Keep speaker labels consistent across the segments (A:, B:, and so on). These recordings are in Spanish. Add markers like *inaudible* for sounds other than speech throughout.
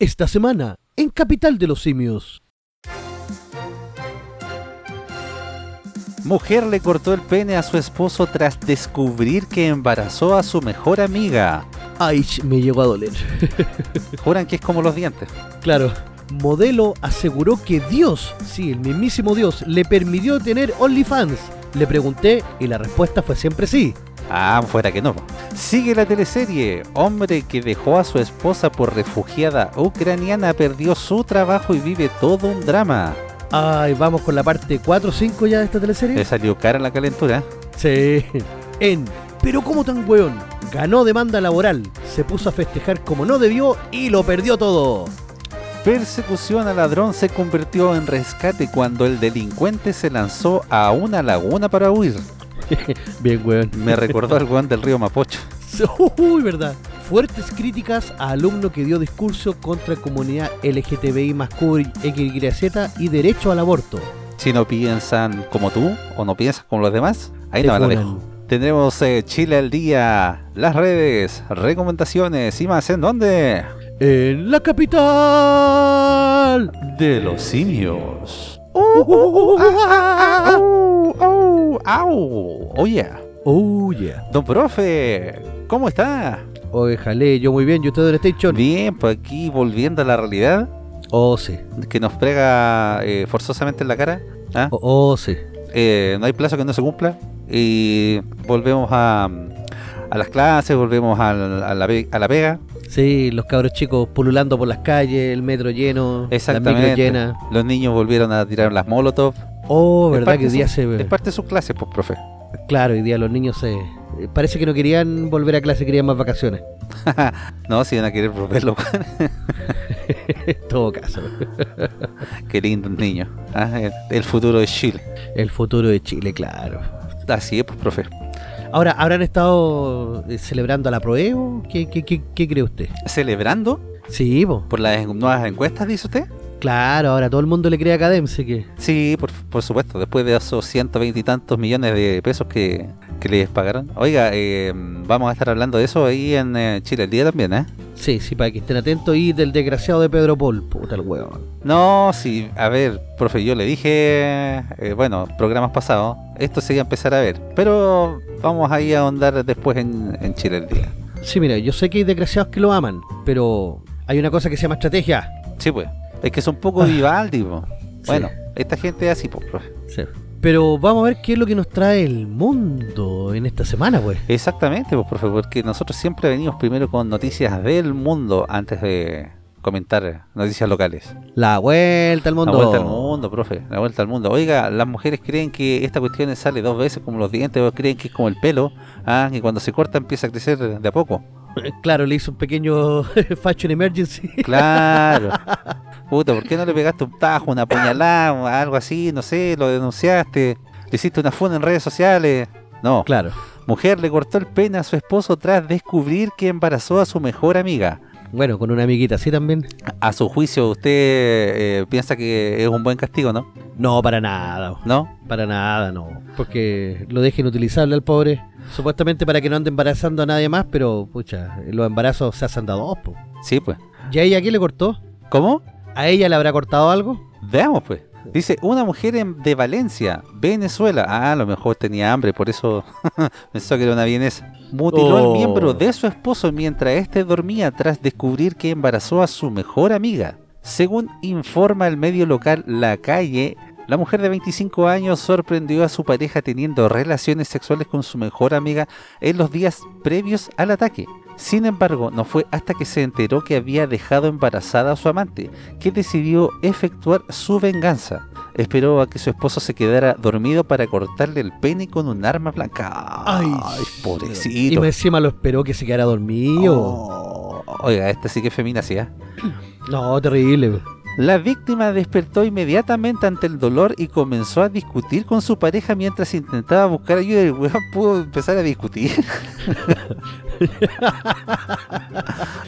A: Esta semana, en Capital de los Simios.
B: Mujer le cortó el pene a su esposo tras descubrir que embarazó a su mejor amiga.
A: Ay, me llegó a doler. *laughs*
B: Juran que es como los dientes.
A: claro. Modelo aseguró que Dios, sí, el mismísimo Dios, le permitió tener OnlyFans. Le pregunté y la respuesta fue siempre sí.
B: Ah, fuera que no. Sigue la teleserie. Hombre que dejó a su esposa por refugiada ucraniana perdió su trabajo y vive todo un drama.
A: Ay, vamos con la parte 4 o 5 ya de esta teleserie.
B: Le salió cara la calentura.
A: Sí. En Pero como tan weón, ganó demanda laboral, se puso a festejar como no debió y lo perdió todo.
B: Persecución al ladrón se convirtió en rescate cuando el delincuente se lanzó a una laguna para huir. *laughs*
A: Bien, weón.
B: Me recordó al weón del río Mapocho. *laughs*
A: Uy, verdad. Fuertes críticas a alumno que dio discurso contra comunidad LGTBI más XYZ y derecho al aborto.
B: Si no piensan como tú o no piensan como los demás, ahí
A: Te
B: no la dejo. Tendremos eh, Chile al día, las redes, recomendaciones y más en dónde?
A: En la capital.
B: De los simios.
A: Uh.
B: ¡Au! Oye,
A: Oh, yeah.
B: don profe, ¿cómo está?
A: Oye, jale, yo muy bien. ¿Y usted, Don Station?
B: Bien, pues aquí volviendo a la realidad
A: Oh, sí.
B: que nos prega eh, forzosamente en la cara. ¿ah?
A: Oh, oh, sí.
B: Eh, no hay plazo que no se cumpla y volvemos a, a las clases, volvemos al- a, la, a la pega.
A: Sí, los cabros chicos pululando por las calles, el metro lleno, la micro
B: Exactamente.
A: llena.
B: Los niños volvieron a tirar las molotov.
A: Oh, verdad que hoy día
B: su-
A: se...
B: Es parte de sus clases, pues, profe.
A: Claro, hoy día los niños se... eh, Parece que no querían volver a clase, querían más vacaciones. *laughs*
B: no, si van a querer volverlo. *laughs*
A: en todo caso. *laughs*
B: Qué lindo niño. Ah, el, el futuro de Chile.
A: El futuro de Chile, claro.
B: Así es, pues, profe.
A: Ahora, ¿habrán estado eh, celebrando a la prueba? ¿Qué, qué, qué, qué cree usted?
B: ¿Celebrando
A: Sí, po.
B: por las nuevas encuestas, dice usted?
A: Claro, ahora todo el mundo le cree a Cademse que...
B: Sí, por, por supuesto. Después de esos 120 y tantos millones de pesos que, que les pagaron. Oiga, eh, vamos a estar hablando de eso ahí en eh, Chile el día también, ¿eh?
A: Sí, sí, para que estén atentos. Y del desgraciado de Pedro Paul, puta el hueón.
B: No, sí, a ver, profe, yo le dije, eh, bueno, programas pasados, esto se iba a empezar a ver, pero vamos ahí a ahondar después en, en Chile el día.
A: Sí, mira, yo sé que hay desgraciados que lo aman, pero hay una cosa que se llama estrategia.
B: Sí, pues, es que es un poco
A: Ah.
B: Vivaldi, po.
A: Sí.
B: Bueno, esta gente es así, pues, profe.
A: Sí. Pero vamos a ver qué es lo que nos trae el mundo en esta semana, pues.
B: Exactamente, pues, profe, porque nosotros siempre venimos primero con noticias del mundo antes de comentar noticias locales.
A: La vuelta al mundo.
B: La vuelta al mundo, profe, la vuelta al mundo. Oiga, las mujeres creen que esta cuestión sale dos veces como los dientes, o creen que es como el pelo, ah, que cuando se corta empieza a crecer de a poco.
A: Claro, le hizo un pequeño *laughs* fashion emergency.
B: Claro. *laughs* Puta, ¿por qué no le pegaste un tajo, una puñalada, algo así? No sé, lo denunciaste, le hiciste una funda en redes sociales. No,
A: Claro.
B: mujer le cortó el pene a su esposo tras descubrir que embarazó a su mejor amiga.
A: Bueno, con una amiguita así también.
B: A su juicio, ¿usted eh, piensa que es un buen castigo, no?
A: No, para nada.
B: ¿No?
A: Para nada, no. Porque lo dejen utilizable al pobre. Supuestamente para que no ande embarazando a nadie más, pero, pucha, los embarazos se hacen a dos, po.
B: Sí, pues.
A: ¿Y a ella quién le cortó?
B: ¿Cómo?
A: ¿A ella le habrá cortado algo?
B: Veamos, pues. Dice, una mujer en- de Valencia, Venezuela. Ah, a lo mejor tenía hambre, por eso *laughs* pensó que era una vienesa. Mutiló
A: Oh.
B: al miembro de su esposo mientras éste dormía tras descubrir que embarazó a su mejor amiga. Según informa el medio local La Calle, la mujer de 25 años sorprendió a su pareja teniendo relaciones sexuales con su mejor amiga en los días previos al ataque. Sin embargo, no fue hasta que se enteró que había dejado embarazada a su amante que decidió efectuar su venganza. Esperó a que su esposo se quedara dormido para cortarle el pene con un arma blanca.
A: Ay,
B: Ay,
A: Y
B: pobrecito.
A: más encima lo esperó que se quedara dormido.
B: Oh, Oiga, esta sí que es feminacia.
A: No, terrible.
B: La víctima despertó inmediatamente ante el dolor y comenzó a discutir con su pareja mientras intentaba buscar ayuda. El weón *laughs* pudo empezar a discutir.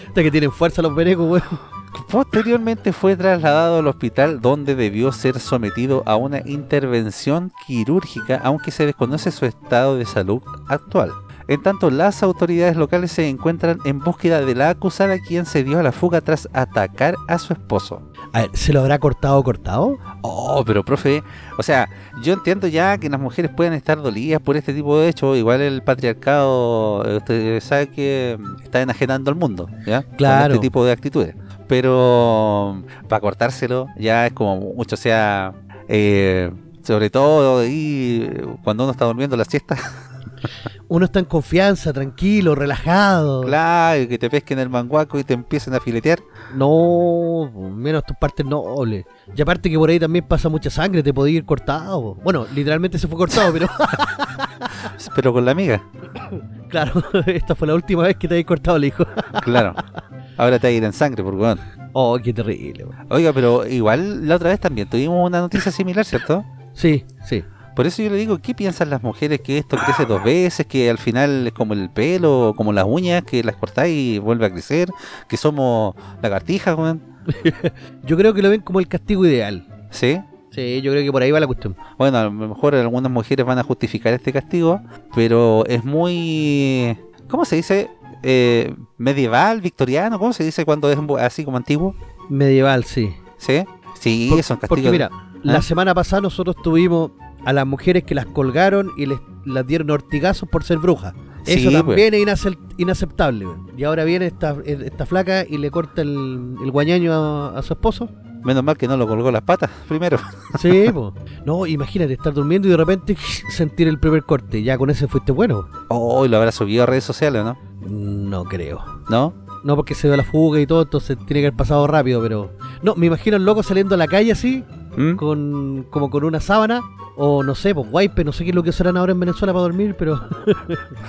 A: Hasta que tienen fuerza los venecos, weón.
B: Posteriormente fue trasladado al hospital donde debió ser sometido a una intervención quirúrgica, aunque se desconoce su estado de salud actual. En tanto, las autoridades locales se encuentran en búsqueda de la acusada quien se dio a la fuga tras atacar a su esposo.
A: A ver, ¿se lo habrá cortado cortado?
B: Oh, pero profe, o sea, yo entiendo ya que las mujeres pueden estar dolidas por este tipo de hechos, igual el patriarcado, eh, usted sabe que está enajenando al mundo, ¿ya?
A: Claro.
B: Con este tipo de actitudes. Pero para cortárselo ya es como mucho, o sea, eh, sobre todo ahí cuando uno está durmiendo la siesta, *laughs*
A: Uno está en confianza, tranquilo, relajado.
B: claro, que te pesquen el manguaco y te empiecen a filetear.
A: No, menos tus partes nobles. Y aparte que por ahí también pasa mucha sangre, te podía ir cortado. Bueno, literalmente se fue cortado, pero *laughs*
B: Pero con la amiga, *coughs*
A: claro, *laughs* esta fue la última vez que te había cortado el hijo. *laughs*
B: claro. Ahora te va a ir en sangre, por weón.
A: Oh, qué terrible.
B: Oiga, pero igual la otra vez también tuvimos una noticia similar, ¿cierto?
A: Sí, sí.
B: Por eso yo le digo, ¿qué piensan las mujeres que esto crece dos veces? Que al final es como el pelo, como las uñas, que las cortáis y vuelve a crecer, que somos lagartijas, weón. *laughs*
A: Yo creo que lo ven como el castigo ideal.
B: ¿Sí?
A: Sí, yo creo que por ahí va la cuestión.
B: Bueno, a lo mejor algunas mujeres van a justificar este castigo, pero es muy... ¿Cómo se dice? Eh, medieval, victoriano, ¿cómo se dice cuando es así como antiguo?
A: Medieval, sí.
B: ¿Sí? Sí,
A: Por-
B: son
A: Porque
B: castigos.
A: mira, la
B: ¿Ah?
A: semana pasada nosotros tuvimos a las mujeres que las colgaron y les las dieron ortigazos por ser brujas.
B: Sí,
A: Eso
B: pues.
A: también es inace- inaceptable. Y ahora viene esta, esta flaca y le corta el, el guañaño a, a su esposo.
B: Menos mal que no lo colgó las patas *laughs* primero.
A: Sí, po. No, imagínate estar durmiendo y de repente *laughs* sentir el primer corte. Ya con ese fuiste bueno.
B: Oh, y lo habrá subido a redes sociales, ¿no?
A: No creo.
B: ¿No?
A: No porque se ve la fuga y todo, entonces tiene que haber pasado rápido, pero... No, me imagino al loco saliendo a la calle así,
B: ¿Mm?
A: con como con una sábana o no sé, pues wipe, no sé qué es lo que usarán ahora en Venezuela para dormir, pero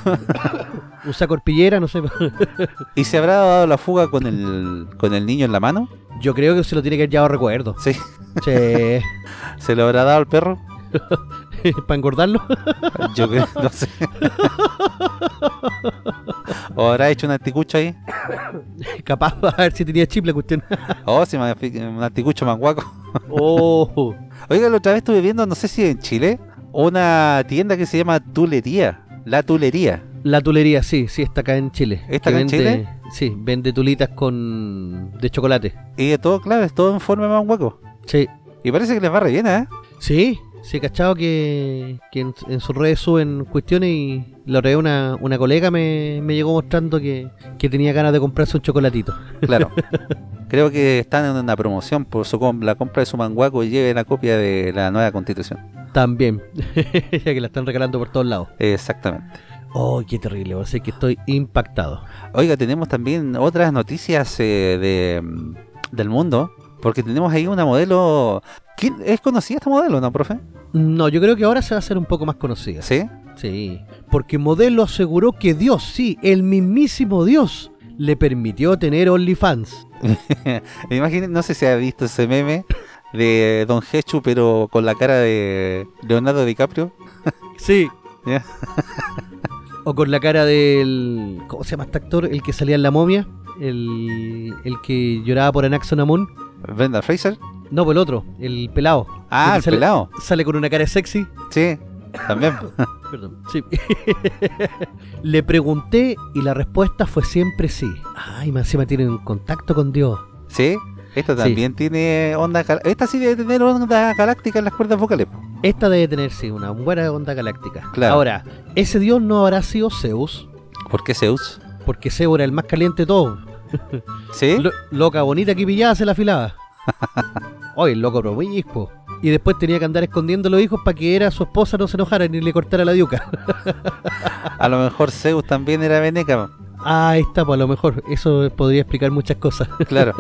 A: *laughs* usa corpillera, no sé.
B: ¿Y se habrá dado la fuga con el, con el niño en la mano?
A: Yo creo que se lo tiene que haber llevado recuerdo.
B: Sí.
A: Che, *laughs*
B: ¿Se lo habrá dado al perro? *laughs* *laughs*
A: para engordarlo.
B: Yo creo, *laughs* no sé. ¿O habrá hecho un anticucho ahí?
A: Capaz, *laughs* a ver si tenía chip la cuestión.
B: Oh, sí, me- un anticucho manguaco.
A: Oh,
B: Oiga, la otra vez estuve viendo, no sé si en Chile, una tienda que se llama Tulería. La Tulería.
A: la tulería, sí, sí, está acá en Chile.
B: ¿Está acá en Chile?
A: Sí, vende tulitas con de chocolate.
B: Y de todo, claro, es todo en forma de manguaco.
A: Sí,
B: Y parece que les va re bien, ¿eh?
A: Sí, sí, cachado que, que en, en sus redes suben cuestiones y la otra vez una, una colega me, me llegó mostrando que, que tenía ganas de comprarse un chocolatito.
B: Claro. *laughs* Creo que están en una promoción por su com- la compra de su manguaco y lleve la copia de la nueva constitución.
A: También, *laughs* ya que la están regalando por todos lados.
B: Exactamente.
A: Oh, qué terrible, o sea que estoy impactado.
B: Oiga, tenemos también otras noticias eh, de, del mundo, porque tenemos ahí una modelo... ¿Quién es conocida esta modelo, no, profe?
A: No, yo creo que ahora se va a hacer un poco más conocida.
B: ¿Sí?
A: Sí, porque Modelo aseguró que Dios, sí, el mismísimo Dios, le permitió tener OnlyFans. *laughs*
B: Me imagino, no sé si ha visto ese meme de Don Hechu, pero con la cara de Leonardo DiCaprio. *laughs*
A: Sí.
B: Ya.
A: O con la cara del. ¿Cómo se llama este actor? El que salía en la momia. El, el que lloraba por Anaxonamun.
B: Brenda Fraser.
A: No, por el otro, el pelado.
B: Ah, el
A: sale-
B: pelado.
A: Sale con una cara sexy.
B: Sí, también. *laughs*
A: Perdón. Sí. *laughs* Le pregunté y la respuesta fue siempre sí. Ay, más encima tiene un contacto con Dios.
B: Sí, esta
A: Sí.
B: también tiene onda. Esta sí debe tener onda galáctica en las cuerdas vocales.
A: Esta debe tener, sí, una buena onda galáctica.
B: Claro.
A: Ahora, ese Dios no habrá sido Zeus,
B: ¿Por qué Zeus?
A: porque Zeus era el más caliente de todos.
B: ¿Sí?
A: Lo- loca bonita que pillaba se la afilaba. Oye, el loco promiscuo. Y después tenía que andar escondiendo a los hijos para que era su esposa no se enojara ni le cortara la diuca. *laughs*
B: A lo mejor Zeus también era veneca.
A: Ah, ahí está, pues a lo mejor eso podría explicar muchas cosas.
B: Claro.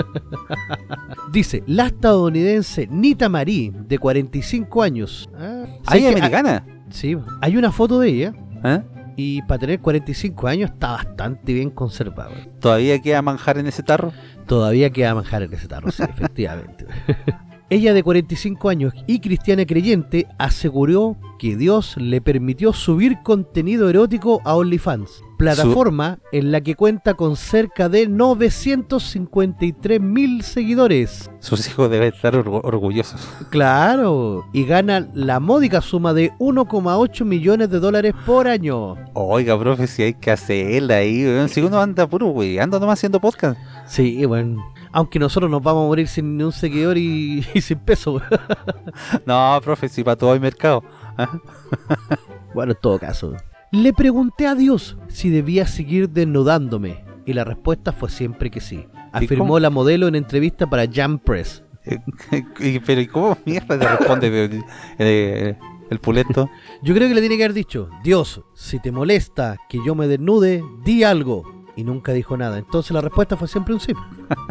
B: *laughs*
A: Dice, la estadounidense Nita Marie, de 45 años. Ah,
B: ¿Hay
A: ¿sabes que-
B: americana?
A: ah, sí, hay una foto de ella
B: ¿Eh?
A: Y para tener 45 años está bastante bien conservada.
B: ¿Todavía queda manjar en ese tarro?
A: Todavía queda manjar en ese tarro, sí, *laughs* efectivamente. Ella de 45 años y cristiana creyente aseguró que Dios le permitió subir contenido erótico a OnlyFans. Plataforma en la que cuenta con cerca de 953 mil seguidores.
B: Sus hijos deben estar orgu- orgullosos.
A: Claro, y gana la módica suma de 1,8 millones de dólares por año.
B: Oiga, profe, si hay que hacerla ahí. Si uno anda puro, güey, anda nomás haciendo podcast.
A: Sí, bueno, aunque nosotros nos vamos a morir sin ni un seguidor y, *laughs* y sin peso. *laughs*
B: No, profe, si para todo hay mercado.
A: Bueno, en todo caso. Le pregunté a Dios si debía seguir desnudándome y la respuesta fue siempre que sí. Afirmó la modelo en entrevista para Jam Press. *laughs*
B: Pero ¿y cómo mierda te responde eh, el pulento? *laughs*
A: Yo creo que le tiene que haber dicho, Dios, si te molesta que yo me desnude, di algo. Y nunca dijo nada. Entonces la respuesta fue siempre un sí.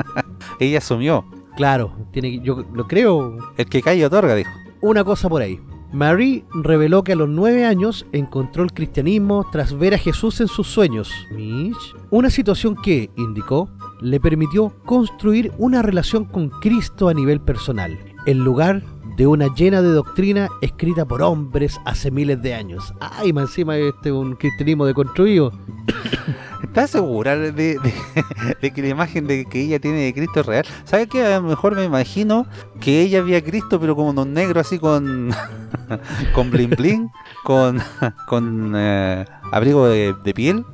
A: *laughs*
B: Ella asumió.
A: Claro, tiene que, yo lo creo.
B: El que cae otorga, dijo.
A: Una cosa por ahí. Marie reveló que a los nueve años encontró el cristianismo tras ver a Jesús en sus sueños. Mitch. Una situación que, indicó, le permitió construir una relación con Cristo a nivel personal, en lugar de una llena de doctrina escrita por hombres hace miles de años. Ay, más encima este un cristianismo deconstruido.
B: ¿Estás segura de, de- *laughs* de que la imagen de que ella tiene de Cristo es real? ¿Sabes qué? A lo mejor me imagino que ella vía a Cristo, pero como un negro así con *laughs* con bling bling, con, con eh, abrigo de, de piel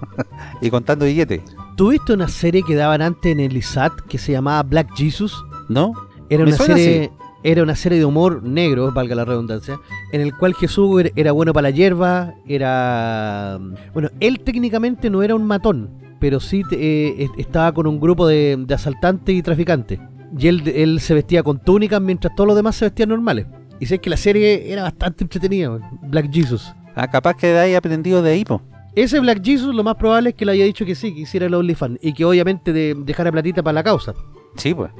B: *laughs* y contando billetes.
A: ¿Tuviste una serie que daban antes en el ISAT que se llamaba Black Jesus?
B: ¿No?
A: Era una serie era una serie de humor negro, valga la redundancia, en el cual Jesús er- era bueno para la hierba, era bueno, él técnicamente no era un matón, pero sí eh, est- estaba con un grupo de, de asaltantes y traficantes. Y él, él se vestía con túnicas mientras todos los demás se vestían normales. Y sé que la serie era bastante entretenida. Black Jesus.
B: Ah, capaz que de ahí aprendido de ahí, po.
A: Ese Black Jesus lo más probable es que le haya dicho que sí, que hiciera el OnlyFans y que obviamente de, dejara platita para la causa.
B: Sí, pues.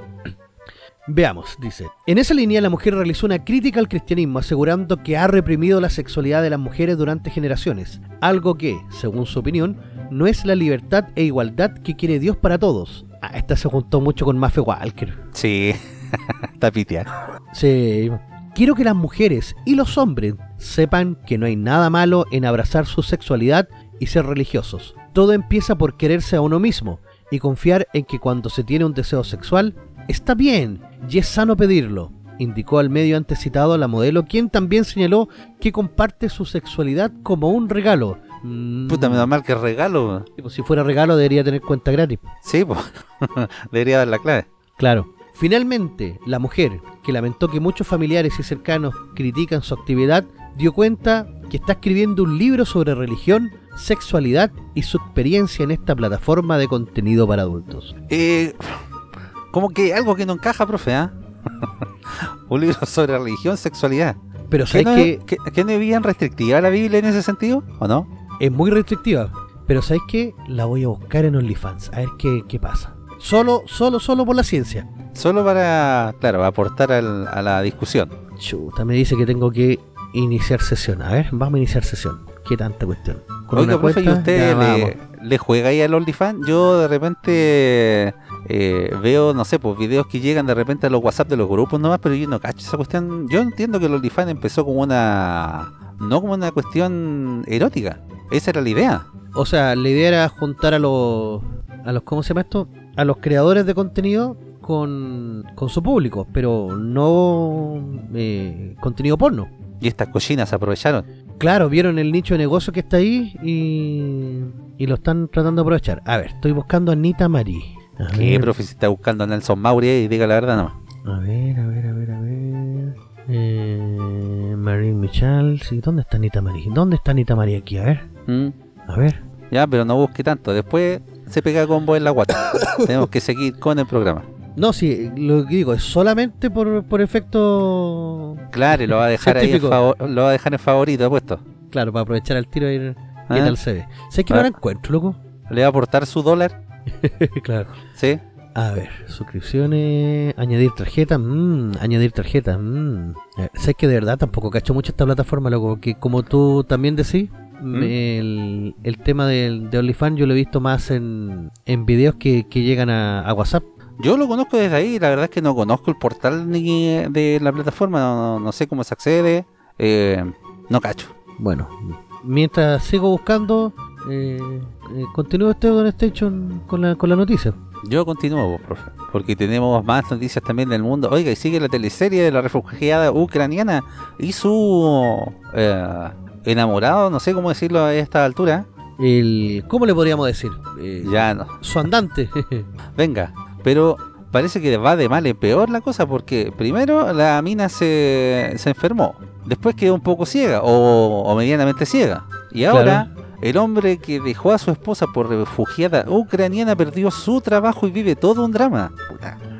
A: Veamos, dice. En esa línea la mujer realizó una crítica al cristianismo asegurando que ha reprimido la sexualidad de las mujeres durante generaciones, algo que, según su opinión, no es la libertad e igualdad que quiere Dios para todos. Ah, esta se juntó mucho con Maffe Walker.
B: Sí. *laughs* Está.
A: Sí. Quiero que las mujeres y los hombres sepan que no hay nada malo en abrazar su sexualidad y ser religiosos. Todo empieza por quererse a uno mismo y confiar en que cuando se tiene un deseo sexual, está bien y es sano pedirlo, indicó al medio antes citado la modelo, quien también señaló que comparte su sexualidad como un regalo. Mm,
B: Puta, menos mal que regalo.
A: pues si fuera regalo debería tener cuenta gratis.
B: Sí, pues. *laughs* Debería dar la clave.
A: Claro. Finalmente, la mujer, que lamentó que muchos familiares y cercanos critican su actividad, dio cuenta que está escribiendo un libro sobre religión, sexualidad y su experiencia en esta plataforma de contenido para adultos.
B: Eh, como que algo que no encaja, profe, ¿ah? *laughs* Un libro sobre religión, sexualidad.
A: Pero
B: ¿Qué
A: sabes
B: no,
A: que
B: ¿qué, qué no es bien restrictiva la Biblia en ese sentido? ¿O no?
A: es muy restrictiva. Pero sabes que la voy a buscar en OnlyFans, a ver qué, qué pasa. Solo, solo, solo por la ciencia.
B: Solo para, claro, aportar al- a la discusión.
A: Chuta, me dice que tengo que iniciar sesión. A ver, vamos a iniciar sesión. ¿Qué tanta cuestión? Con
B: Oiga,
A: una
B: profe, ¿y
A: cuenta,
B: usted
A: ya vamos.
B: le, le juega ahí al OnlyFans? Yo de repente eh, veo, no sé, pues videos que llegan de repente a los WhatsApp de los grupos nomás, pero yo no cacho esa cuestión. Yo entiendo que el OnlyFans empezó como una... No como una cuestión erótica. Esa era la idea.
A: O sea, la idea era juntar a los, a los ¿cómo se llama esto? A los creadores de contenido con, con su público, pero no eh, contenido porno.
B: Y estas cochinas aprovecharon.
A: Claro, vieron el nicho de negocio que está ahí y, y lo están tratando de aprovechar. A ver, estoy buscando a Anita Marí. A
B: ¿Qué,
A: ver,
B: profe? Si está buscando a Nelson Mauri y diga la verdad nomás.
A: a ver, a ver, a ver, a ver. Eh, Marín Michal, sí, ¿dónde está Anita Marí? ¿Dónde está Anita Marí aquí? A ver,
B: ¿Mm?
A: a ver.
B: Ya, pero no busque tanto. Después se pega con vos en la guata. *laughs* Tenemos que seguir con el programa.
A: No, sí, lo que digo es solamente por, por efecto
B: Claro, y lo va a dejar ahí en favor- lo va a dejar en favorito, puesto.
A: Claro, para aprovechar el tiro y ir. Qué tal se ve. ¿Sabes que
B: Ah.
A: no la encuentro, loco?
B: Le va a aportar su dólar, *laughs*
A: claro.
B: ¿sí?
A: A ver, suscripciones, añadir tarjeta, mmm, añadir tarjeta, mmm. Eh, ¿Sabes que de verdad tampoco cacho mucho esta plataforma, loco? Porque como tú también decís,
B: ¿Mm?
A: el, el tema del, de OnlyFans yo lo he visto más en, en videos que, que llegan a, a WhatsApp.
B: Yo lo conozco desde ahí, la verdad es que no conozco el portal ni de la plataforma, no, no- no sé cómo se accede, eh, no cacho.
A: Bueno, mientras sigo buscando, eh, eh, continúa usted, Don Station, con la, con la noticia.
B: Yo continúo, profe, porque tenemos más noticias también del mundo. Oiga, y sigue la teleserie de la refugiada ucraniana y su eh, enamorado, no sé cómo decirlo a esta altura.
A: El, ¿Cómo le podríamos decir? Eh,
B: Ya no.
A: Su andante. *laughs*
B: Venga, pero parece que va de mal en peor la cosa porque primero la mina se, se enfermó, después quedó un poco ciega o, o medianamente ciega. Y ahora el hombre que dejó a su esposa por refugiada ucraniana perdió su trabajo y vive todo un drama.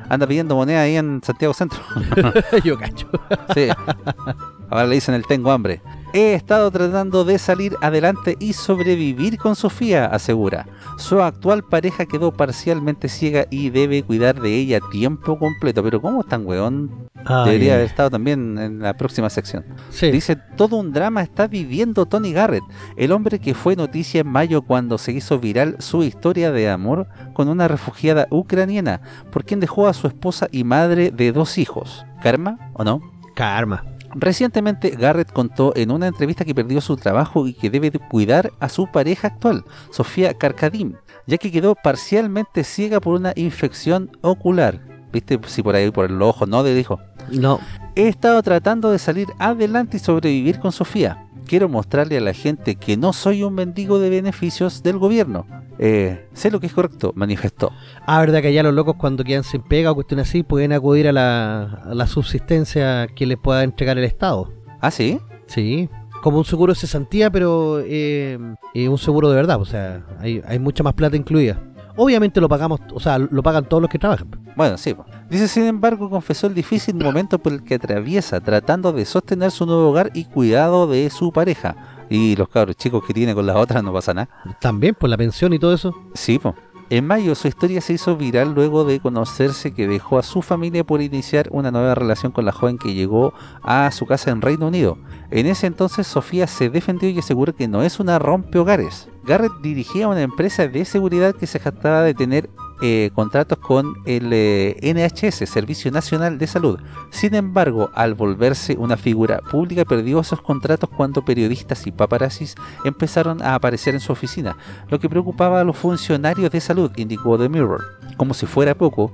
B: Anda pidiendo moneda ahí en Santiago Centro. *laughs*
A: Yo cacho.
B: Sí. *laughs* Ahora le dicen el tengo hambre. He estado tratando de salir adelante y sobrevivir con Sofía, asegura. Su actual pareja quedó parcialmente ciega y debe cuidar de ella tiempo completo. Pero ¿cómo es tan weón?
A: Ay,
B: Debería haber estado también en la próxima sección.
A: sí.
B: Dice, todo un drama está viviendo Tony Garrett, el hombre que fue noticia en mayo cuando se hizo viral su historia de amor con una refugiada ucraniana, por quien dejó a su esposa y madre de dos hijos. ¿Karma o no?
A: Karma.
B: Recientemente Garrett contó en una entrevista que perdió su trabajo y que debe de cuidar a su pareja actual, Sofía Karkadim, ya que quedó parcialmente ciega por una infección ocular. ¿Viste? Si por ahí, por el ojo, no, le dijo.
A: No.
B: He estado tratando de salir adelante y sobrevivir con Sofía. Quiero mostrarle a la gente que no soy un mendigo de beneficios del gobierno. Eh, sé lo que es correcto, manifestó.
A: Ah, verdad que allá los locos cuando quedan sin pega o cuestiones así pueden acudir a la, a la subsistencia que les pueda entregar el Estado.
B: ¿Ah, sí?
A: Sí. Como un seguro de cesantía, pero eh, eh, un seguro de verdad. O sea, hay, hay mucha más plata incluida. Obviamente lo pagamos, o sea, lo pagan todos los que trabajan.
B: Bueno, sí. Dice, sin embargo, confesó el difícil momento por el que atraviesa tratando de sostener su nuevo hogar y cuidado de su pareja. Y los cabros chicos que tiene con las otras no pasa nada.
A: También por la pensión y todo eso.
B: Sí, po. En mayo su historia se hizo viral luego de conocerse que dejó a su familia por iniciar una nueva relación con la joven que llegó a su casa en Reino Unido. En ese entonces Sofía se defendió y aseguró que no es una rompehogares. Garrett dirigía una empresa de seguridad que se jactaba de tener eh, contratos con el eh, NHS, Servicio Nacional de Salud. Sin embargo, al volverse una figura pública, perdió esos contratos cuando periodistas y paparazzis empezaron a aparecer en su oficina, lo que preocupaba a los funcionarios de salud, indicó The Mirror. Como si fuera poco,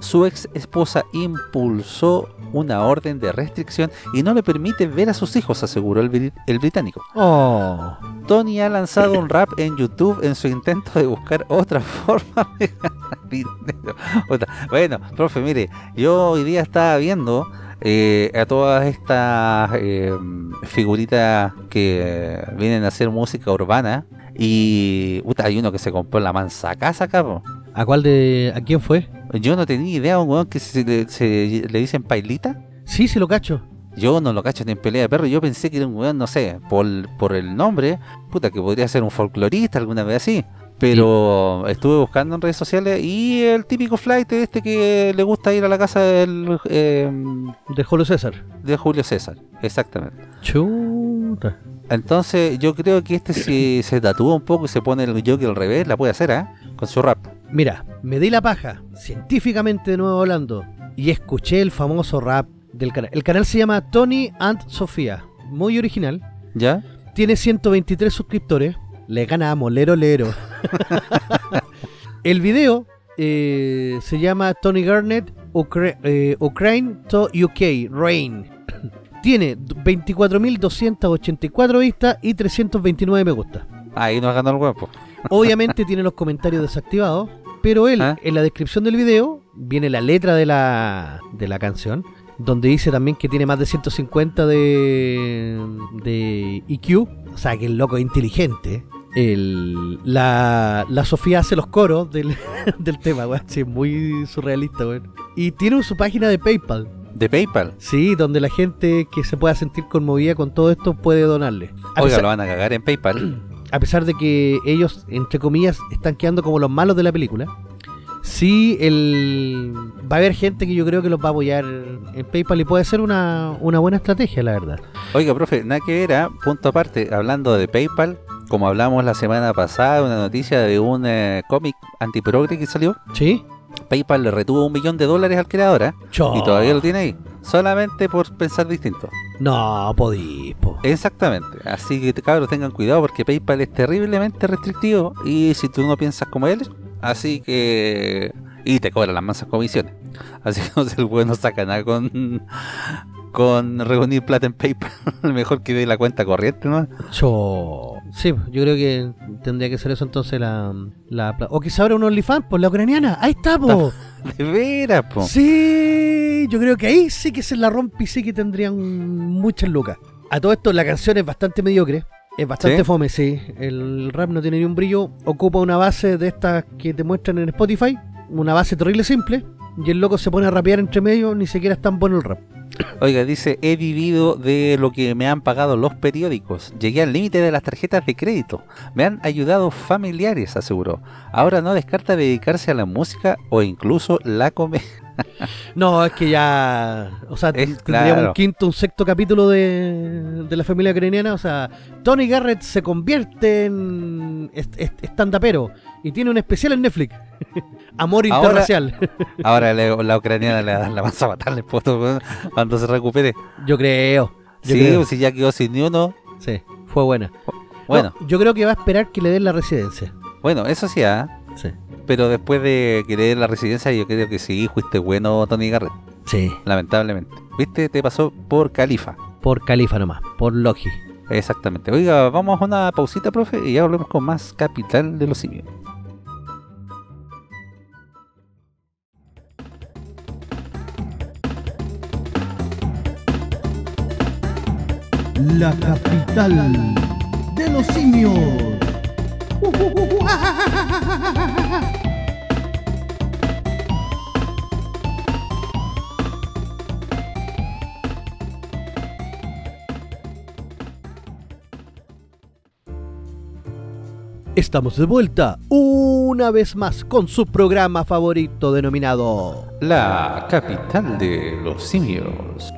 B: su ex esposa impulsó una orden de restricción y no le permite ver a sus hijos, aseguró el, bri- el británico.
A: Oh.
B: Tony ha lanzado un rap en YouTube en su intento de buscar otra *laughs* forma de ganar dinero. Bueno, profe, mire, yo hoy día estaba viendo eh, a todas estas eh, figuritas que vienen a hacer música urbana y puta, hay uno que se compró la mansa casa, cabrón.
A: ¿A cuál de. ¿A quién fue?
B: Yo no tenía idea, un weón que se, le- se le dicen pailita.
A: Sí, se lo cacho.
B: Yo no lo cacho ni en pelea de perro, yo pensé que era un weón, no sé, por, por el nombre, puta, que podría ser un folclorista, alguna vez así. Pero estuve buscando en redes sociales y el típico flight este que le gusta ir a la casa del, eh,
A: De Julio César.
B: de Julio César, exactamente.
A: Chuta.
B: Entonces yo creo que este si se tatúa un poco y se pone el jockey al revés, la puede hacer, ¿eh? Con su rap.
A: Mira, me di la paja, científicamente de nuevo hablando, y escuché el famoso rap del canal. El canal se llama Tony and Sofía. Muy original.
B: ¿Ya?
A: Tiene 123 suscriptores. Le gana a Molero Lero. el video eh, se llama Tony Garnett eh, Ukraine to UK Rain. Tiene 24.284 vistas y 329 me gusta.
B: Ahí nos ganó el huevo.
A: Obviamente tiene los comentarios desactivados, pero él,
B: ¿Ah?
A: en la descripción del video, viene la letra de la, de la canción, donde dice también que tiene más de 150 de, de IQ, o sea que el loco es inteligente. El, la, la Sofía hace los coros del, *laughs* del tema, weón. Sí, es muy surrealista, weón. Y tiene su página de PayPal.
B: De PayPal.
A: Sí, donde la gente que se pueda sentir conmovida con todo esto puede donarle. A
B: Oiga,
A: pesar-
B: lo van a cagar en PayPal. *clears throat*
A: a pesar de que ellos, entre comillas, están quedando como los malos de la película, sí el... va a haber gente que yo creo que los va a apoyar en PayPal y puede ser una, una buena estrategia, la verdad.
B: Oiga, profe, nada que ver, ¿ah? punto aparte, hablando de PayPal, como hablamos la semana pasada, una noticia de un eh, cómic antiprogre que salió,
A: ¿Sí?
B: PayPal le retuvo un millón de dólares al creador.
A: Cho.
B: y todavía lo tiene ahí, solamente por pensar distinto.
A: No, podís, po.
B: Exactamente. Así que cabros tengan cuidado porque PayPal es terriblemente restrictivo y si tú no piensas como él, así que... Y te cobran las mansas comisiones. Así que *laughs* no sé, el bueno saca nada con, con reunir plata en PayPal. *laughs* Mejor que de la cuenta corriente, ¿no?
A: Cho. Sí, yo creo que tendría que ser eso entonces la... o quizá ahora un OnlyFans, por la ucraniana. Ahí está, po. *laughs*
B: De veras, po.
A: Sí, yo creo que ahí sí que se la rompe y sí que tendrían muchas lucas. A todo esto, la canción es bastante mediocre. Es bastante
B: ¿Sí?
A: fome, sí. El rap no tiene ni un brillo. Ocupa una base de estas que te muestran en Spotify. Una base terrible simple. Y el loco se pone a rapear entre medio. Ni siquiera es tan bueno el rap.
B: Oiga, dice, he vivido de lo que me han pagado los periódicos. Llegué al límite de las tarjetas de crédito. Me han ayudado familiares, aseguró. Ahora no descarta dedicarse a la música o incluso la comedia. *laughs*
A: No, es que ya. O sea,
B: Es
A: tendríamos
B: claro.
A: un quinto, un sexto capítulo de, de la familia ucraniana. O sea, Tony Garrett se convierte en est- est- stand-upero y tiene un especial en Netflix. *laughs* Amor
B: Ahora-
A: interracial. *laughs*
B: Ahora le- la ucraniana le da la vas a matarle poto, weón, cuando se recupere.
A: Yo creo. Yo
B: Sí,
A: creo.
B: si ya quedó sin ni uno.
A: Sí, fue buena.
B: Bueno,
A: No, yo creo que va a esperar que le den la residencia.
B: bueno, eso sí, ¿ah?
A: Sí.
B: pero después de que le den la residencia, yo creo que sí, fuiste bueno, Tony Garrett.
A: Sí.
B: Lamentablemente. ¿Viste? Te pasó por Califa.
A: Por Califa nomás. Por Loki.
B: Exactamente. Oiga, vamos a una pausita, profe, y ya volvemos con más Capital de los Simios.
C: La capital de los simios.
A: Estamos de vuelta una vez más con su programa favorito denominado.
B: La capital de los simios.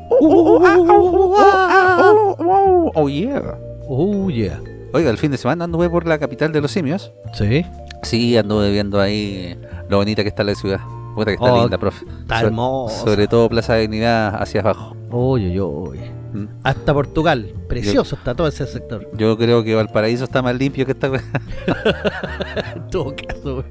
B: Oh yeah.
A: Oh yeah.
B: Oiga, el fin de semana anduve por la capital de los simios.
A: Sí.
B: Sí, anduve viendo ahí lo bonita que está la ciudad. Puta que está
A: Oh,
B: linda, profe.
A: Está
B: So-
A: hermosa.
B: Sobre todo Plaza Dignidad hacia abajo.
A: Uy, uy, uy.
B: Mm.
A: Hasta Portugal. Precioso está todo ese sector.
B: Yo creo que Valparaíso está más limpio que esta. *laughs*
A: En todo caso.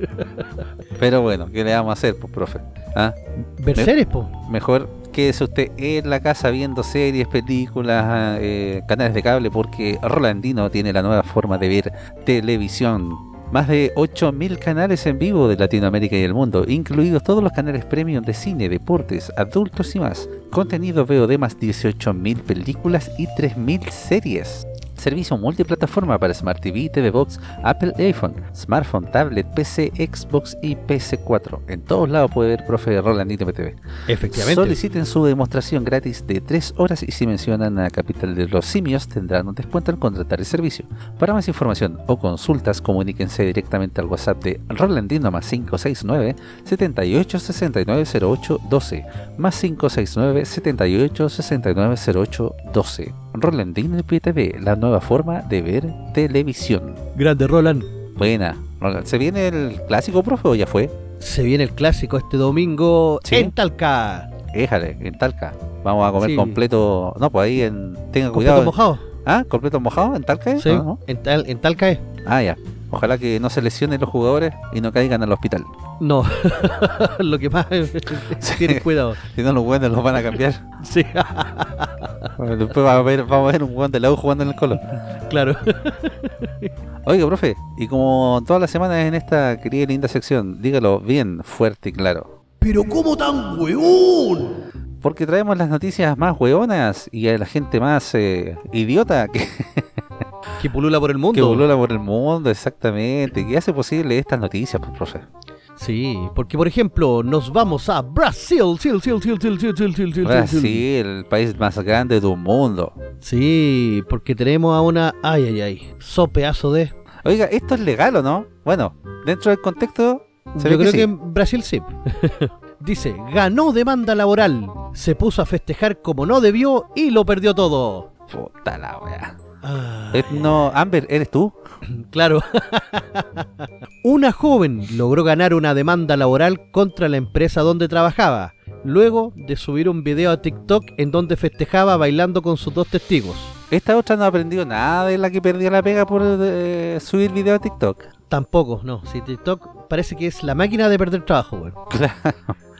B: Pero bueno, ¿qué le vamos a hacer, pues, profe? ¿Ah?
A: Berceres, po.
B: Mejor quédese usted en la casa viendo series, películas, eh, canales de cable, porque Rolandino tiene la nueva forma de ver televisión. Más de 8.000 canales en vivo de Latinoamérica y el mundo, incluidos todos los canales premium de cine, deportes, adultos y más. Contenido veo de más 18.000 películas y 3.000 series. Servicio multiplataforma para Smart TV, TV Box, Apple iPhone, smartphone, tablet, PC, Xbox y PC4. En todos lados puede ver profe Rolandino PTV.
A: Efectivamente.
B: Soliciten su demostración gratis de 3 horas y si mencionan a Capital de los Simios tendrán un descuento al contratar el servicio. Para más información o consultas, comuníquense directamente al WhatsApp de Rolandino más 569 78 69 08 12 más 569 78 69 08 12. Rolandino PTV, la nueva forma de ver televisión.
A: Grande Roland.
B: Buena. Roland, ¿Se viene el clásico, profe, o ya fue?
A: Se viene el clásico este domingo
B: Sí.
A: en Talca.
B: Éjale, en Talca. Vamos a comer
A: Sí.
B: completo. No, pues ahí en. Tenga
A: Completo
B: cuidado.
A: mojado.
B: ¿Ah? ¿Completo mojado en Talca?
A: Sí.
B: ¿O no?
A: En, Tal- en Talca es.
B: Ah, ya. Ojalá que no se lesionen los jugadores y no caigan al hospital.
A: No. *laughs* Lo que más *laughs* tienen cuidado. *laughs*
B: Si no, los buenos los van a cambiar.
A: Sí,
B: Después va a ver, vamos a ver un buen de la U jugando en el colo.
A: claro.
B: Oiga, profe, y como todas las semanas en esta querida y linda sección, dígalo bien fuerte y claro.
C: Pero ¿cómo tan hueón?
B: Porque traemos las noticias más hueonas y a la gente más eh, idiota que,
A: que pulula por el mundo.
B: Que pulula por el mundo, exactamente. Que hace posible estas noticias, pues, profe.
A: Sí, porque por ejemplo, nos vamos a Brasil.
B: Brasil, el país más grande del mundo.
A: Sí, porque tenemos a una. Ay, ay, ay. Sopeazo de.
B: Oiga, ¿esto es legal o no? Bueno, dentro del contexto. Se
A: Yo
B: ve
A: creo
B: que, sí.
A: que en Brasil sí. *laughs* Dice, ganó demanda laboral, se puso a festejar como no debió y lo perdió todo.
B: Puta la wea.
A: Ah,
B: Eh, no, Amber, ¿eres tú?
A: claro. una joven logró ganar una demanda laboral contra la empresa donde trabajaba, luego de subir un video a TikTok en donde festejaba bailando con sus dos testigos.
B: Esta otra no ha aprendido nada de la que perdió la pega por eh, subir video a TikTok.
A: Tampoco, no. Si TikTok parece que es la máquina de perder trabajo, weón. *laughs*
B: Claro.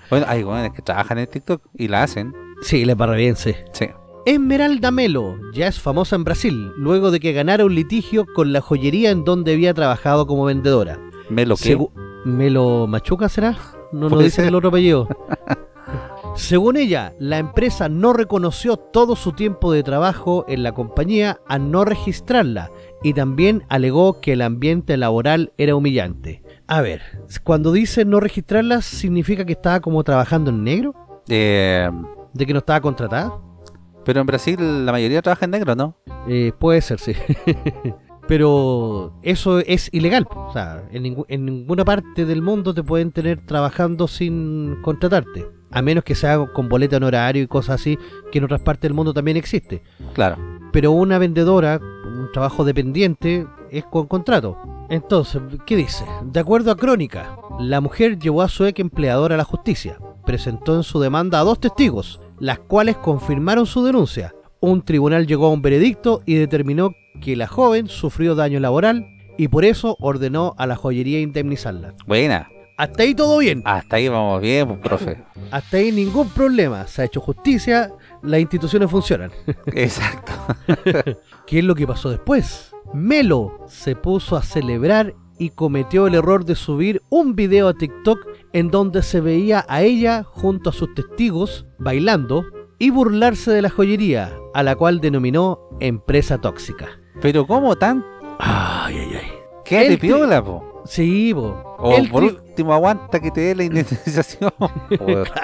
B: Bueno, hay jóvenes que trabajan en TikTok y la hacen.
A: Sí, le barra bien, sí.
B: Sí.
A: Esmeralda Melo ya es famosa en Brasil, luego de que ganara un litigio con la joyería en donde había trabajado como vendedora.
B: ¿Me lo que?
A: Segu- ¿Melo Machuca será? No nos
B: ser.
A: el otro apellido. *laughs* Según ella, la empresa no reconoció todo su tiempo de trabajo en la compañía al no registrarla y también alegó que el ambiente laboral era humillante. A ver, cuando dice no registrarla, ¿significa que estaba como trabajando en negro?
B: Eh,
A: ¿De que no estaba contratada?
B: Pero en Brasil la mayoría trabaja en negro, ¿no?
A: Eh, puede ser, sí. *laughs* Pero eso es ilegal. O sea, en, ningú- en ninguna parte del mundo te pueden tener trabajando sin contratarte. A menos que sea con boleta en horario y cosas así, que en otras partes del mundo también existe.
B: Claro.
A: Pero una vendedora, un trabajo dependiente, es con contrato. Entonces, ¿qué dice? De acuerdo a Crónica, la mujer llevó a su ex empleador a la justicia. Presentó en su demanda a dos testigos, las cuales confirmaron su denuncia. Un tribunal llegó a un veredicto y determinó que la joven sufrió daño laboral y por eso ordenó a la joyería indemnizarla.
B: Buena.
A: Hasta ahí todo bien.
B: Hasta ahí vamos bien, pues, profe.
A: Hasta ahí ningún problema. Se ha hecho justicia, las instituciones funcionan.
B: Exacto. *laughs*
A: ¿Qué es lo que pasó después? Melo se puso a celebrar y cometió el error de subir un video a TikTok en donde se veía a ella junto a sus testigos bailando y burlarse de la joyería, a la cual denominó empresa tóxica.
B: Pero ¿cómo tan?
A: Ay, ay, ay.
B: ¿Qué
A: El
B: de piola, po?
A: Sí, bo.
B: O
A: El
B: por último aguanta que te dé la indemnización. *laughs*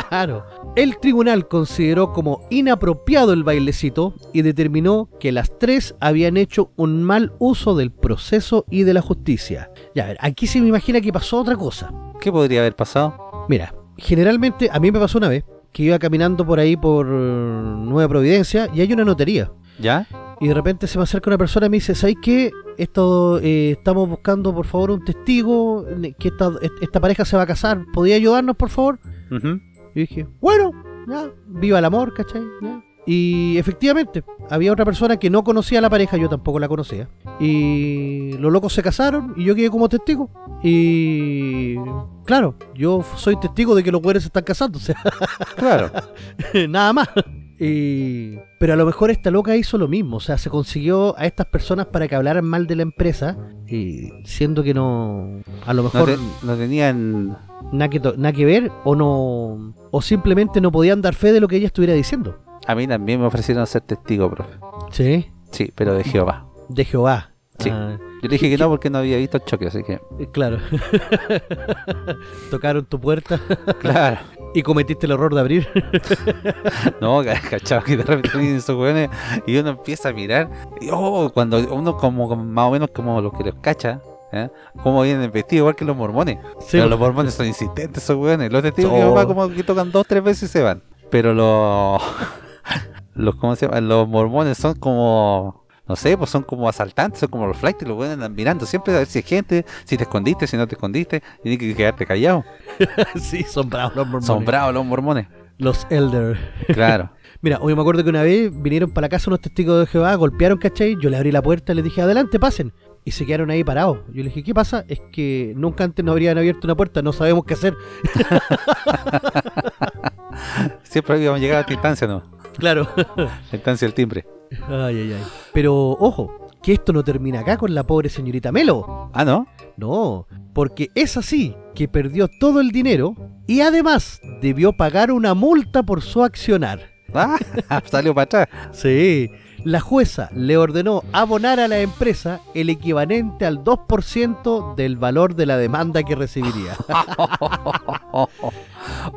A: Claro. El tribunal consideró como inapropiado el bailecito y determinó que las tres habían hecho un mal uso del proceso y de la justicia. Ya, a ver, aquí se me imagina que pasó otra cosa.
B: ¿Qué podría haber pasado?
A: Mira, generalmente a mí me pasó una vez que iba caminando por ahí por Nueva Providencia y hay una notería.
B: ¿Ya?
A: Y de repente se me acerca una persona y me dice, ¿sabes qué? Esto, eh, estamos buscando por favor un testigo, que esta, esta pareja se va a casar, ¿podría ayudarnos por favor?
B: Ujú.
A: Y dije, bueno, ya, viva el amor, ¿cachai? Ya. Y efectivamente, había otra persona que no conocía a la pareja, yo tampoco la conocía. Y los locos se casaron y yo quedé como testigo. Y claro, yo soy testigo de que los güeyes se están casando, o sea,
B: Claro. *laughs*
A: nada más. Y... Pero a lo mejor esta loca hizo lo mismo, o sea, se consiguió a estas personas para que hablaran mal de la empresa, y siendo que no, a lo
B: No,
A: mejor
B: no tenían.
A: nada que, nada que ver o no o simplemente no podían dar fe de lo que ella estuviera diciendo.
B: A mí también me ofrecieron ser testigo, profe.
A: Sí.
B: Sí, pero de Jehová.
A: De Jehová.
B: Sí.
A: Ah,
B: Yo le dije que no porque no había visto el choque, así que.
A: eh, claro. *laughs* Tocaron tu puerta
B: Claro.
A: Y cometiste el error de abrir. *laughs*
B: No, cachado que de repente vienen esos weones y uno empieza a mirar. Y oh, cuando uno como más o menos como lo que los cacha, ¿eh? como vienen vestidos igual que los mormones.
A: Sí,
B: Pero los mormones son insistentes esos weones. Los testigos de
A: Oh.
B: Jehová como que tocan dos, tres veces y se van. Pero los *laughs* los ¿cómo se llama? Los mormones son como no sé, pues son como asaltantes, son como los flights, los weones andan mirando siempre a ver si hay gente, si te escondiste, si no te escondiste, tienes que quedarte callado. *laughs*
A: sí, son bravos los mormones.
B: Son bravos los mormones.
A: Los elder.
B: Claro. *laughs*
A: Mira, hoy me acuerdo que una vez vinieron para la casa unos testigos de Jehová, golpearon, ¿cachai? Yo le abrí la puerta y les dije, adelante, pasen. Y se quedaron ahí parados. Yo les dije, ¿qué pasa? Es que nunca antes nos habrían abierto una puerta, no sabemos qué hacer. *laughs*
B: Siempre habíamos llegado a esta instancia, ¿no?
A: Claro. *laughs*
B: La instancia del timbre.
A: Ay, ay, ay. Pero ojo, que esto no termina acá con la pobre señorita Melo.
B: Ah, ¿no?
A: No, porque es así que perdió todo el dinero y además debió pagar una multa por su accionar.
B: Ah, *laughs* salió para atrás.
A: Sí, la jueza le ordenó abonar a la empresa el equivalente al 2% del valor de la demanda que recibiría. *laughs*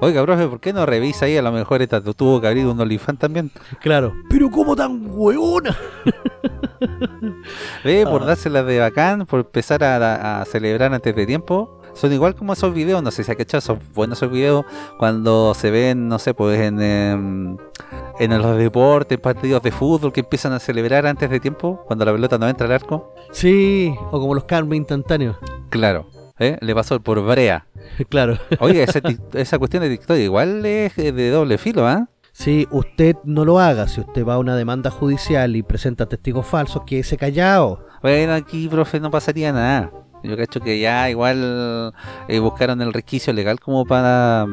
B: Oiga, profe, ¿por qué no revisa ahí? A lo mejor esta tu- tuvo que abrir un OnlyFans también.
A: claro. Pero ¿cómo tan hueona? *laughs*
B: Ve, por
A: Ah.
B: dárselas de bacán, por empezar a, a celebrar antes de tiempo. Son igual como esos videos, no sé si ha cachado, son buenos esos videos cuando se ven, no sé, pues en, em, en los deportes, partidos de fútbol que empiezan a celebrar antes de tiempo, cuando la pelota no entra al arco.
A: Sí, o como los karma instantáneos.
B: Claro, ¿eh? le pasó por brea. *laughs*
A: Claro.
B: Oiga, esa, *laughs* esa cuestión de TikTok igual es de doble filo, ¿ah?
A: Si usted no lo haga, si usted va a una demanda judicial y presenta testigos falsos, quédese callado.
B: Bueno, aquí, profe, no pasaría nada. Yo cacho que ya igual eh, buscaron el resquicio legal como para,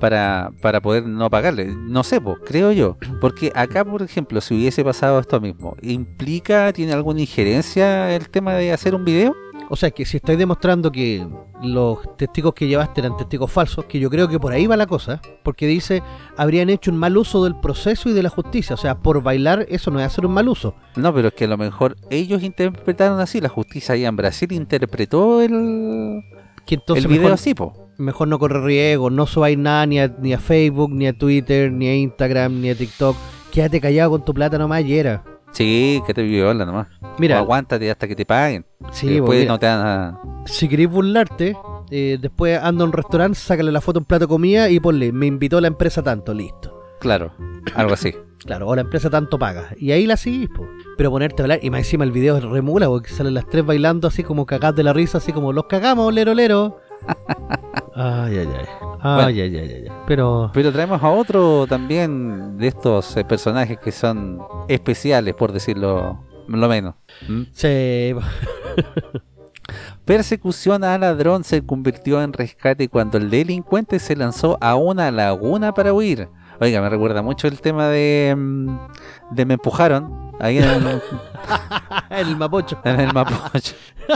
B: para, para poder no pagarle. No sé, pues, creo yo. Porque acá, por ejemplo, si hubiese pasado esto mismo, ¿implica, tiene alguna injerencia el tema de hacer un video?
A: O sea, que si estáis demostrando que los testigos que llevaste eran testigos falsos, que yo creo que por ahí va la cosa, porque dice, habrían hecho un mal uso del proceso y de la justicia. O sea, por bailar eso no es hacer un mal uso.
B: No, pero es que a lo mejor ellos interpretaron así, la justicia allá en Brasil interpretó el,
A: Que entonces
B: el video
A: mejor,
B: así, po.
A: mejor no corre riesgo, no subáis nada ni a, ni a Facebook, ni a Twitter, ni a Instagram, ni a TikTok. Quédate callado con tu plata nomás y era.
B: Sí, que te viola nomás.
A: Mira,
B: O aguántate hasta que te paguen.
A: sí, pues,
B: después
A: mira,
B: no te dan a-
A: si queréis burlarte, eh, después anda a un restaurante, sácale la foto a un plato de comida y ponle, me invitó la empresa tanto, listo.
B: Claro, algo así. *coughs*
A: Claro, o la empresa tanto paga. Y ahí la seguís, po. Pero ponerte a hablar, y más encima el video es remula, porque salen las tres bailando así como cagadas de la risa, así como los cagamos, lero, lero. *laughs* ay, ay, ay. Ay, ay, ay, ay, ay. Pero.
B: Pero traemos a otro también de estos eh, personajes que son especiales, por decirlo lo menos. ¿Mm?
A: Sí, *laughs*
B: Persecución a ladrón se convirtió en rescate cuando el delincuente se lanzó a una laguna para huir. Oiga, me recuerda mucho el tema de, mm, de me empujaron ahí en el, *laughs*
A: el mapocho. *laughs*
B: en el Mapocho.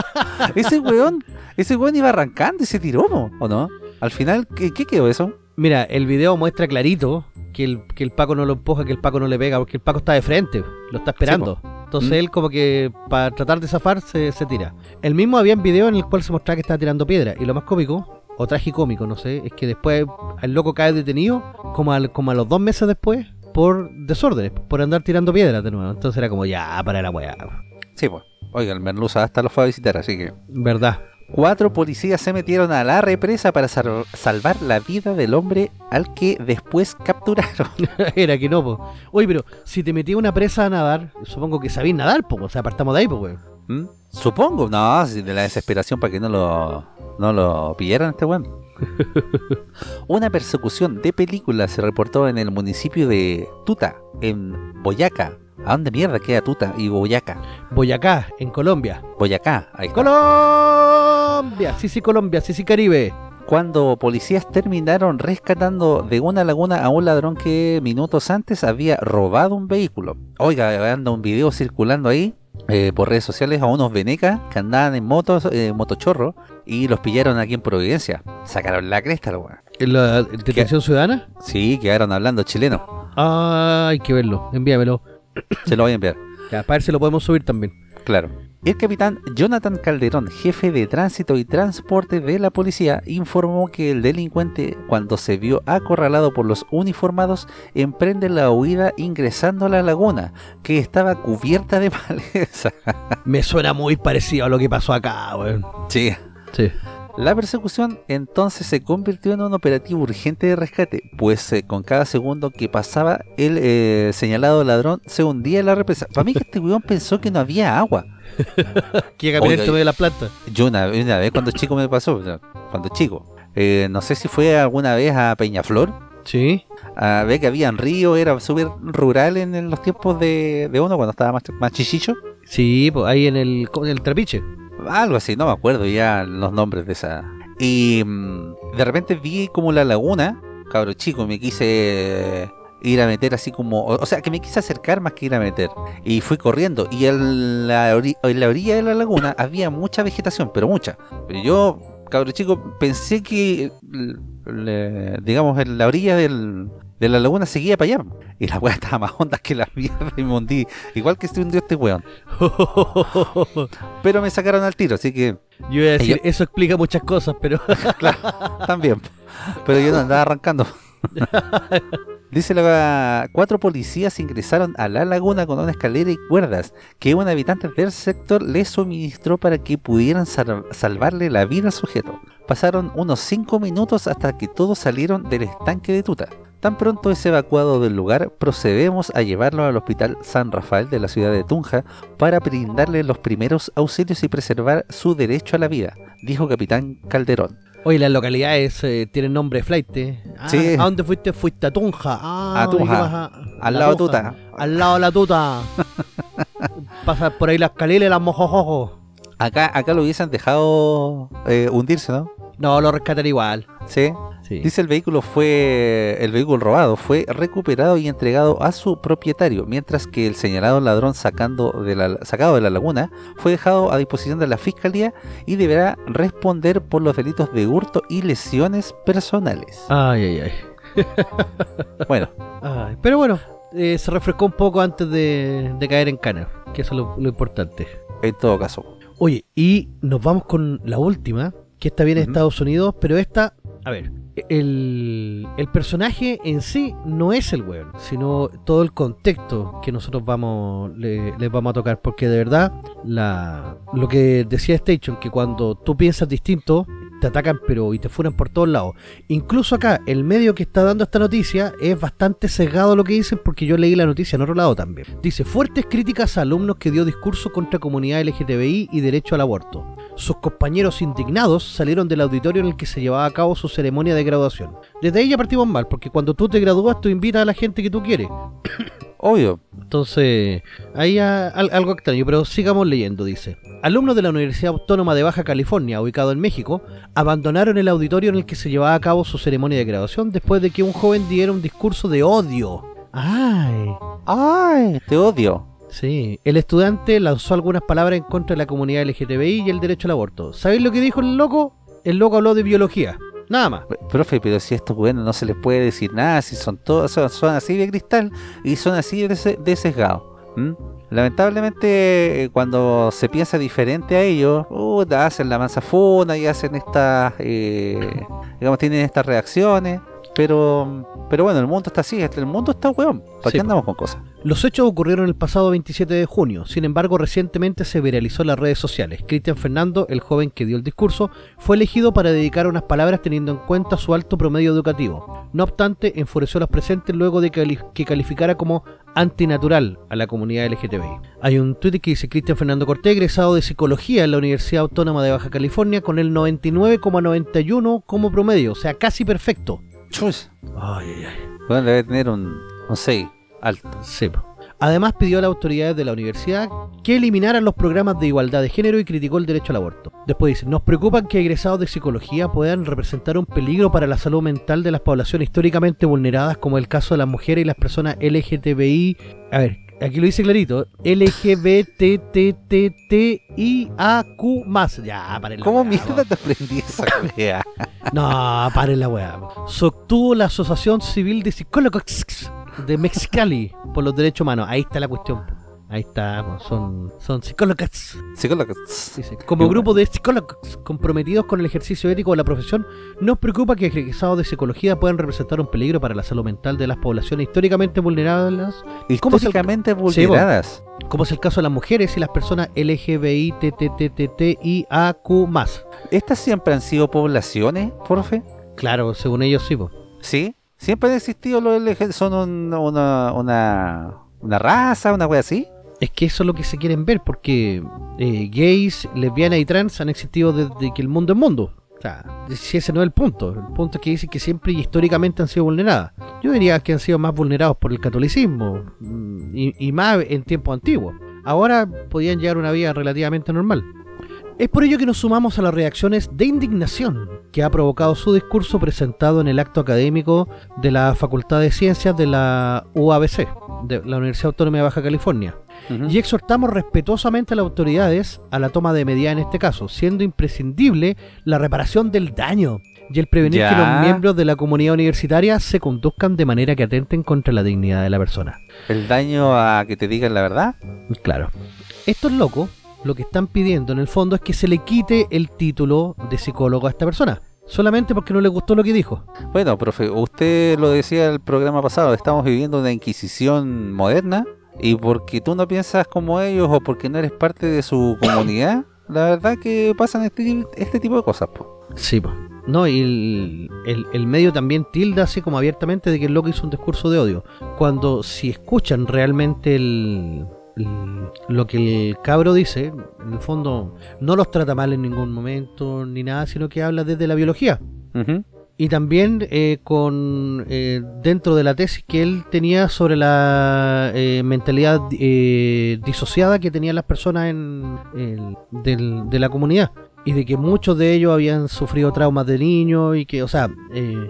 B: *laughs* ese weón, ese weón iba arrancando y se tiró, ¿no? ¿o no? Al final, ¿qué, qué quedó eso?
A: Mira, el video muestra clarito que el, que el Paco no lo empuja, que el Paco no le pega, porque el Paco está de frente, lo está esperando. Entonces
B: Mm.
A: él como que para tratar de zafar se, se tira. El mismo había un video en el cual se mostraba que estaba tirando piedra. Y lo más cómico, o tragicómico, no sé, es que después el loco cae detenido como, al, como a los dos meses después por desórdenes, por andar tirando piedras de nuevo. Entonces era como ya, para la weá.
B: Sí, pues. Oiga, el Merluza hasta lo fue a visitar, así que...
A: Verdad.
B: Cuatro policías se metieron a la represa para sal- salvar la vida del hombre al que después capturaron. *laughs*
A: era que no, po. Oye, pero si te metí una presa a nadar, supongo que sabís nadar, po. O sea, partamos de ahí, pues, weón.
B: ¿Mm? Supongo, no, de la desesperación para que no lo, no lo pillaran este weón. *laughs* Una persecución de película se reportó en el municipio de Tuta, en Boyaca. ¿A dónde mierda queda Tuta y Boyaca?
A: Boyacá, en Colombia.
B: Boyacá, ahí está.
A: Colombia, sí, sí, Colombia, sí, sí, Caribe.
B: Cuando policías terminaron rescatando de una laguna a un ladrón que minutos antes había robado un vehículo. Oiga, anda un video circulando ahí eh, por redes sociales a unos venecas que andaban en motos, eh, motochorro y los pillaron aquí en Providencia. Sacaron la cresta, lo weón.
A: ¿En la detención ciudadana?
B: Sí, quedaron hablando chileno.
A: Ah, hay que verlo, envíamelo.
B: Se lo voy a enviar.
A: Ya, para ver si lo podemos subir también.
B: Claro. El capitán Jonathan Calderón, jefe de tránsito y transporte de la policía, informó que el delincuente, cuando se vio acorralado por los uniformados, emprende la huida ingresando a la laguna, que estaba cubierta de *laughs* maleza.
A: Me suena muy parecido a lo que pasó acá, weón.
B: Sí.
A: Sí.
B: La persecución entonces se convirtió en un operativo urgente de rescate, pues eh, con cada segundo que pasaba el eh, señalado ladrón se hundía en la represa. Para mí que este weón pensó que no había agua. *laughs*
A: Caminar todo de la planta.
B: Yo una, una vez cuando chico me pasó, cuando chico. Eh, no sé si fue alguna vez a Peñaflor,
A: Sí.
B: a ver que había en río, era súper rural en, en los tiempos de, de uno, cuando estaba más, más.
A: Sí, pues ahí en el, en el trapiche.
B: Algo así, no me acuerdo ya los nombres de esa. Y mm, de repente vi como la laguna, cabro chico, me quise ir a meter así como, o, sea, que me quise acercar más que ir a meter. Y fui corriendo y en la, orilla de la laguna *laughs* había mucha vegetación, pero mucha. Pero yo, cabro chico, pensé que, l- le- digamos, en la orilla del, de la laguna seguía para allá. Y la weá estaba más honda que la mierda y me hundí. Igual que se hundió este weón. Pero me sacaron al tiro, así que
A: Yo iba a decir,
B: yo-
A: eso explica muchas cosas, pero *laughs*
B: También. Pero yo no andaba arrancando. *laughs* Dice la cuatro policías ingresaron a la laguna con una escalera y cuerdas que un habitante del sector les suministró para que pudieran sal- salvarle la vida al sujeto. Pasaron unos 5 minutos hasta que todos salieron del estanque de Tuta. Tan pronto es evacuado del lugar, procedemos a llevarlo al hospital San Rafael de la ciudad de Tunja para brindarle los primeros auxilios y preservar su derecho a la vida, dijo capitán Calderón.
A: Oye, las localidades eh, tienen nombre de flight. eh. Ah,
B: Sí.
A: ¿A dónde fuiste? Fuiste a Tunja. Ah,
B: A Tunja. Al
A: La
B: lado de
A: Tunja.
B: Tuta.
A: Al lado de la tuta. *laughs* Pasar por ahí las caliles, las mojojojos.
B: Acá, acá lo hubiesen dejado eh, hundirse, ¿no?
A: No, lo rescatan igual.
B: Sí.
A: Sí.
B: Dice el vehículo fue el vehículo robado fue recuperado y entregado a su propietario, mientras que el señalado ladrón sacando de la, sacado de la laguna fue dejado a disposición de la fiscalía y deberá responder por los delitos de hurto y lesiones personales.
A: Ay, ay, ay. *laughs*
B: Bueno,
A: Ay, Pero bueno, eh, se refrescó un poco antes de, de caer en cana, que eso es lo, lo importante.
B: en todo caso.
A: Oye, y nos vamos con la última, que esta viene de. Estados Unidos, pero esta, a ver, el, el personaje en sí no es el weón, sino todo el contexto que nosotros vamos le- les vamos a tocar, porque de verdad, la, lo que decía Station, que cuando tú piensas distinto, te atacan pero y te fueran por todos lados. Incluso acá, el medio que está dando esta noticia es bastante sesgado lo que dicen porque yo leí la noticia en otro lado también. Dice, fuertes críticas a alumnos que dio discurso contra comunidad LGTBI y derecho al aborto. Sus compañeros indignados salieron del auditorio en el que se llevaba a cabo su ceremonia de graduación. Desde ahí ya partimos mal, porque cuando tú te gradúas, tú invitas a la gente que tú quieres.
B: Obvio,
A: Entonces, ahí algo extraño, pero sigamos leyendo, dice. Alumnos de la Universidad Autónoma de Baja California, ubicado en México, abandonaron el auditorio en el que se llevaba a cabo su ceremonia de graduación después de que un joven diera un discurso de odio. ¡Ay!
B: ¡ay! Te odio.
A: Sí, el estudiante lanzó algunas palabras en contra de la comunidad LGTBI y el derecho al aborto. ¿Sabéis lo que dijo el loco? El loco habló de biología. Nada más.
B: Profe, pero si estos buenos no se les puede decir nada, si son todos, son, son así de cristal y son así de, de sesgados. ¿m? Lamentablemente, eh, cuando se piensa diferente a ellos, puta, hacen la mansa funa y hacen estas, eh, digamos, tienen estas reacciones. Pero, pero bueno, el mundo está así, el mundo está hueón. ¿Para
A: Sí,
B: qué andamos con cosas?
A: Los hechos ocurrieron el pasado 27 de junio, sin embargo recientemente se viralizó en las redes sociales. Cristian Fernando, el joven que dio el discurso, fue elegido para dedicar unas palabras teniendo en cuenta su alto promedio educativo. No obstante, enfureció a los presentes luego de que, cali- que calificara como antinatural a la comunidad LGTBI. Hay un tweet que dice Cristian Fernando Cortés, egresado de Psicología en la Universidad Autónoma de Baja California con el 99,91 como promedio, o sea, casi perfecto.
B: Chus.
A: Ay, ay, ay.
B: Bueno, debe tener un, un 6 alto.
A: Sí. Además pidió a las autoridades de la universidad que eliminaran los programas de igualdad de género y criticó el derecho al aborto. Después dice, nos preocupan que egresados de psicología puedan representar un peligro para la salud mental de las poblaciones históricamente vulneradas como el caso de las mujeres y las personas LGTBI. A ver, aquí lo dice clarito, LGBTTTIAQ+. Ya, paren la
B: ¿Cómo mierda te aprendí esa wea? *laughs*
A: no, paren la weá. Sostuvo la Asociación Civil de Psicólogos de Mexicali por los derechos humanos. Ahí está la cuestión. Ahí está, son, son psicólogos.
B: Psicólogos.
A: dice. Como grupo de psicólogos comprometidos con el ejercicio ético de la profesión, nos preocupa que egresados de psicología puedan representar un peligro para la salud mental de las poblaciones históricamente vulnerables, ¿Cómo es el-
B: Históricamente
A: Sí,
B: vulneradas.
A: como es el caso de las mujeres y las personas LGBI, TTTTIAQ+.
B: ¿Estas siempre han sido poblaciones, profe?
A: Claro, según ellos sí, po.
B: ¿Sí? ¿Siempre han existido los? ¿Son un- una, una, una raza, una wea así?
A: Es que eso es lo que se quieren ver, porque eh, gays, lesbianas y trans han existido desde que el mundo es mundo. O sea, si ese no es el punto. El punto es que dicen que siempre y históricamente han sido vulneradas. Yo diría que han sido más vulnerados por el catolicismo mm, y, y más en tiempos antiguos. Ahora podían llevar una vida relativamente normal. Es por ello que nos sumamos a las reacciones de indignación que ha provocado su discurso presentado en el acto académico de la Facultad de Ciencias de la UABC, de la Universidad Autónoma de Baja California. Y exhortamos respetuosamente a las autoridades a la toma de medidas en este caso, siendo imprescindible la reparación del daño y el prevenir
B: Ya.
A: que los miembros de la comunidad universitaria se conduzcan de manera que atenten contra la dignidad de la persona.
B: ¿El daño a que te digan la verdad?
A: Claro. Estos locos lo que están pidiendo en el fondo es que se le quite el título de psicólogo a esta persona, solamente porque no le gustó lo que dijo.
B: Bueno, profe, usted lo decía el programa pasado, estamos viviendo una inquisición moderna y porque tú no piensas como ellos o porque no eres parte de su comunidad, la verdad que pasan este, este tipo de cosas. po.
A: Sí, po. No, y el, el- el medio también tilda así como abiertamente de que el loco hizo un discurso de odio. Cuando si escuchan realmente el, el- lo que el cabro dice, en el fondo, no los trata mal en ningún momento ni nada, sino que habla desde la biología. Y también eh, con eh, dentro de la tesis que él tenía sobre la eh, mentalidad eh, disociada que tenían las personas en, en- del- de la comunidad. Y de que muchos de ellos habían sufrido traumas de niño y que, o sea, eh,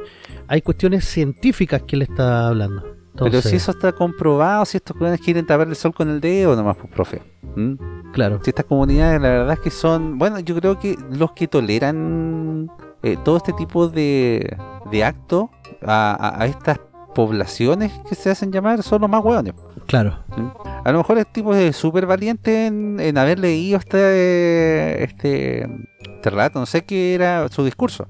A: hay cuestiones científicas que él está hablando.
B: Pero si eso está comprobado, si estos jóvenes quieren tapar el sol con el dedo nomás, pues, profe. ¿Mm?
A: claro,
B: Si estas comunidades, la verdad es que son, bueno, yo creo que los que toleran eh, todo este tipo de, de actos a, a- a estas poblaciones que se hacen llamar son los más hueones.
A: claro.
B: A lo mejor el tipo es súper valiente en, en haber leído este, este, este relato, no sé qué era su discurso,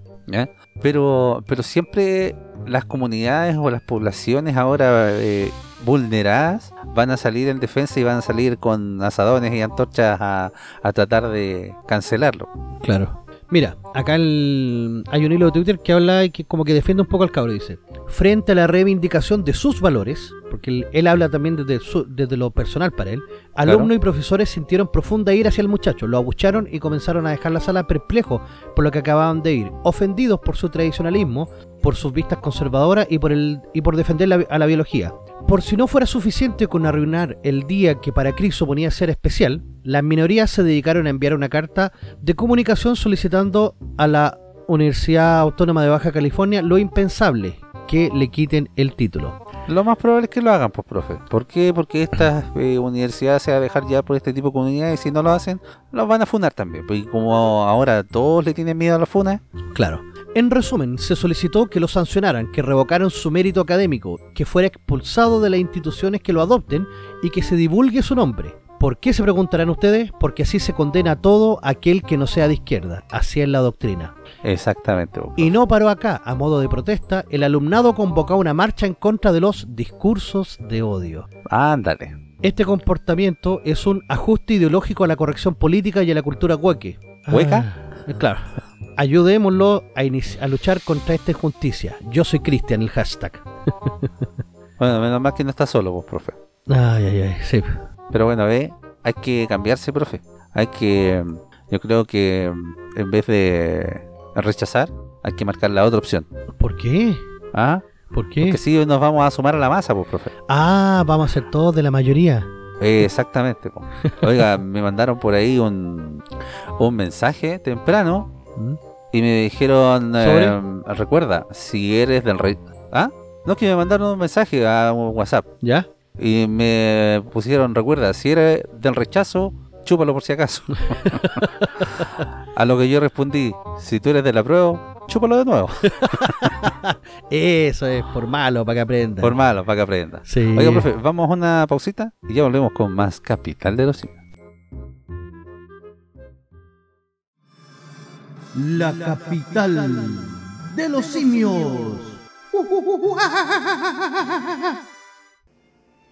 B: Pero, pero siempre las comunidades o las poblaciones ahora eh, vulneradas van a salir en defensa y van a salir con asadones y antorchas a, a tratar de cancelarlo.
A: Claro. Mira, acá el- hay un hilo de Twitter que habla y que como que defiende un poco al cabro, dice. Frente a la reivindicación de sus valores, porque él, él habla también desde, su- desde lo personal para él, alumnos y profesores sintieron profunda ira hacia el muchacho, lo abucharon y comenzaron a dejar la sala perplejos por lo que acababan de ir, ofendidos por su tradicionalismo, por sus vistas conservadoras y por, el, y por defender la- a la biología. Por si no fuera suficiente con arruinar el día que para Chris suponía ser especial, las minorías se dedicaron a enviar una carta de comunicación solicitando a la Universidad Autónoma de Baja California lo impensable, que le quiten el título.
B: Lo más probable es que lo hagan, pues, profe. ¿Por qué? Porque estas eh, universidades se van a dejar ya por este tipo de comunidades y si no lo hacen, los van a funar también. Porque como ahora todos le tienen miedo a las funas,
A: Claro. En resumen, se solicitó que lo sancionaran, que revocaran su mérito académico, que fuera expulsado de las instituciones que lo adopten y que se divulgue su nombre. ¿Por qué se preguntarán ustedes? Porque así se condena a todo aquel que no sea de izquierda. Así es la doctrina.
B: exactamente.
A: Y no paró acá, a modo de protesta, el alumnado convocó una marcha en contra de los discursos de odio.
B: Ándale.
A: Este comportamiento es un ajuste ideológico a la corrección política y a la cultura hueque.
B: ¿Hueca?
A: Ah, claro. Ayudémoslo a, luchar contra esta injusticia. Yo soy Cristian, el hashtag.
B: Bueno, menos mal que no está solo, pues, profe.
A: Ay, ay, ay, sí.
B: Pero bueno, ve, hay que cambiarse, profe. Hay que, yo creo que en vez de rechazar, hay que marcar la otra opción.
A: ¿Por qué?
B: ¿Ah?
A: ¿Por qué?
B: Porque si nos vamos a sumar a la masa, pues, profe.
A: Ah, vamos a ser todos de la mayoría.
B: Eh, exactamente. po. Oiga, *laughs* me mandaron por ahí un, un mensaje temprano
A: ¿Mm?
B: y me dijeron, eh, recuerda, si eres del rey... ¿Ah? No, que me mandaron un mensaje a WhatsApp
A: ¿Ya?
B: Y me pusieron, recuerda, si eres del rechazo, chúpalo por si acaso. *laughs* a lo que yo respondí, si tú eres de la prueba, chúpalo de nuevo. *laughs*
A: Eso es por malo, para que aprendan.
B: por malo, para que aprendas.
A: Sí.
B: Oiga, profe, vamos a una pausita y ya volvemos con más Capital de los Simios.
C: La capital de los simios. *laughs*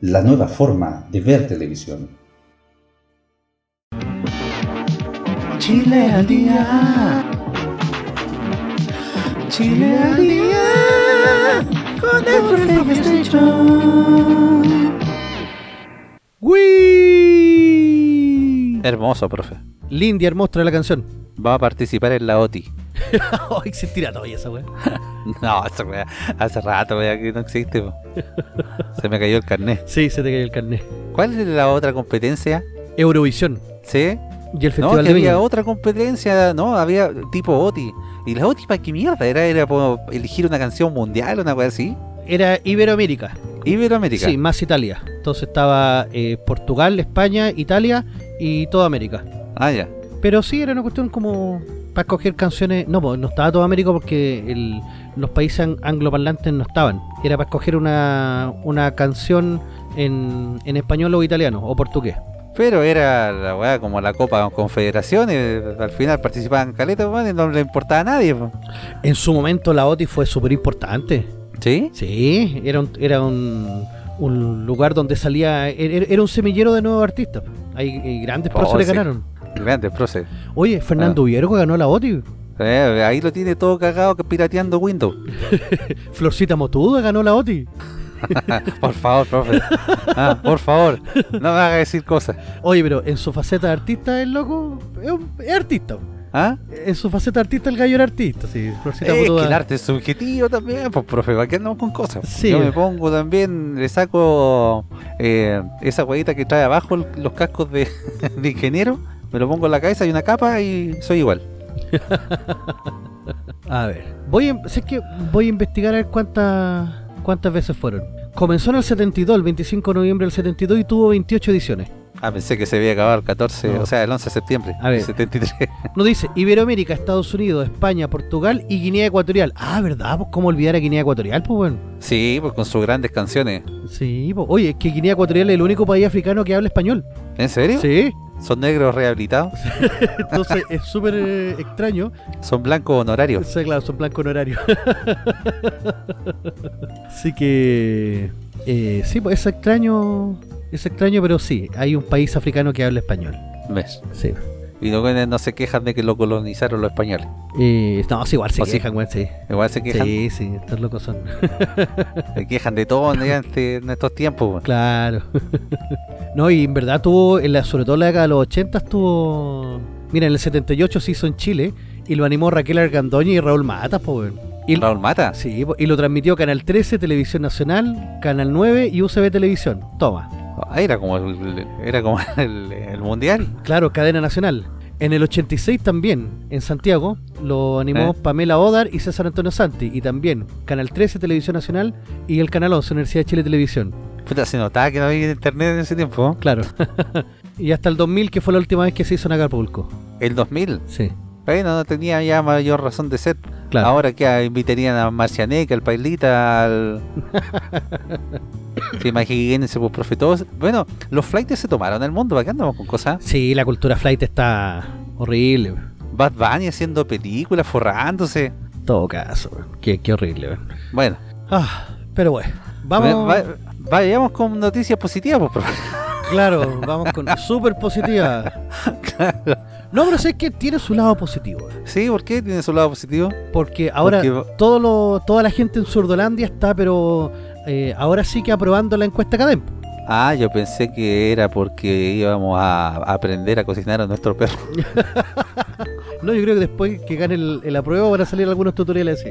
D: la nueva forma de ver televisión.
C: Chile al día. Chile al día. Con el profe Station.
A: ¡Wii!
B: Hermoso, profe.
A: Lindy hermosa la canción.
B: Va a participar en la OTI. *laughs*
A: Tira todavía esa weá. *laughs*
B: No, esa weá, hace rato weá que no existe. po. *laughs* Se me cayó el carnet.
A: Sí, se te cayó el carnet.
B: ¿Cuál es la otra competencia?
A: Eurovisión.
B: ¿Sí?
A: Y el
B: No,
A: Festival
B: que
A: de Viña.
B: había otra competencia, ¿no? Había tipo OTI. ¿Y la OTI para qué mierda? ¿Era, era por elegir una canción mundial o una cosa así?
A: Era Iberoamérica.
B: Iberoamérica.
A: Sí, más Italia. Entonces estaba eh, Portugal, España, Italia y toda América.
B: Ah, ya.
A: Pero sí, era una cuestión como para escoger canciones. No, pues, no estaba toda América porque el- los países ang- angloparlantes no estaban. Era para escoger una, una canción en, en español o italiano o portugués.
B: Pero era la weá como la Copa Confederaciones. Al final participaban caletas, y no le importaba a nadie.
A: En su momento la OTI fue súper importante.
B: ¿Sí?
A: Sí, era un, era un, un lugar donde salía. Era, era un semillero de nuevos artistas. Hay, hay grandes
B: Oh,
A: profesores
B: sí.
A: ganaron.
B: Grande.
A: Oye, Fernando Viergo ganó la OTI.
B: Eh, ahí lo tiene todo cagado que pirateando Windows. *laughs*
A: Florcita Motuda ganó la OTI. *laughs*
B: por favor, profe. Ah, por favor, no me haga decir cosas.
A: Oye, pero en su faceta de artista, el loco es, un- es artista.
B: ¿Ah?
A: En su faceta de artista, el gallo era artista. Sí, Florcita
B: Es
A: Motuda.
B: que el arte es subjetivo también, pues profe, ¿para qué andamos con cosas?
A: Sí.
B: Yo me pongo también, le saco eh, esa huevita que trae abajo los cascos de, *laughs* de ingeniero, me lo pongo en la cabeza y una capa y soy igual. *laughs*
A: A ver, voy a, sé que voy a investigar a ver cuántas cuántas veces fueron. Comenzó en el 72, el 25 de noviembre del 72 y tuvo 28 ediciones.
B: Ah, pensé que se había acabado el 14,
A: No.
B: o sea, el 11 de septiembre
A: A ver.
B: del 73. *laughs*
A: Nos dice Iberoamérica, Estados Unidos, España, Portugal y Guinea Ecuatorial. Ah, ¿verdad? Pues, ¿Cómo olvidar a Guinea Ecuatorial? Pues bueno.
B: Sí, pues con sus grandes canciones.
A: Sí, pues. Oye, es que Guinea Ecuatorial es el único país africano que habla español.
B: ¿En serio?
A: Sí.
B: ¿Son negros rehabilitados? *laughs*
A: Entonces es súper eh, extraño.
B: ¿Son blancos honorarios?
A: Sí, claro, son blanco honorario. *laughs* Así que. eh, sí, pues es extraño. Es extraño, pero sí, hay un país africano que habla español.
B: ¿Ves?
A: Sí.
B: Y los güeyes no se quejan de que lo colonizaron los españoles.
A: Eh, no, sí, igual se quejan, güey, sí.
B: Igual se quejan,
A: Sí, sí, estos locos son. *laughs*
B: se quejan de todo en, *laughs* este- en estos tiempos. güey.
A: Claro. *laughs* no, y en verdad tuvo, en la, sobre todo en la década de los 80 tuvo... Mira, en el 78 se hizo en Chile y lo animó Raquel Argandoña y Raúl Matas, pues, Y,
B: Raúl Mata.
A: sí, y lo transmitió Canal 13, Televisión Nacional, Canal 9 y UCB Televisión. Toma.
B: Ah, era como el, era como *laughs* el, el mundial.
A: Claro, cadena nacional. En el 86 también, en Santiago, lo animó
B: ¿Eh?
A: Pamela Odar y César Antonio Santi. Y también Canal 13, Televisión Nacional y el Canal 11, Universidad de Chile Televisión.
B: Puta, se notaba que no había internet en ese tiempo.
A: Claro. *laughs* y hasta el 2000, que fue la última vez que se hizo en Acapulco.
B: El 2000.
A: Sí,
B: Bueno, no tenía ya mayor razón de ser.
A: claro.
B: Ahora que invitarían a Marcianeca, al Pailita, al. *laughs* Sí, imagínense, pues, profe, todos. Bueno, los flights se tomaron el mundo. ¿Para qué andamos con cosas?
A: Sí, la cultura flight está horrible.
B: Bad Bunny haciendo películas, forrándose.
A: Todo caso, qué, qué horrible.
B: Bueno,
A: Ah, pero bueno, vamos.
B: va- va- vayamos con noticias positivas, pues, profe.
A: Claro, *laughs* vamos con súper positiva. No, pero sé que tiene su lado positivo.
B: Sí, ¿por qué tiene su lado positivo?
A: Porque ahora
B: Porque-
A: todo lo, toda la gente en Surdolandia está, pero eh, ahora sí que aprobando la encuesta Cadem.
B: Ah, yo pensé que era porque íbamos a aprender a cocinar a nuestro perro. *laughs*
A: No, yo creo que después que gane el, el apruebo van a salir algunos tutoriales así.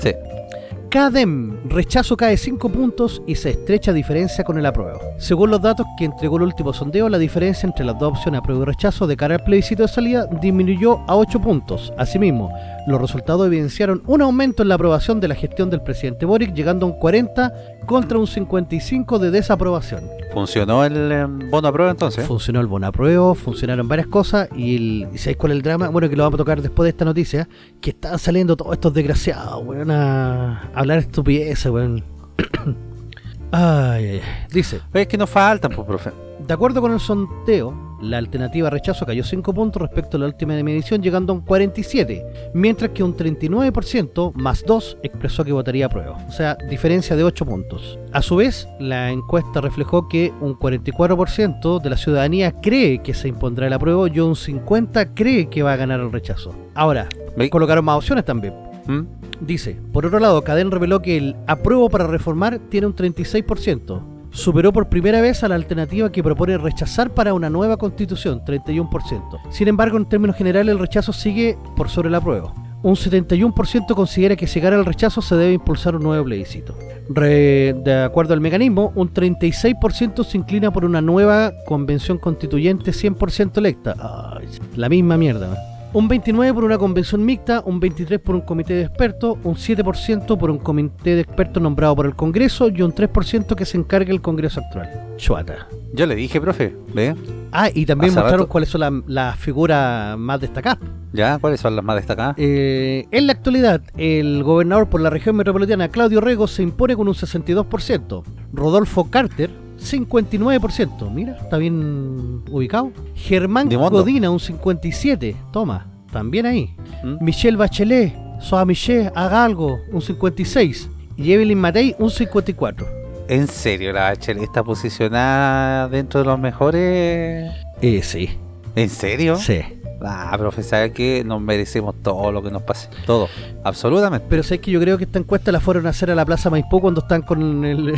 B: Sí.
A: CADEM, rechazo cae 5 puntos y se estrecha diferencia con el apruebo. Según los datos que entregó el último sondeo, la diferencia entre las dos opciones apruebo y rechazo de cara al plebiscito de salida disminuyó a 8 puntos. Asimismo, los resultados evidenciaron un aumento en la aprobación de la gestión del presidente Boric, llegando a un 40 contra un 55 de desaprobación.
B: ¿Funcionó el em, bono a prueba entonces?
A: Funcionó el bonapruebo, funcionaron varias cosas y, el, ¿y ¿sabéis cuál es el drama? Bueno, que lo vamos a tocar después de esta noticia, que están saliendo todos estos desgraciados, weón, a hablar estupideces, weón. *coughs* ay, ay, ay. Dice,
B: es que nos faltan, pues, profe.
A: de acuerdo con el sondeo, la alternativa rechazo cayó 5 puntos respecto a la última medición, llegando a un 47, mientras que un 39% más 2 expresó que votaría a prueba, o sea, diferencia de 8 puntos. A su vez, la encuesta reflejó que un 44% de la ciudadanía cree que se impondrá el apruebo y un 50% cree que va a ganar el rechazo. Ahora,
B: Ve-
A: colocaron más opciones también.
B: ¿Mm?
A: Dice, por otro lado, Cadén reveló que el apruebo para reformar tiene un 36%. Superó por primera vez a la alternativa que propone rechazar para una nueva constitución, 31%. Sin embargo, en términos generales, el rechazo sigue por sobre el apruebo. un 71% considera que si gana el rechazo se debe impulsar un nuevo plebiscito. De acuerdo al mecanismo, un 36% se inclina por una nueva convención constituyente 100% electa. Ay, la misma mierda. Un 29% por una convención mixta, un 23% por un comité de expertos, un 7% por un comité de expertos nombrado por el Congreso y un 3% que se encargue el Congreso actual. Chuata.
B: Yo le dije, profe, ¿ve?
A: Ah, y también
B: Hace
A: mostraron
B: rato-
A: cuáles son la- las figuras más destacadas.
B: ¿Ya? ¿Cuáles son las más destacadas?
A: Eh, en la actualidad, el gobernador por la región metropolitana, Claudio Rego, se impone con un 62%. Rodolfo Carter, 59%. Mira, está bien ubicado. Germán. Codina, un 57%. Toma, también ahí.
B: ¿Mm?
A: Michelle Bachelet, Soa Michelle, haga algo, un 56%. Y Evelyn Matei, un 54%.
B: ¿En serio la HL está posicionada dentro de los mejores?
A: Eh, sí,
B: ¿En serio?
A: sí.
B: Ah, profe, ¿sabe que Nos merecemos todo lo que nos pase. Todo. Absolutamente.
A: Pero sé que yo creo que esta encuesta la fueron a hacer a la Plaza Maipú cuando están con el-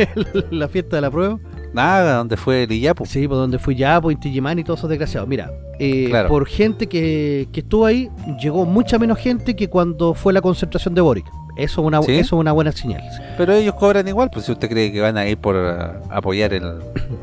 A: *laughs* la fiesta de la prueba.
B: Nada, donde fue el Iyapu.
A: Sí, por donde fui ya, por Intigimán y todos esos desgraciados. Mira, eh,
B: Claro.
A: por gente que, que estuvo ahí, llegó mucha menos gente que cuando fue la concentración de Boric. Eso es una,
B: ¿Sí?
A: eso es una buena señal.
B: Pero ellos cobran igual, pues si usted cree que van a ir por eh, apoyar el,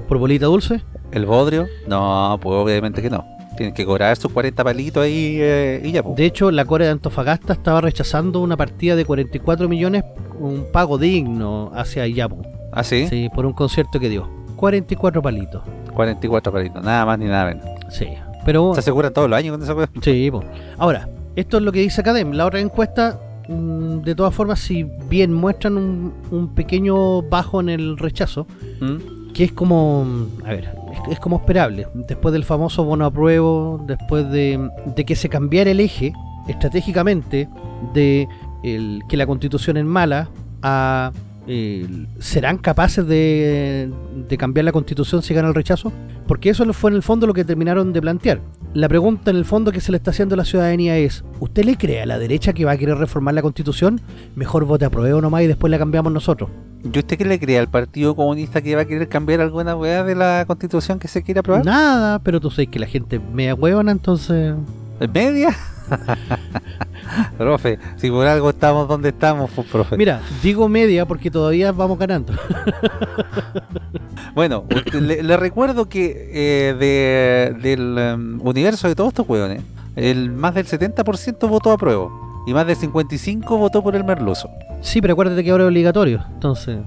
A: ¿Por bolita dulce?
B: el bodrio, no, pues obviamente que no. Tienen que cobrar sus 40 palitos ahí eh, y ya.
A: De hecho, la Core de Antofagasta estaba rechazando una partida de 44 millones, un pago digno hacia Iyapu.
B: Ah, sí,
A: Sí, por un concierto que dio. 44 palitos.
B: 44 palitos, nada más ni nada menos.
A: Sí. Pero
B: Se aseguran todos los años con esa.
A: Sí, po. ahora, esto es lo que dice Academ. La otra encuesta, mm, de todas formas, si bien muestran un, un pequeño bajo en el rechazo,
B: ¿Mm?
A: Que es como, a ver, es, como esperable. Después del famoso bono apruebo, después de, de que se cambiara el eje estratégicamente de el, que la constitución es mala a... el- ¿Serán capaces de, de cambiar la constitución si gana el rechazo? Porque eso fue en el fondo lo que terminaron de plantear. La pregunta en el fondo que se le está haciendo a la ciudadanía es, ¿usted le cree a la derecha que va a querer reformar la constitución? Mejor vote a prueba nomás y después la cambiamos nosotros.
B: ¿Y usted qué le cree al Partido Comunista que va a querer cambiar alguna weá de la constitución que se quiere aprobar?
A: Nada, pero tú sabes que la gente media huevona, entonces...
B: ¿En media? *laughs* *laughs* profe, si por algo estamos donde estamos, pues, profe.
A: Mira, digo media porque todavía vamos ganando. *laughs*
B: Bueno, le, le recuerdo que eh, de- del em, universo de todos estos hueones, el más del 70% votó a prueba y más del 55% votó por el merluzo.
A: Sí, pero acuérdate que ahora es obligatorio, entonces...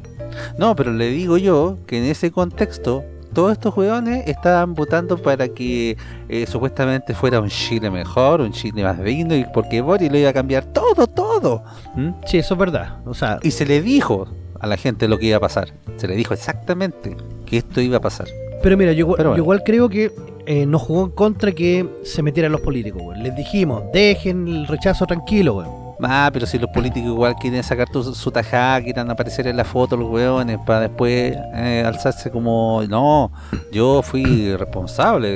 B: No, pero le digo yo que en ese contexto todos estos hueones estaban votando para que eh, supuestamente fuera un Chile mejor, un Chile más digno, y porque Boris lo iba a cambiar todo, todo. ¿Mm?
A: Sí, eso es verdad. O sea,
B: Y se le dijo a la gente lo que iba a pasar. Se le dijo exactamente que esto iba a pasar.
A: pero mira, yo,
B: Pero bueno.
A: yo igual creo que eh, nos jugó en contra que se metieran los políticos. Les dijimos, dejen el rechazo tranquilo, weón.
B: Ah, pero si los políticos igual quieren sacar tu- su tajada, quieren aparecer en la foto los hueones para después eh, alzarse como, no, yo fui *clears throat* responsable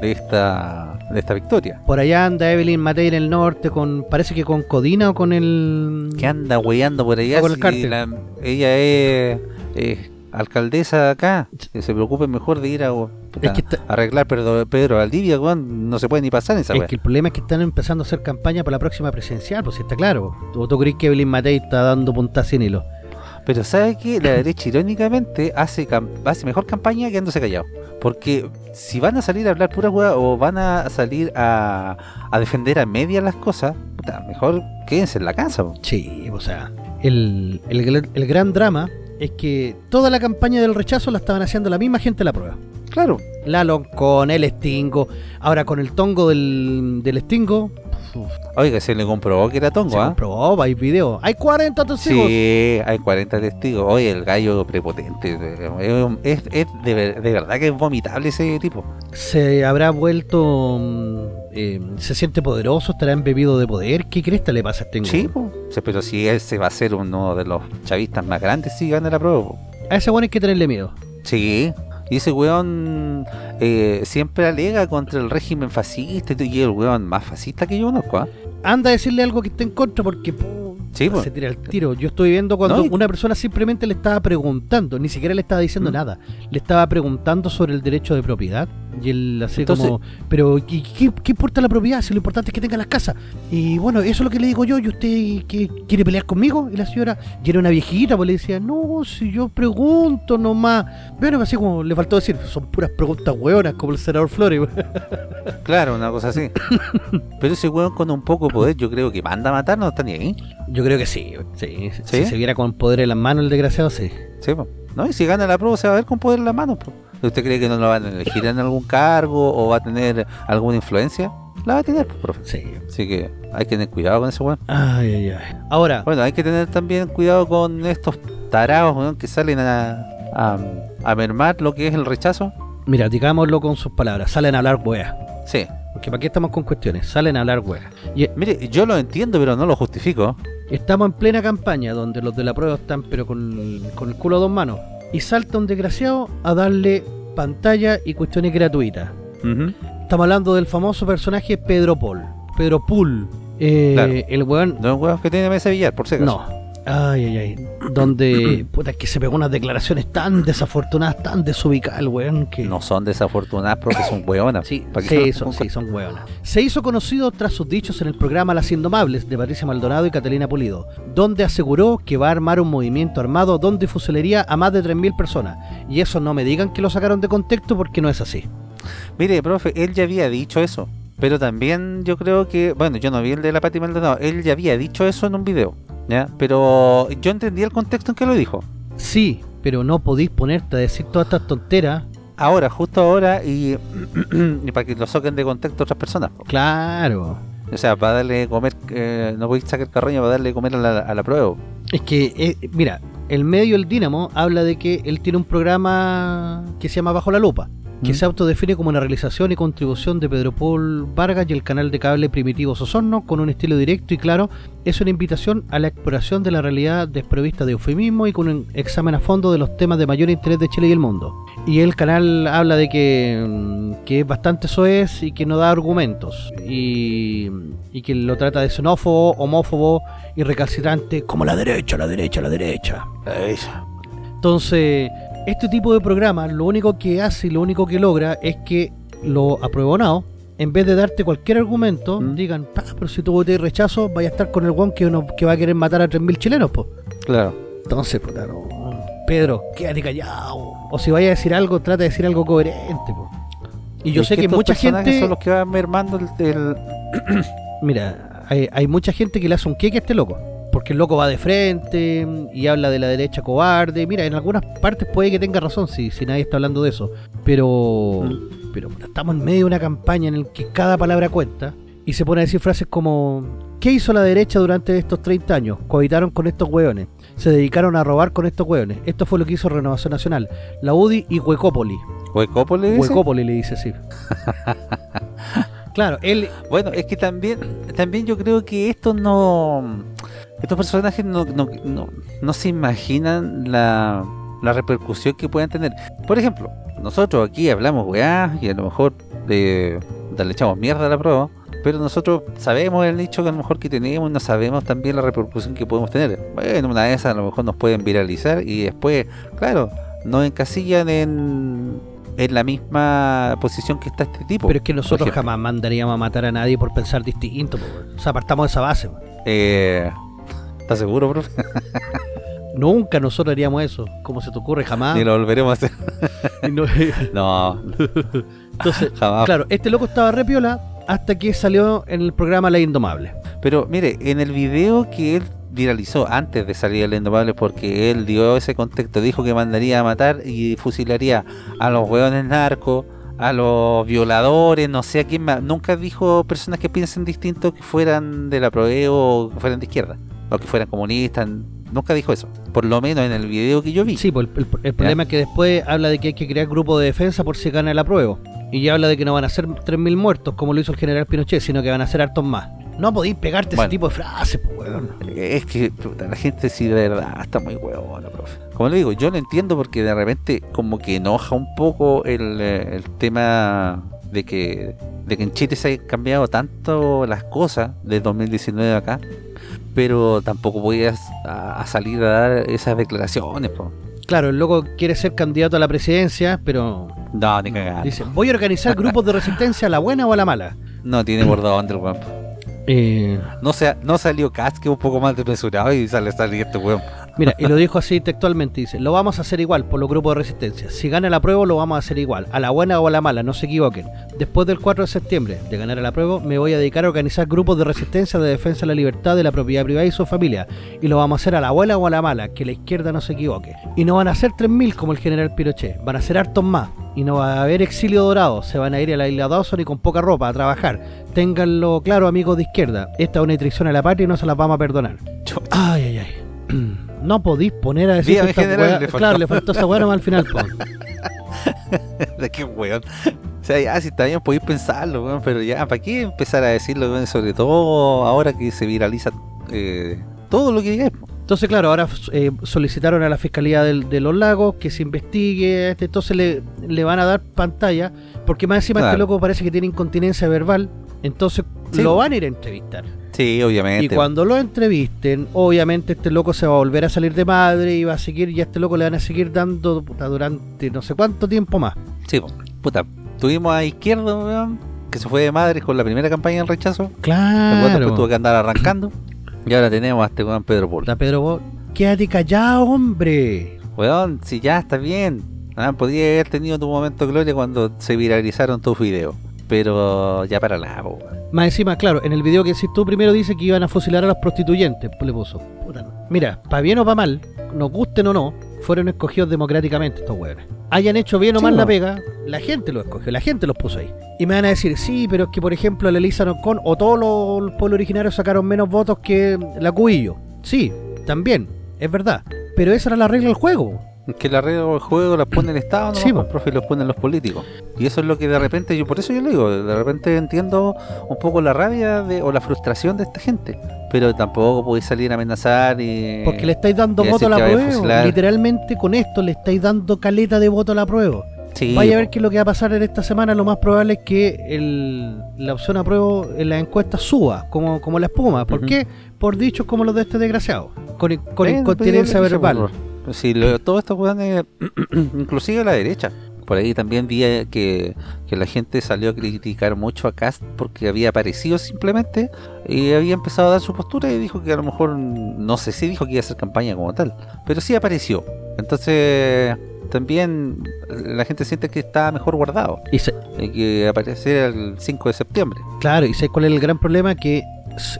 B: de, esta de esta victoria.
A: Por allá anda Evelyn Matei en el norte con, parece que con Codina o con el...
B: que anda hueando por allá?
A: O con el
B: si
A: cártel.
B: la- ella es, es alcaldesa de acá. Que se preocupe mejor de ir a puta,
A: Es que está-
B: arreglar Pedro, Pedro Valdivia, weón, no se puede ni pasar en esa
A: Es
B: wea.
A: que el problema es que están empezando a hacer campaña para la próxima presidencial, pues si está claro. ¿O tú crees que Evelyn Matei está dando puntas sin hilo?
B: Pero ¿sabe qué? La derecha irónicamente hace, mejor campaña quedándose callado. Porque si van a salir a hablar pura hueá o van a salir a, a defender a media las cosas, puta, mejor quédense en la casa. po.
A: Sí, o sea, el, el, el gran drama es que toda la campaña del rechazo la estaban haciendo la misma gente de la prueba.
B: Claro.
A: Lalo con el Stingo, ahora con el tongo del, del Stingo,
B: Oiga, se le comprobó que era
A: se
B: tongo, ¿ah?
A: comprobó, hay video. Hay 40 testigos.
B: Sí, hay 40 testigos. Oye, el gallo prepotente. eh, Es, es de, de verdad que es vomitable ese tipo.
A: Se habrá vuelto. mm, eh, se siente poderoso, estará embebido de poder. ¿Qué cresta le pasa a Stingo?
B: Sí, po. Pero si ese va a ser uno de los chavistas más grandes si gana la prueba. po.
A: A ese bueno hay que tenerle miedo.
B: Sí. Y ese weón eh, siempre alega contra el régimen fascista y el weón más fascista que yo conozco, ¿ah?
A: Anda a decirle algo que esté en contra porque pu,
B: Sí, po.
A: se tira el tiro. Yo estoy viendo cuando
B: No, y-
A: una persona simplemente le estaba preguntando, ni siquiera le estaba diciendo
B: ¿Mm?
A: nada, le estaba preguntando sobre el derecho de propiedad Y él
B: Entonces-
A: como, pero ¿qué, qué, qué importa la propiedad si lo importante es que tenga las casas? Y bueno, eso es lo que le digo yo, ¿y usted qué, quiere pelear conmigo? Y la señora, y era una viejita, pues le decía, no, si yo pregunto nomás. Bueno, así como le faltó decir, son puras preguntas hueonas, como el senador Flores. *laughs*
B: Claro, una cosa así. Pero ese weón con un poco de poder, yo creo que manda a matar, no está ni ahí.
A: Yo creo que sí, sí,
B: ¿Sí?
A: Si se viera con poder en las manos el desgraciado, sí.
B: Sí. ¿No? Y si gana la prueba se va a ver con poder en las manos. po. ¿Usted cree que no lo van a elegir en algún cargo o va a tener alguna influencia? La va a tener, po, profe.
A: Sí.
B: Así que hay que tener cuidado con ese weón.
A: Ay, ay, ay. Ahora,
B: Bueno, hay que tener también cuidado con estos tarados weón, que salen a, a, a mermar lo que es el rechazo.
A: mira, digámoslo con sus palabras, salen a hablar weas.
B: Sí.
A: Porque para qué estamos con cuestiones, salen a hablar weas. Y
B: Mire, yo lo entiendo, pero no lo justifico.
A: estamos en plena campaña donde los de la prueba están pero con, con el culo a dos manos. Y salta un desgraciado a darle pantalla y cuestiones gratuitas. Estamos hablando del famoso personaje Pedro Paul. Pedro Pool. Eh,
B: Claro.
A: El weón
B: No es weón que tiene mesa de billar, por si acaso.
A: No. Ay, ay, ay. Donde, *clears throat* puta, que se pegó unas declaraciones tan desafortunadas, tan desubicadas el weón que...
B: No son desafortunadas porque son weonas.
A: Sí,
B: ¿Para qué
A: sí,
B: se
A: son,
B: nos-
A: sí, son hueonas. Se hizo conocido tras sus dichos en el programa Las Indomables de Patricia Maldonado y Catalina Pulido, donde aseguró que va a armar un movimiento armado donde fusilaría a más de 3.000 personas. Y eso no me digan que lo sacaron de contexto porque no es así.
B: Mire, profe, él ya había dicho eso. Pero también yo creo que, bueno, yo no vi el de la Pati Maldonado, él ya había dicho eso en un video, ¿ya? Pero yo entendí el contexto en que lo dijo.
A: Sí, pero no podéis ponerte a decir todas estas tonteras.
B: Ahora, justo ahora, y, *clears throat* y para que lo saquen de contexto otras personas.
A: Claro.
B: O sea, para darle comer, eh, no podéis sacar carroña para darle comer a la, a la prueba.
A: Es que, eh, mira, el medio El Dínamo habla de que él tiene un programa que se llama Bajo la Lupa, que
B: ¿Mm?
A: se autodefine como una realización y contribución de Pedro Paul Vargas y el canal de cable Primitivo Sosorno con un estilo directo y claro. Es una invitación a la exploración de la realidad desprovista de eufemismo y con un examen a fondo de los temas de mayor interés de Chile y el mundo. Y el canal habla de que, mm, que es bastante soez y que no da argumentos. Y, y que lo trata de xenófobo, homófobo y recalcitrante como la derecha, la derecha, la derecha. Entonces, este tipo de programas lo único que hace y lo único que logra es que lo apruebonado, en vez de darte cualquier argumento,
B: Mm.
A: digan, "Pa, pero si tú votas rechazo, vaya a estar con el guan que, que va a querer matar a 3.000 chilenos, pues.
B: Claro.
A: Entonces, puta, no. Pedro, quédate callado. O si vaya a decir algo, trata de decir algo coherente, po. Y yo
B: Es
A: sé que, mucha gente.
B: son los que van mermando el, el- *clears throat*
A: Mira, hay, hay mucha gente que le hace un queque a este loco. Porque el loco va de frente y habla de la derecha cobarde. Mira, en algunas partes puede que tenga razón si, si nadie está hablando de eso. Pero, pero puta, estamos en medio de una campaña en la que cada palabra cuenta. Y se pone a decir frases como: ¿Qué hizo la derecha durante estos 30 años? Cohabitaron con estos hueones. Se dedicaron a robar con estos hueones. Esto fue lo que hizo Renovación Nacional. La UDI y Huecópoli.
B: Huecópolis. dice.
A: Huecópoli le dice así. *laughs* claro, él
B: Bueno, es que también, también yo creo que estos no, estos personajes no, no, no, no se imaginan la, la repercusión que pueden tener. Por ejemplo, nosotros aquí hablamos weá y a lo mejor eh, le echamos mierda a la prueba, pero nosotros sabemos el nicho que a lo mejor que tenemos, no sabemos también la repercusión que podemos tener. Bueno, una de esas a lo mejor nos pueden viralizar y después, claro, nos encasillan en, en la misma posición que está este tipo.
A: Pero es que nosotros jamás mandaríamos a matar a nadie por pensar distinto. po. O sea, partamos de esa base. weón.
B: Eh, ¿Estás seguro, profe? *laughs*
A: Nunca nosotros haríamos eso. ¿Cómo se te ocurre? Jamás.
B: Ni lo volveremos a hacer. *laughs*
A: No- *laughs*
B: No,
A: Entonces,
B: jamás.
A: claro, este loco estaba re piola hasta que salió en el programa La Indomable.
B: Pero mire, en el video que él viralizó antes de salir el Indomable, porque él dio ese contexto, dijo que mandaría a matar y fusilaría a los hueones narcos, a los violadores, no sé a quién más. Nunca dijo personas que piensen distinto que fueran de la PROE o que fueran de izquierda, o que fueran comunistas. Nunca dijo eso. Por lo menos en el video que yo vi.
A: Sí, pues el, el- el problema es que después habla de que hay que crear grupo de defensa por si gana el apruebo. Y ya habla de que no van a ser 3.000 muertos como lo hizo el general Pinochet, sino que van a ser hartos más. No podéis pegarte
B: Bueno.
A: ese tipo de frases, pues, weón.
B: Es que la gente sí de verdad está muy huevona, profe. Como le digo, yo lo entiendo porque de repente como que enoja un poco el, eh, el tema de que, de que en Chile se hayan cambiado tanto las cosas de 2019 acá, pero tampoco voy a, a salir a dar esas declaraciones, po.
A: Claro, el loco quiere ser candidato a la presidencia, pero
B: No, ni cagando.
A: dice, voy a organizar grupos de resistencia a la buena o a la mala.
B: No tiene por dónde el weón.
A: Eh,
B: No, sea, no salió Cast, que un poco más desmesurado y sale, sale este weón.
A: Mira, y lo dijo así textualmente, dice, lo vamos a hacer igual por los grupos de resistencia. Si gana la prueba, lo vamos a hacer igual, a la buena o a la mala, no se equivoquen. Después del 4 de septiembre de ganar la prueba, me voy a dedicar a organizar grupos de resistencia de defensa de la libertad de la propiedad privada y su familia. Y lo vamos a hacer a la buena o a la mala, que la izquierda no se equivoque. Y no van a ser 3.000 como el general Pinochet, van a ser hartos más. Y no va a haber exilio dorado, se van a ir a la isla Dawson y con poca ropa a trabajar. Ténganlo claro, amigos de izquierda, esta es una traición a la patria y no se las vamos a perdonar. Ay, ay, ay. *clears throat* No podís poner a decir que esta
B: general, le.
A: Claro, le faltó esa weá al final, po. *laughs*
B: ¿De qué weón? O sea, ya si está bien podéis pensarlo, weón, pero ya, ¿para qué empezar a decirlo, weón? Sobre todo ahora que se viraliza eh, todo lo que digáis.
A: Entonces, claro, ahora eh, solicitaron a la Fiscalía del- de los Lagos que se investigue, este, entonces le, le van a dar pantalla, porque más encima este
B: Claro.
A: loco parece que tiene incontinencia verbal, entonces
B: Sí.
A: lo van a ir a entrevistar.
B: Sí, obviamente.
A: Y cuando lo entrevisten, obviamente este loco se va a volver a salir de madre y va a seguir, y a este loco le van a seguir dando puta, durante no sé cuánto tiempo más.
B: Sí, puta. Tuvimos a Izquierdo, weón, que se fue de madre con la primera campaña del rechazo. Weón después tuvo
A: Claro.
B: que andar arrancando. Y ahora tenemos a este weón Pedro Polo.
A: Puta, Pedro, vos, quédate callado, hombre.
B: Weón, si ya está bien. Ah, podría haber tenido tu momento de gloria cuando se viralizaron tus videos. Pero ya para la po.
A: Más encima, claro, en el video que hiciste tú primero dice que iban a fusilar a los prostituyentes, pues le puso. Puta, no. Mira, para bien o para mal, nos gusten o no, fueron escogidos democráticamente estos hueones. Hayan hecho bien o
B: Sí,
A: mal la pega, la gente los escogió, la gente los puso ahí. Y me van a decir, sí, pero es que por ejemplo la Elisa Nocon o todos los pueblos originarios sacaron menos votos que la Cubillo. Sí, también, es verdad. Pero esa era la regla del juego.
B: Que la regla del juego la pone el Estado,
A: Sí,
B: pues,
A: po.
B: profe, los ponen los políticos. Y eso es lo que de repente, yo por eso yo le digo, de repente entiendo un poco la rabia de, o la frustración de esta gente. Pero tampoco podéis salir a amenazar y...
A: Porque le estáis dando voto a la
B: a
A: prueba. Literalmente con esto le estáis dando caleta de voto a la prueba.
B: Sí,
A: Vaya a ver qué es lo que va a pasar en esta semana. Lo más probable es que el- la opción apruebo en las encuestas suba, como, como la espuma. ¿Por qué? Por dichos como los de este desgraciado. Con, con incontinencia
B: lo
A: verbal.
B: Sí, lo- todo esto, weones, *clears throat* inclusive la derecha. Por ahí también vi eh, que, que la gente salió a criticar mucho a Cast porque había aparecido simplemente y había empezado a dar su postura y dijo que a lo mejor, no sé si dijo que iba a hacer campaña como tal, pero sí apareció. Entonces también la gente siente que está mejor guardado
A: Y se-
B: y que aparecerá el 5 de septiembre.
A: claro, y ¿sabes cuál es el gran problema? Que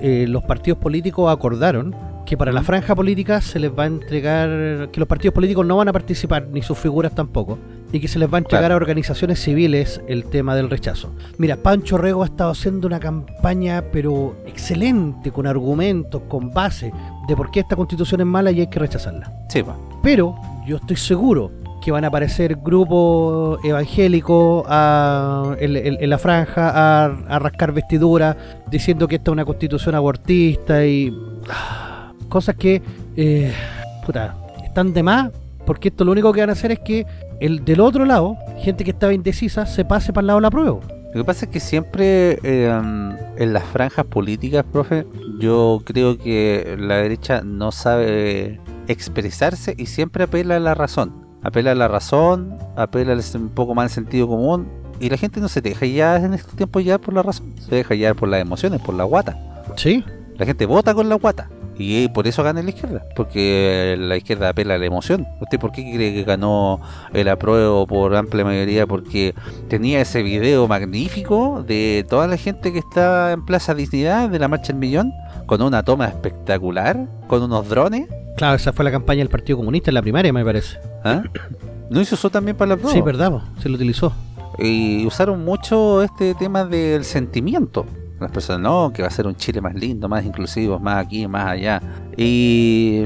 A: eh, los partidos políticos acordaron que para la franja política se les va a entregar, que los partidos políticos no van a participar, ni sus figuras tampoco, y que se les va a entregar
B: Claro.
A: a organizaciones civiles el tema del rechazo. Mira, Pancho Rego ha estado haciendo una campaña, pero excelente, con argumentos, con base, de por qué esta constitución es mala y hay que rechazarla.
B: Sí, pa.
A: Pero yo estoy seguro que van a aparecer grupos evangélicos a- en, en- en la franja a, a rascar vestiduras diciendo que esta es una constitución abortista y ah, cosas que eh, puta, están de más porque esto lo único que van a hacer es que el del otro lado, gente que estaba indecisa, se pase para el lado de la prueba.
B: Lo que pasa es que siempre eh, en las franjas políticas, profe, yo creo que la derecha no sabe expresarse y siempre apela a la razón. Apela a la razón, apela al- un poco más al sentido común y la gente no se deja ya en estos tiempos ya por la razón, se deja ya por las emociones, por la guata.
A: ¿Sí?
B: La gente vota con la guata. Y por eso gana la izquierda, porque la izquierda apela a la emoción. ¿Usted por qué cree que ganó el apruebo por amplia mayoría? Porque tenía ese video magnífico de toda la gente que está en Plaza Dignidad de la Marcha del Millón, con una toma espectacular, con unos drones.
A: Claro, esa fue la campaña del Partido Comunista en la primaria, me parece.
B: ¿ah? ¿No se usó también para la prueba?
A: Sí, verdad, se lo utilizó.
B: y usaron mucho este tema del sentimiento. Las personas, no, que va a ser un Chile más lindo, más inclusivo, más aquí, más allá. Y,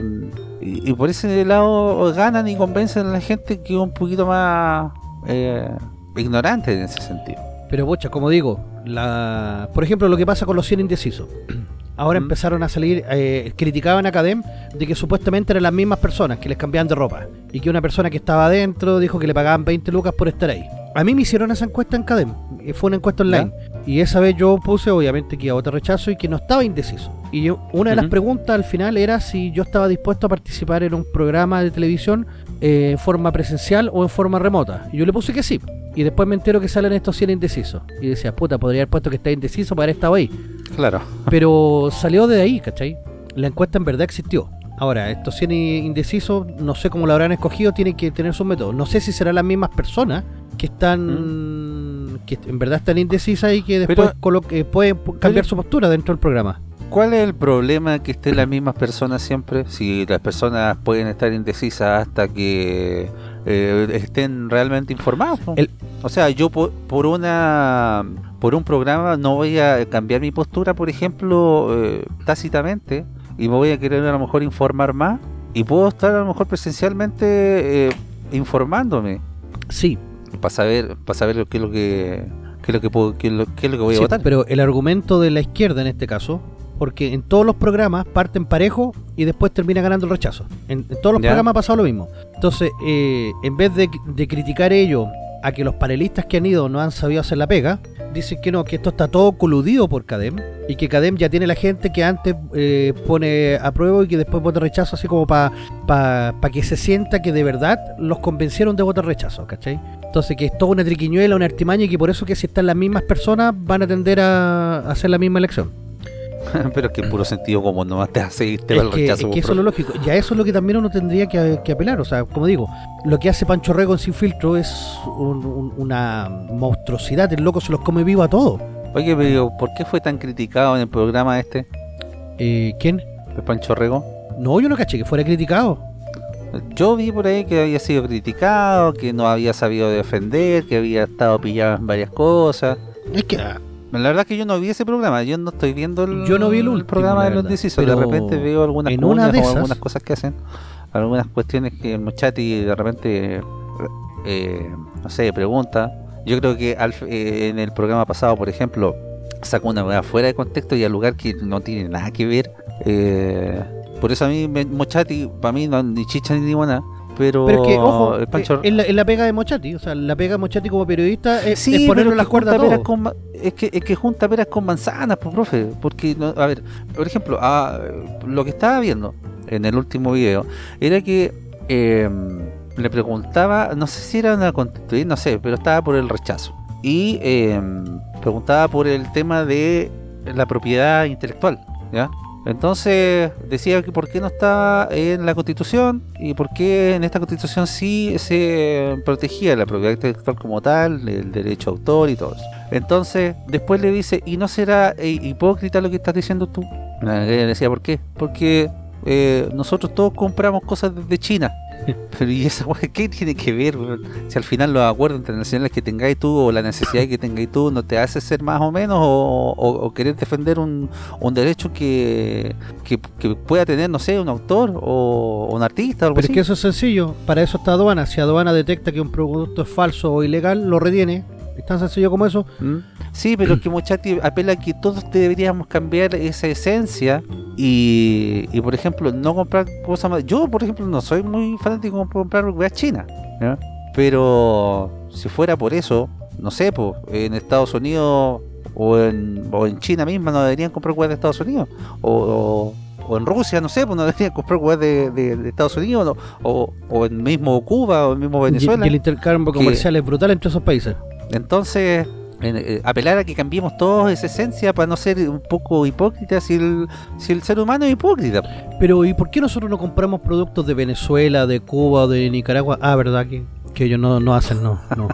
B: y, y por ese lado ganan y convencen a la gente que es un poquito más eh, ignorante en ese sentido.
A: Pero bocha, como digo, la... por ejemplo, lo que pasa con los 100 indecisos. *clears throat* Ahora
B: Mm.
A: empezaron a salir, eh, criticaban a Cadem de que supuestamente eran las mismas personas que les cambiaban de ropa. Y que una persona que estaba adentro dijo que le pagaban 20 lucas por estar ahí. A mí me hicieron esa encuesta en Cadem. y Fue una encuesta online. Y esa vez yo puse, obviamente, que iba a votar rechazo y que no estaba indeciso. Y yo- una de las preguntas al final era si yo estaba dispuesto a participar en un programa de televisión eh, en forma presencial o en forma remota. Y yo le puse que sí. Y después me entero que salen estos 100 indecisos. Y decía, puta, podría haber puesto que está indeciso para haber estado ahí.
B: Claro.
A: Pero salió de ahí, ¿cachai? La encuesta en verdad existió. Ahora, estos 100 i- indecisos, no sé cómo lo habrán escogido, tienen que tener sus métodos. No sé si serán las mismas personas que están. Que en verdad están indecisas y que después
B: Pero-
A: eh, pueden pu- cambiar su postura dentro del programa.
B: ¿Cuál es el problema que estén las mismas personas siempre? Si las personas pueden estar indecisas hasta que eh, estén realmente informadas. po.
A: El-
B: O sea, yo por, por una por un programa no voy a cambiar mi postura, por ejemplo, eh, tácitamente, y me voy a querer a lo mejor informar más, y puedo estar a lo mejor presencialmente eh, informándome
A: Sí,
B: para saber para saber qué es lo que qué es lo que puedo, qué es lo, qué es lo que voy a
A: sí,
B: votar.
A: pero el argumento de la izquierda en este caso, porque en todos los programas parten parejo y después termina ganando el rechazo. En, en todos los
B: Ya.
A: programas ha pasado lo mismo. Entonces, eh, en vez de, de criticar ello a que los panelistas que han ido no han sabido hacer la pega, dicen que no, que esto está todo coludido por Cadem y que Cadem ya tiene la gente que antes eh, pone a prueba y que después vota rechazo, así como para pa, pa que se sienta que de verdad los convencieron de votar rechazo, ¿cachai? Entonces que es toda una triquiñuela, una artimaña y que por eso que si están las mismas personas van a tender a hacer la misma elección. *laughs*
B: pero es que en puro sentido como no te hace irte
A: que,
B: rechazo.
A: es que eso es lo lógico. Y a eso es lo que también uno tendría que, que apelar. O sea, como digo, lo que hace Pancho Rego en Sin Filtro es un- un- una monstruosidad. El loco se los come vivo a todos.
B: Oye, pero ¿por qué fue tan criticado en el programa este,
A: Eh, ¿Quién?
B: Pancho Rego?
A: No, yo no caché que fuera criticado.
B: Yo vi por ahí que había sido criticado, que no había sabido defender, que había estado pillado en varias cosas.
A: Es que ah,
B: La verdad es que yo no vi ese programa, yo no estoy viendo el,
A: Yo no vi el último,
B: programa de los
A: verdad,
B: decisos. De
A: pero
B: repente veo algunas
A: en una
B: o algunas cosas que hacen, algunas cuestiones que el Mochati de repente, eh, no sé, pregunta. Yo creo que al- eh, en el programa pasado, por ejemplo, sacó una fuera de contexto y al lugar que no tiene nada que ver. eh, por eso a mí, me- Mochati, para mí, no, ni chicha ni buena. Pero,
A: pero es que, ojo,
B: el Pancho-
A: eh, es, la, es la pega de Mochati. O sea, la pega de Mochati como periodista es,
B: Sí,
A: es ponerle las cuerdas a
B: con es que es que junta peras con manzanas, pues, profe. Porque, no- a ver, por ejemplo, ah, lo que estaba viendo en el último video era que eh, le preguntaba, no sé si era una constituyente, no sé, pero estaba por el rechazo. Y eh, preguntaba por el tema de la propiedad intelectual, ¿ya? Entonces decía que por qué no estaba en la constitución y por qué en esta constitución sí se protegía la propiedad intelectual como tal, el derecho a autor y todo eso. Entonces después le dice, ¿y no será eh, hipócrita lo que estás diciendo tú? Le decía, ¿por qué? Porque eh, nosotros todos compramos cosas desde China. *laughs* Pero ¿y esa weá qué tiene que ver? weón? Si al final los acuerdos internacionales que tengáis tú o la necesidad que tengáis tú no te hace ser más o menos o, o- o querer defender un, un derecho que, que, que pueda tener, no sé, un autor o un artista o algo
A: Pero es
B: así.
A: que eso es sencillo. Para eso está aduana. Si aduana detecta que un producto es falso o ilegal, lo retiene. Es tan sencillo como eso.
B: ¿Mm? Sí, pero es que Mochati apela a que todos deberíamos cambiar esa esencia y, y, por ejemplo, no comprar cosas más. Yo, por ejemplo, no soy muy fanático de comprar weas chinas, pero si fuera por eso, no sé, pues en Estados Unidos o en, o en China misma no deberían comprar weas de Estados Unidos o, o- o en Rusia, no sé, pues no deberían *laughs* comprar weas de, de- de Estados Unidos no, o, o en mismo Cuba o en mismo
A: Y,
B: Venezuela.
A: y el intercambio
B: que-
A: comercial es brutal entre esos países.
B: Entonces, en- eh, apelar a que cambiemos todos esa esencia para no ser un poco hipócritas si el, si el ser humano es hipócrita.
A: Pero ¿y por qué nosotros no compramos productos de Venezuela, de Cuba o de Nicaragua? Ah, ¿verdad? Que, que ellos no, no hacen, no, no,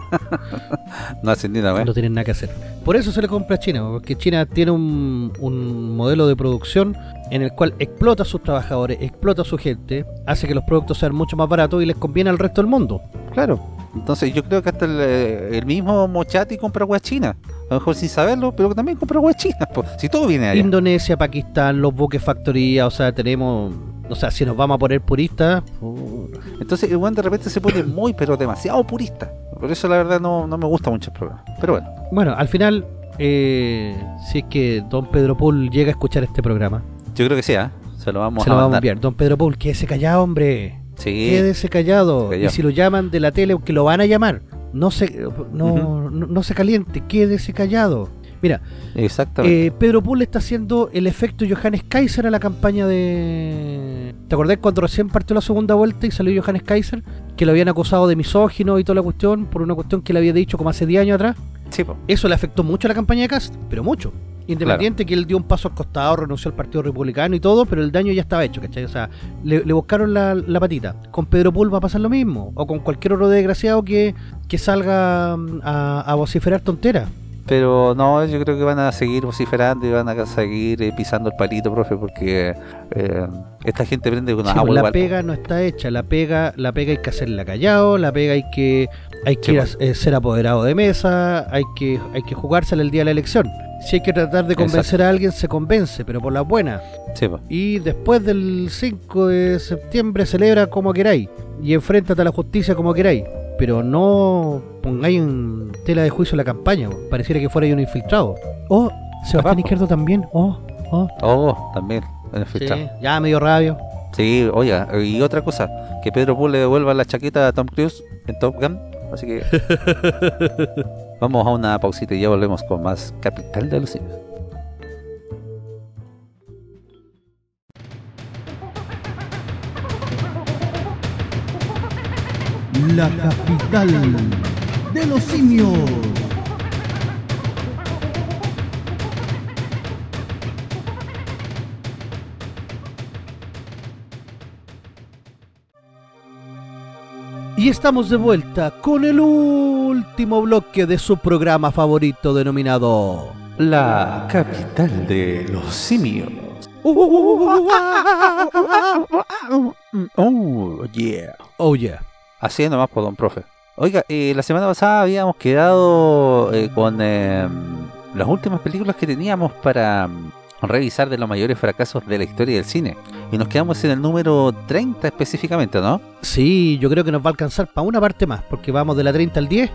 A: *laughs*
B: No hacen ni nada, ¿eh?
A: no tienen nada que hacer. Por eso se le compra a China, porque China tiene un, un modelo de producción en el cual explota a sus trabajadores, explota a su gente, hace que los productos sean mucho más baratos y les conviene al resto del mundo.
B: Claro. Entonces yo creo que hasta el, eh, el mismo Mochati compra hueá china. A lo mejor sin saberlo, pero también compra hueá china. po. Si todo viene allá.
A: Indonesia, Pakistán, los buques factoría, o sea, tenemos... O sea, si nos vamos a poner puristas...
B: Entonces el weón de repente se pone *coughs* muy, pero demasiado purista. Por eso la verdad no, no me gusta mucho el programa. Pero bueno.
A: Bueno, al final, eh, si es que don Pedro Paul llega a escuchar este programa,
B: Yo creo que sí, ¿eh? Se lo vamos
A: se
B: a
A: lo vamos a enviar. Don Pedro Paul, quédese callado, hombre.
B: Sí.
A: Quédese callado.
B: Callado.
A: Y si lo llaman de la tele, que lo van a llamar, no se, no,
B: Ujú.
A: no, no se caliente, quédese callado. Mira,
B: Exactamente.
A: eh, Pedro Pool está haciendo el efecto Johannes Kaiser a la campaña de... ¿Te acordás cuando recién partió la segunda vuelta y salió Johannes Kaiser? Que lo habían acusado de misógino y toda la cuestión por una cuestión que le había dicho como hace 10 años atrás.
B: sí, po.
A: Eso le afectó mucho a la campaña de Cast, pero mucho. Independiente que él dio un paso al costado, renunció al Partido Republicano y todo, pero el daño ya estaba hecho, ¿cachai? O sea, le, le buscaron la, la patita. Con Pedro Pool va a pasar lo mismo, o con cualquier otro desgraciado que, que salga mm, a, a vociferar tonteras.
B: Pero no, yo creo que van a seguir vociferando y van a seguir eh, pisando el palito, profe, porque eh, esta gente prende con
A: Sí,
B: agua
A: pues, la pega no está hecha, la pega, la pega hay que hacerla callado, la pega hay que, hay que a-
B: pues.
A: eh, ser apoderado de mesa, hay que, hay que jugársela el día de la elección. Si hay que tratar de convencer a alguien, se convence, pero por la buena.
B: Sí.
A: Y después del 5 de septiembre celebra como queráis. Y enfréntate a la justicia como queráis. Pero no pongáis en tela de juicio la campaña. po. Pareciera que fuera un infiltrado. Oh, Sebastián. Izquierdo también. Oh, oh.
B: Oh, también. en el
A: Sí, ya me dio rabia.
B: Sí, oiga, y otra cosa, que Pedro Pool le devuelva la chaqueta a Tom Cruise en Top Gun. Así que *laughs* vamos a una pausita y ya volvemos con más Capital de los Simios.
C: La capital de los simios.
A: Y estamos de vuelta con el último bloque de su programa favorito denominado...
B: La capital de los simios. Oh, yeah.
A: Oh yeah.
B: Así nomás por don profe. Oiga, eh, la semana pasada habíamos quedado eh, con eh, las últimas películas que teníamos para mm, revisar de los mayores fracasos de la historia del cine. Y nos quedamos en el número 30 específicamente, ¿no?
A: Sí, yo creo que nos va a alcanzar para una parte más, porque vamos de la 30 al 10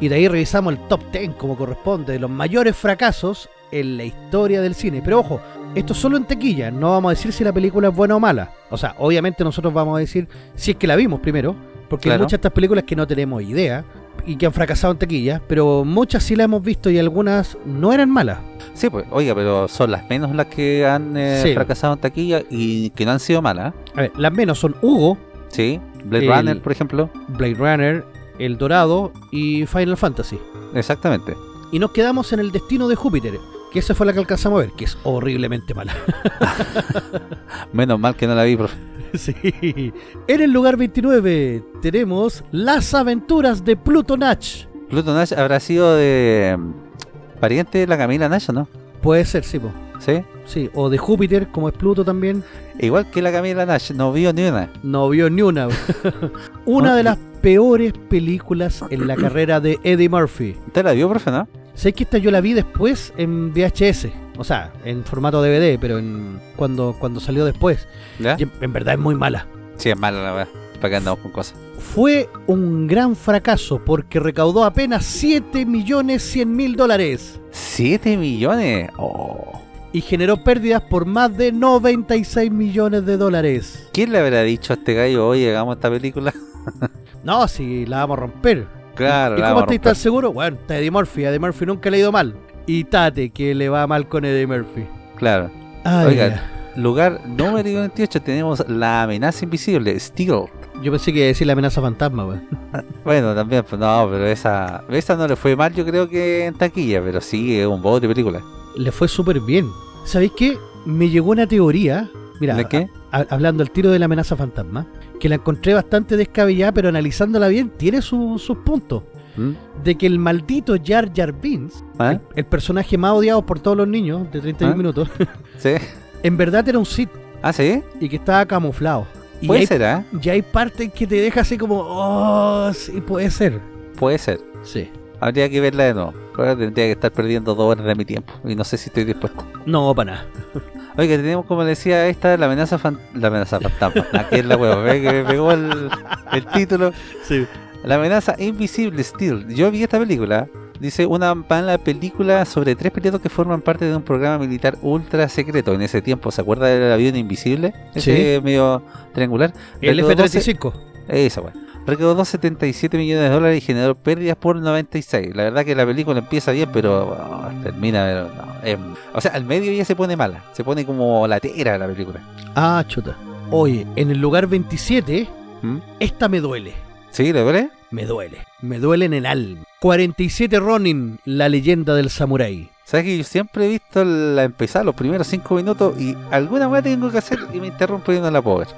A: y de ahí revisamos el top 10 como corresponde, de los mayores fracasos en la historia del cine. Pero ojo, esto solo en tequilla, no vamos a decir si la película es buena o mala. O sea, obviamente nosotros vamos a decir si es que la vimos primero, porque hay muchas de estas películas que no tenemos idea y que han fracasado en tequilla, pero muchas sí las hemos visto y algunas no eran malas.
B: Sí, pues, oiga, pero son las menos las que han eh,
A: Sí.
B: fracasado en taquilla y que no han sido malas.
A: A ver, las menos son Hugo,
B: Sí, Blade
A: El-
B: Runner, por ejemplo.
A: Blade Runner, El Dorado y Final Fantasy.
B: Exactamente.
A: Y nos quedamos en el destino de Júpiter, que esa fue la que alcanzamos a ver, que es horriblemente mala. *laughs*
B: Menos mal que no la vi, profe. *laughs*
A: sí. En el lugar 29 tenemos Las aventuras de Pluto Natch.
B: Pluto Nash habrá sido de mm, pariente de la Camila Nash, ¿o ¿no?
A: Puede ser, sí, po.
B: Sí.
A: sí. O de Júpiter, como es Pluto también.
B: Igual que la Camila Nash, no vio ni una.
A: No vio ni una. *laughs* una de las peores películas en la *clears throat* carrera de Eddie Murphy.
B: ¿Usted la vio, profe, no?
A: Sé que esta yo la vi después en VHS. O sea, en formato DVD, pero en cuando, cuando salió después.
B: ¿Ya?
A: Y en, en verdad es muy mala.
B: Sí, es mala la verdad. ¿Para qué andamos con cosas?
A: Fue un gran fracaso porque recaudó apenas 7 millones 100 mil dólares
B: ¿7 millones? Oh.
A: y generó pérdidas por más de 96 millones de dólares.
B: ¿Quién le habrá dicho a este gallo, oye, hagamos esta película? *laughs*
A: No, si la vamos a romper.
B: Claro,
A: ¿Y
B: la
A: cómo
B: romper.
A: seguros? Bueno, está Eddie Murphy. Eddie Murphy nunca le ha ido mal. Y Tate, que le va mal con Eddie Murphy.
B: Claro.
A: Ay,
B: Oiga, lugar número 28 tenemos La amenaza invisible, Steel.
A: yo pensé que iba a decir la amenaza fantasma, weón. *laughs*
B: Bueno, también, pues no, pero esa, esa no le fue mal, yo creo que en taquilla, pero sí, es un bobo de película.
A: Le fue súper bien. ¿Sabéis qué? Me llegó una teoría. Mira,
B: ¿De qué?
A: a- hablando al tiro de la amenaza fantasma, que la encontré bastante descabellada, pero analizándola bien, tiene su- sus puntos.
B: ¿Mm?
A: De que el maldito Jar Jar Binks,
B: ¿Ah?
A: el, el personaje más odiado por todos los niños de 31
B: ¿Ah?
A: minutos, *laughs*
B: ¿Sí?
A: en verdad era un Sith
B: ¿Ah, sí?
A: y que estaba camuflado. Y
B: Puede
A: hay,
B: ser, ¿ah?
A: y hay partes que te deja así como, oh, sí, puede ser.
B: Puede ser.
A: Sí.
B: Habría que verla de nuevo. Tendría que estar perdiendo dos horas de mi tiempo. Y no sé si estoy dispuesto.
A: No, para nada.
B: Oiga, tenemos como decía esta, la amenaza fan- la amenaza fantasma. *laughs* Aquí es la hueva, ve que me pegó el, el título.
A: Sí.
B: La amenaza invisible Steel. Yo vi esta película. Dice una mala película sobre tres pilotos que forman parte de un programa militar ultra secreto. En ese tiempo, ¿se acuerda del avión invisible? Ese medio triangular.
A: El
B: Recaudaó
A: F-35.
B: Esa weá. Recaudó 77 millones de dólares y generó pérdidas por 96. La verdad que la película empieza bien, pero oh, termina. pero no, es- o sea, al medio ya se pone mala. Se pone como latera la película.
A: Ah, chuta. Oye, en el lugar 27,
B: ¿Mm?
A: esta me duele.
B: ¿Sí, le duele?
A: Me duele. Me duele en el alma. 47 Ronin, la leyenda del samurái.
B: ¿Sabes que yo siempre he visto la empezar los primeros 5 minutos y alguna vez tengo que hacer y me interrumpo y no la puedo ver?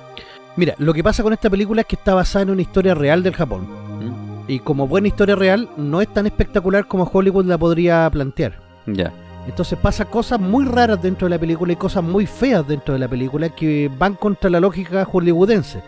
A: Mira, lo que pasa con esta película es que está basada en una historia real del Japón.
B: ¿Mm?
A: Y como buena historia real, no es tan espectacular como Hollywood la podría plantear.
B: Ya.
A: Entonces pasa cosas muy raras dentro de la película y cosas muy feas dentro de la película que van contra la lógica hollywoodense.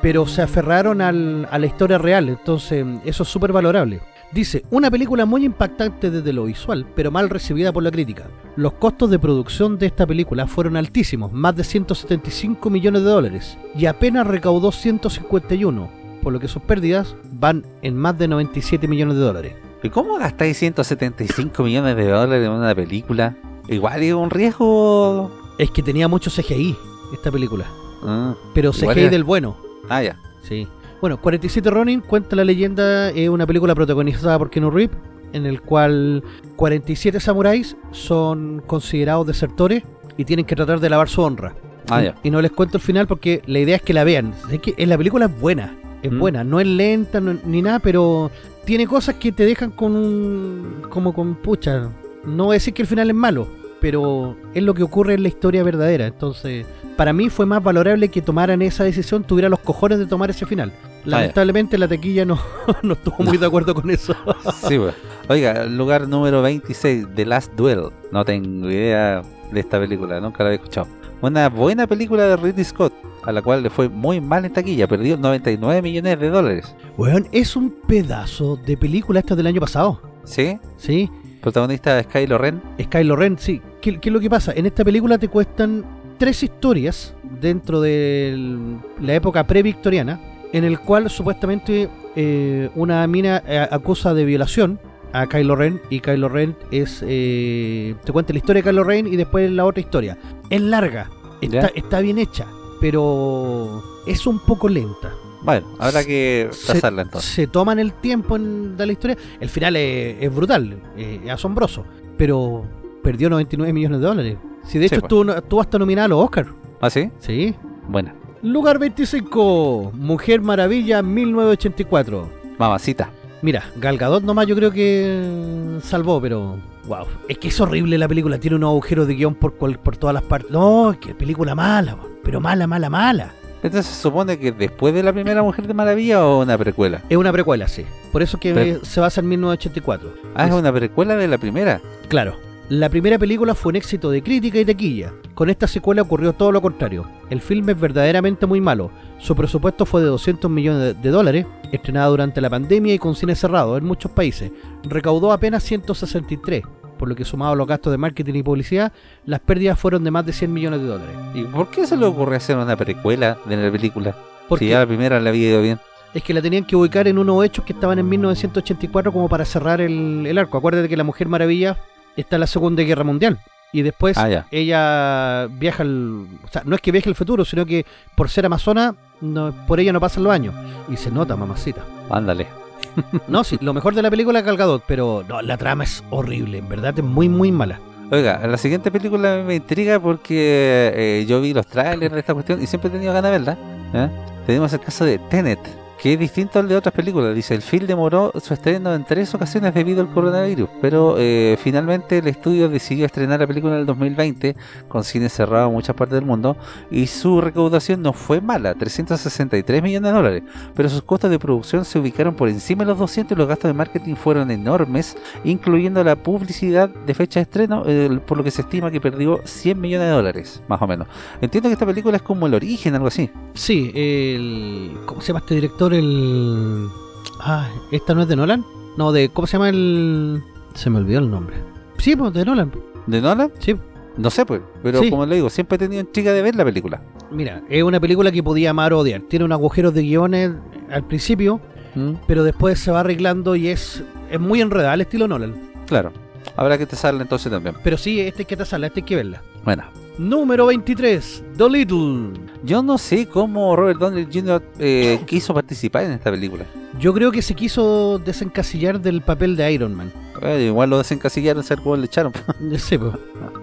A: Pero se aferraron al- a la historia real, entonces eso es súper valorable. Dice, una película muy impactante desde lo visual, pero mal recibida por la crítica. Los costos de producción de esta película fueron altísimos, más de 175 millones de dólares, y apenas recaudó 151, por lo que sus pérdidas van en más de 97 millones de dólares.
B: ¿Y cómo gastáis 175 millones de dólares en una película? Igual es un riesgo.
A: Es que tenía mucho CGI esta película,
B: Ah,
A: pero CGI del bueno.
B: ah, ya.
A: Sí. Bueno, 47 Ronin cuenta la leyenda, es una película protagonizada por Keanu Reeves, en el cual 47 samuráis son considerados desertores y tienen que tratar de lavar su honra.
B: Ah,
A: Y-
B: ya.
A: Y no les cuento el final porque la idea es que la vean. Es que en la película es buena, es
B: Mm.
A: buena, no es lenta no- ni nada, pero tiene cosas que te dejan con un... como con pucha. No voy a decir que el final es malo, pero es lo que ocurre en la historia verdadera. Entonces, para mí fue más valorable que tomaran esa decisión, tuviera los cojones de tomar ese final. Lamentablemente la taquilla no, *laughs* no estuvo muy de acuerdo con eso. *laughs*
B: Sí, pues. Oiga, lugar número 26, The Last Duel. No tengo idea de esta película, nunca la había escuchado. Una buena película de Ridley Scott, a la cual le fue muy mal en taquilla, perdió 99 millones de dólares.
A: Weón, es un pedazo de película esta del año pasado.
B: ¿Sí?
A: ¿Sí?
B: Protagonista es Kylo Ren.
A: Skylo Ren, sí. ¿Qué, qué es lo que pasa? En esta película te cuestan tres historias dentro de la época pre-victoriana, en el cual supuestamente eh, una mina eh, acusa de violación a Kylo Ren y Kylo Ren es eh, te cuenta la historia de Kylo Ren y después la otra historia. Es larga, está, está bien hecha, pero es un poco lenta.
B: Bueno, habrá que tasarla entonces.
A: Se toman el tiempo en dar la historia. El final es, es brutal, eh, es asombroso. Pero perdió 99 millones de dólares. Si de
B: Sí,
A: hecho
B: pues.
A: estuvo, estuvo hasta nominada a los Oscar.
B: ¿Ah, sí?
A: Sí.
B: Buena.
A: Lugar 25. Mujer Maravilla 1984.
B: Mamacita.
A: Mira, Gal Gadot nomás yo creo que salvó, pero... Wow. Es que es horrible la película. Tiene unos agujeros de guion por, por todas las partes. No, es que película mala. Pero mala, mala, mala.
B: Entonces se supone que después de la primera Mujer de Maravilla o una precuela.
A: Es una precuela, sí. Por eso que
B: Pero-
A: se basa en 1984.
B: Ah, es
A: Es-
B: una precuela de la primera.
A: Claro, la primera película fue un éxito de crítica y taquilla. Con esta secuela ocurrió todo lo contrario. El filme es verdaderamente muy malo. Su presupuesto fue de 200 millones de- de dólares, estrenada durante la pandemia y con cine cerrado en muchos países. Recaudó apenas 163, por lo que sumado a los gastos de marketing y publicidad, las pérdidas fueron de más de 100 millones de dólares.
B: ¿Y por qué se le ocurre hacer una precuela de la película?
A: Porque
B: Si ya la primera le había ido bien.
A: es que la tenían que ubicar en unos hechos que estaban en 1984 como para cerrar el, el arco. Acuérdate que la Mujer Maravilla está en la Segunda Guerra Mundial. Y después
B: Ah,
A: ella viaja al... O sea, no es que viaje al futuro, sino que por ser amazona, no, por ella no pasan los años. Y se nota, mamacita.
B: Ándale. *laughs*
A: No, sí, lo mejor de la película es Gal Gadot, pero no, la trama es horrible, en verdad es muy, muy mala.
B: Oiga, la siguiente película me intriga porque eh, yo vi los trailers de esta cuestión y siempre he tenido ganas de verla. ¿eh? Tenemos el caso de Tenet, que es distinto al de otras películas. Dice, el film demoró su estreno en tres ocasiones debido al coronavirus, pero eh, finalmente el estudio decidió estrenar la película en el 2020 con cine cerrado en muchas partes del mundo y su recaudación no fue mala, 363 millones de dólares, pero sus costos de producción se ubicaron por encima de los 200 y los gastos de marketing fueron enormes incluyendo la publicidad de fecha de estreno, por lo que se estima que perdió 100 millones de dólares, más o menos. Entiendo que esta película es como el origen, algo así.
A: Sí, el... ¿Cómo se llama este director? El... Ah, ¿esta no es de Nolan? No, de... ¿Cómo se llama el...? Se me olvidó el nombre. Sí, pues de Nolan.
B: ¿De Nolan?
A: Sí,
B: No sé, pues, pero
A: Sí.
B: como le digo, siempre he tenido intriga de ver la película.
A: Mira, es una película que podía amar o odiar. Tiene unos agujeros de guiones al principio,
B: ¿Mm?
A: pero después se va arreglando y es, es muy enredada al estilo Nolan.
B: Claro, habrá que testarla entonces también.
A: Pero sí, este hay que tasarla, este hay que verla.
B: Bueno,
A: Número 23, The Little.
B: Yo no sé cómo Robert Downey Jr. eh, quiso participar en esta película.
A: Yo creo que se quiso desencasillar del papel de Iron Man.
B: Eh, igual lo desencasillaron, ser le echaron. *laughs*
A: Sí, pues.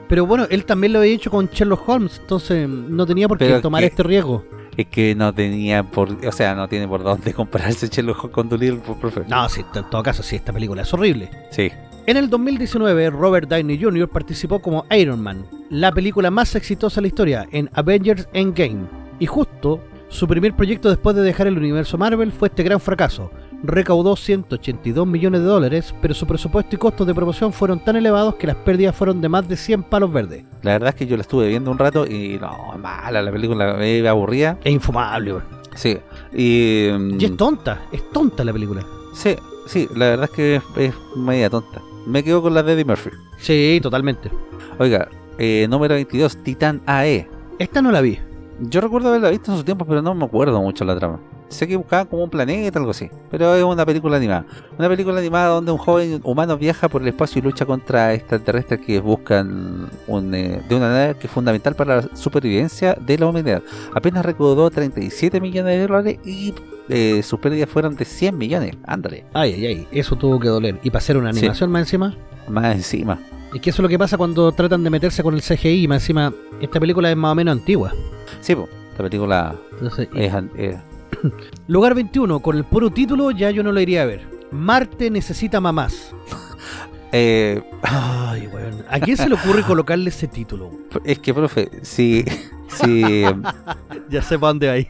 A: Pero bueno, él también lo había hecho con Sherlock Holmes, entonces no tenía por qué
B: Pero
A: tomar
B: que-
A: este riesgo.
B: es que no tenía por... O sea, no tiene por dónde *laughs* compararse Sherlock Holmes con Dolittle, por profe.
A: No, sí, en todo caso, sí, esta película es horrible.
B: Sí.
A: En el 2019, Robert Downey Jr. participó como Iron Man, la película más exitosa de la historia, en Avengers Endgame. Y justo, su primer proyecto después de dejar el universo Marvel fue este gran fracaso. Recaudó 182 millones de dólares, pero su presupuesto y costos de promoción fueron tan elevados que las pérdidas fueron de más de 100 palos verdes.
B: La verdad es que yo la estuve viendo un rato y no, mala la película, me aburría.
A: Es infumable.
B: Sí. Y... mm,
A: Y es tonta, es tonta la película.
B: Sí, sí, la verdad es que es, es media tonta. Me quedo con la de Eddie Murphy.
A: Sí, totalmente.
B: Oiga, eh, número 22, Titan AE.
A: Esta no la vi.
B: Yo recuerdo haberla visto en su tiempo, pero no me acuerdo mucho la trama. Sé que buscaban como un planeta, algo así. Pero es una película animada. Una película animada donde un joven humano viaja por el espacio y lucha contra extraterrestres que buscan un, eh, de una nave que es fundamental para la supervivencia de la humanidad. Apenas recaudó 37 millones de dólares y eh, sus pérdidas fueron de 100 millones. Ándale,
A: Ay, ay, ay, eso tuvo que doler. Y para hacer una
B: Sí.
A: animación más encima.
B: más encima.
A: Es que eso es lo que pasa cuando tratan de meterse con el CGI y más encima esta película es más o menos antigua.
B: Sí, po, esta película
A: Entonces,
B: es, eh, *coughs*
A: lugar 21, con el puro título ya yo no lo iría a ver. Marte necesita mamás. *laughs*
B: eh,
A: Ay, weón. ¿A quién se le ocurre colocarle ese título?
B: es que, profe, si, si, *laughs*
A: Ya sé para dónde va ahí.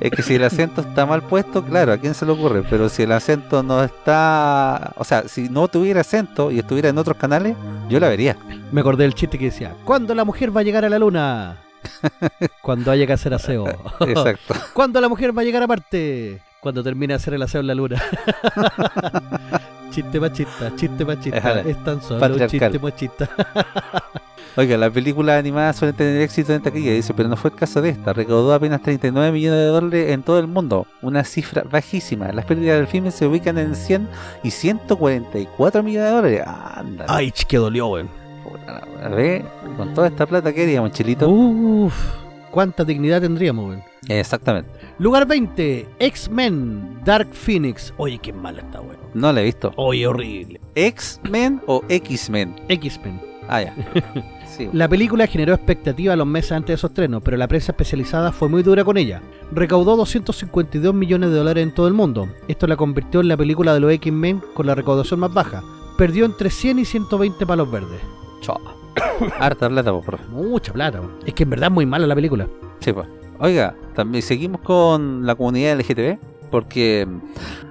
B: Es que si el acento está mal puesto, claro, ¿a quién se le ocurre? Pero si el acento no está, o sea, si no tuviera acento y estuviera en otros canales, yo la vería.
A: Me acordé del chiste que decía, ¿cuándo la mujer va a llegar a la luna? *laughs* Cuando haya que hacer aseo.
B: Exacto. *laughs*
A: ¿Cuándo la mujer va a llegar a Marte? Cuando termine de hacer el aseo en la luna. *laughs* chiste machista, chiste machista. Es tan solo un chiste machista.
B: Oiga, la película animada suele tener éxito en taquilla, dice, pero no fue el caso de esta. Recaudó apenas 39 millones de dólares en todo el mundo, una cifra bajísima. Las pérdidas del filme se ubican en 100 y 144 millones de dólares. Anda.
A: Ay, ch, que dolió, weón.
B: la wea. con toda esta plata que haríamos, Chilito.
A: Uf, cuánta dignidad tendríamos, weón.
B: Exactamente.
A: Lugar 20, X-Men, Dark Phoenix. Oye, qué mala está, weón.
B: No la he visto.
A: Oye, horrible.
B: ¿X-Men o X-Men?
A: X-Men.
B: Ah, ya. *laughs* Sí.
A: La película generó expectativa los meses antes de su estreno, pero la prensa especializada fue muy dura con ella. Recaudó 252 millones de dólares en todo el mundo. Esto la convirtió en la película de los X-Men con la recaudación más baja. Perdió entre 100 y 120 palos verdes.
B: Chao. *coughs* Harta plata, por.
A: Mucha plata. Es que en verdad es muy mala la película.
B: Sí, pues. Oiga, también seguimos con la comunidad LGTB porque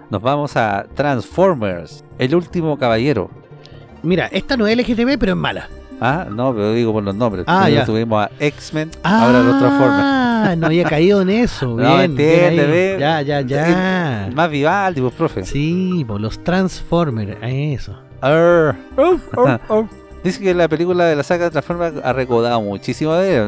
B: nos vamos a Transformers, el último caballero.
A: Mira, esta no es LGTB, pero es mala.
B: Ah, no, pero digo por los nombres.
A: Ah,
B: Primero
A: ya.
B: tuvimos a X-Men, ahora los Transformers.
A: Ah, *laughs* no había caído en eso. *laughs*
B: No,
A: Bien,
B: entiende.
A: Ya, ya, ya.
B: Más Vivaldi, pues, profe.
A: Sí, por los Transformers, eso.
B: Arr. *laughs* Dice que la película de la saga Transformers ha recaudado muchísimo de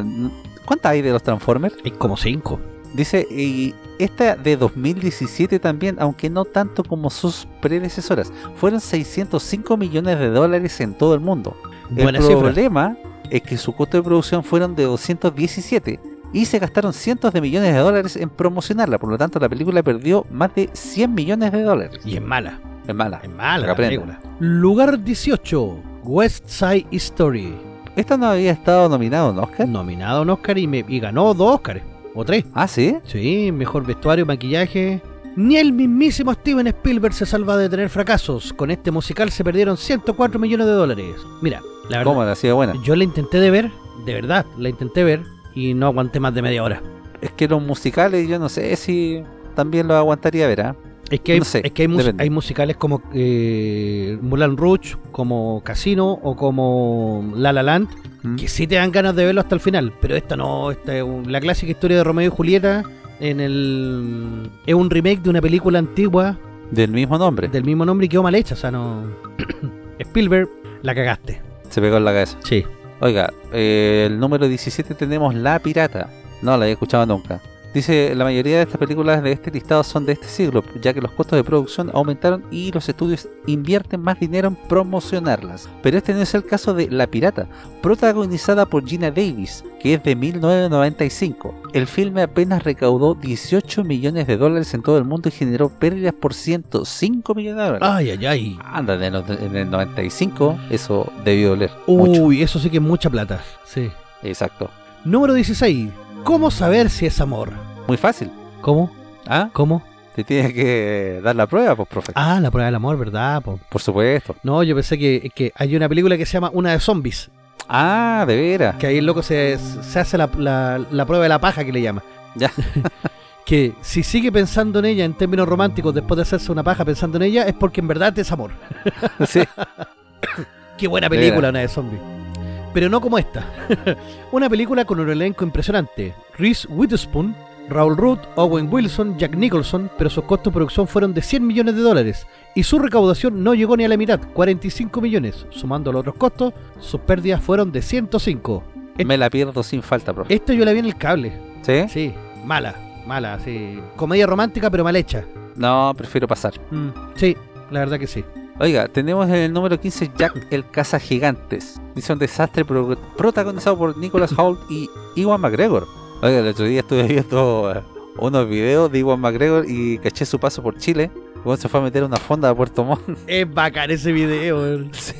B: ¿Cuántas hay de los Transformers?
A: Hay como cinco.
B: Dice, y esta de 2017 también, aunque no tanto como sus predecesoras, fueron 605 millones de dólares en todo el mundo.
A: Buena
B: el
A: cifra.
B: problema es que su costo de producción fueron de 217 y se gastaron cientos de millones de dólares en promocionarla, por lo tanto la película perdió más de 100 millones de dólares.
A: Y es mala.
B: Es mala.
A: Es mala la película. Lugar 18. West Side Story.
B: Esta no había estado nominado en Oscar.
A: Nominado a un Oscar y, me, y ganó dos Oscars. O tres.
B: Ah, sí.
A: Sí, mejor vestuario, maquillaje. Ni el mismísimo Steven Spielberg se salva de tener fracasos. Con este musical se perdieron 104 millones de dólares. Mira, la verdad,
B: ¿Cómo la hacía buena?
A: yo la intenté de ver, de verdad, la intenté ver y no aguanté más de media hora.
B: Es que los musicales yo no sé si también los aguantaría ver, ¿ah?
A: Es que hay,
B: No sé,
A: es que hay, mus-
B: depende.
A: hay musicales como eh, Moulin Rouge, como Casino o como La La Land,
B: ¿Mm?
A: que sí te dan ganas de verlo hasta el final, pero esta no, esta es un- la clásica historia de Romeo y Julieta en el es un remake de una película antigua
B: Del mismo nombre.
A: del mismo nombre y quedó mal hecha, o sea, no *coughs* Spielberg, la cagaste.
B: Se pegó en la cabeza.
A: Sí.
B: Oiga, eh, el número 17 tenemos La Pirata. No la había escuchado nunca. Dice, la mayoría de estas películas de este listado son de este siglo, ya que los costos de producción aumentaron y los estudios invierten más dinero en promocionarlas. Pero este no es el caso de La Pirata, protagonizada por Gina Davis, que es de 1995. El filme apenas recaudó 18 millones de dólares en todo el mundo y generó pérdidas por 105 millones de dólares.
A: Ay, ay, ay.
B: Anda, en el, en el 95 eso debió doler mucho.
A: Uy, eso sí que es mucha plata. Sí.
B: Exacto.
A: Número 16. ¿Cómo saber si es amor?
B: Muy fácil.
A: ¿Cómo?
B: ¿Ah?
A: ¿Cómo?
B: Te tienes que dar la prueba, pues, profe.
A: Ah, la prueba del amor, ¿verdad? po?
B: Por supuesto.
A: No, yo pensé que, que hay una película que se llama Una de Zombies.
B: Ah, de veras.
A: Que ahí el loco se, se hace la, la- la prueba de la paja que le llama.
B: Ya. *laughs*
A: Que si sigue pensando en ella en términos románticos después de hacerse una paja pensando en ella es porque en verdad es amor. *laughs*
B: sí.
A: Qué buena película, una de zombies. Pero no como esta. *laughs* una película con un elenco impresionante. Reese Witherspoon, Raúl Rudd, Owen Wilson, Jack Nicholson, pero sus costos de producción fueron de 100 millones de dólares. Y su recaudación no llegó ni a la mitad, 45 millones. Sumando los otros costos, sus pérdidas fueron de 105.
B: Me la pierdo sin falta, profe.
A: Esta yo la vi en el cable.
B: ¿Sí?
A: Sí, mala, mala, sí. Comedia romántica pero mal hecha.
B: No, prefiero pasar.
A: Mm, sí, la verdad que sí.
B: Oiga, tenemos en el número 15 Jack el Caza Gigantes. Dice un desastre pro- protagonizado por Nicholas Hoult y Iwan McGregor. Oiga, el otro día estuve viendo eh, unos videos de Iwan McGregor y caché su paso por Chile. Luego se fue a meter a una fonda de Puerto Montt. *laughs*
A: Es bacán ese video.
B: Sí.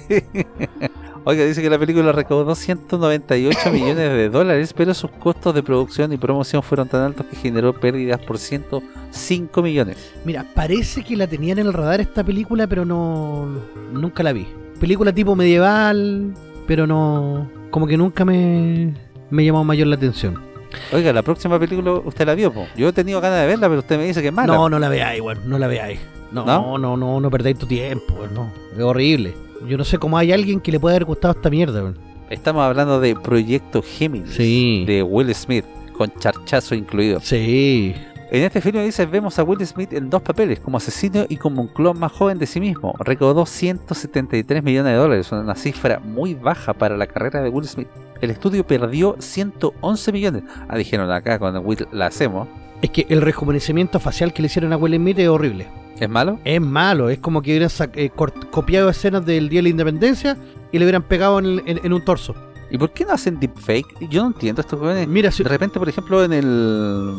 B: Oiga, dice que la película recaudó 198 millones de dólares, pero sus costos de producción y promoción fueron tan altos que generó pérdidas por 105 millones.
A: Mira, parece que la tenían en el radar esta película, pero no. Nunca la vi. Película tipo medieval, pero no. Como que nunca me. Me llamó mayor la atención.
B: Oiga, la próxima película usted la vio, po? Yo he tenido ganas de verla, pero usted me dice que es mala.
A: No, no la veáis, weón. No la veáis. No,
B: ¿No?
A: no, no, no, perdáis tu tiempo. No. Es horrible. Yo no sé cómo hay alguien que le pueda haber gustado esta mierda, weón.
B: Estamos hablando de Proyecto Géminis
A: Sí.
B: de Will Smith, con charchazo incluido.
A: Sí.
B: En este filme dice vemos a Will Smith en dos papeles, como asesino y como un clon más joven de sí mismo. Recaudó 173 millones de dólares, una cifra muy baja para la carrera de Will Smith. El estudio perdió 111 millones. Ah, dijeron acá cuando Will la hacemos.
A: Es que el rejuvenecimiento facial que le hicieron a Will Smith es horrible.
B: ¿Es malo?
A: Es malo, es como que hubieran eh, copiado escenas del Día de la Independencia y le hubieran pegado en, el- en- en un torso.
B: ¿Y por qué no hacen deepfake? Yo no entiendo estos jóvenes.
A: Mira, si-
B: De repente, por ejemplo, en el.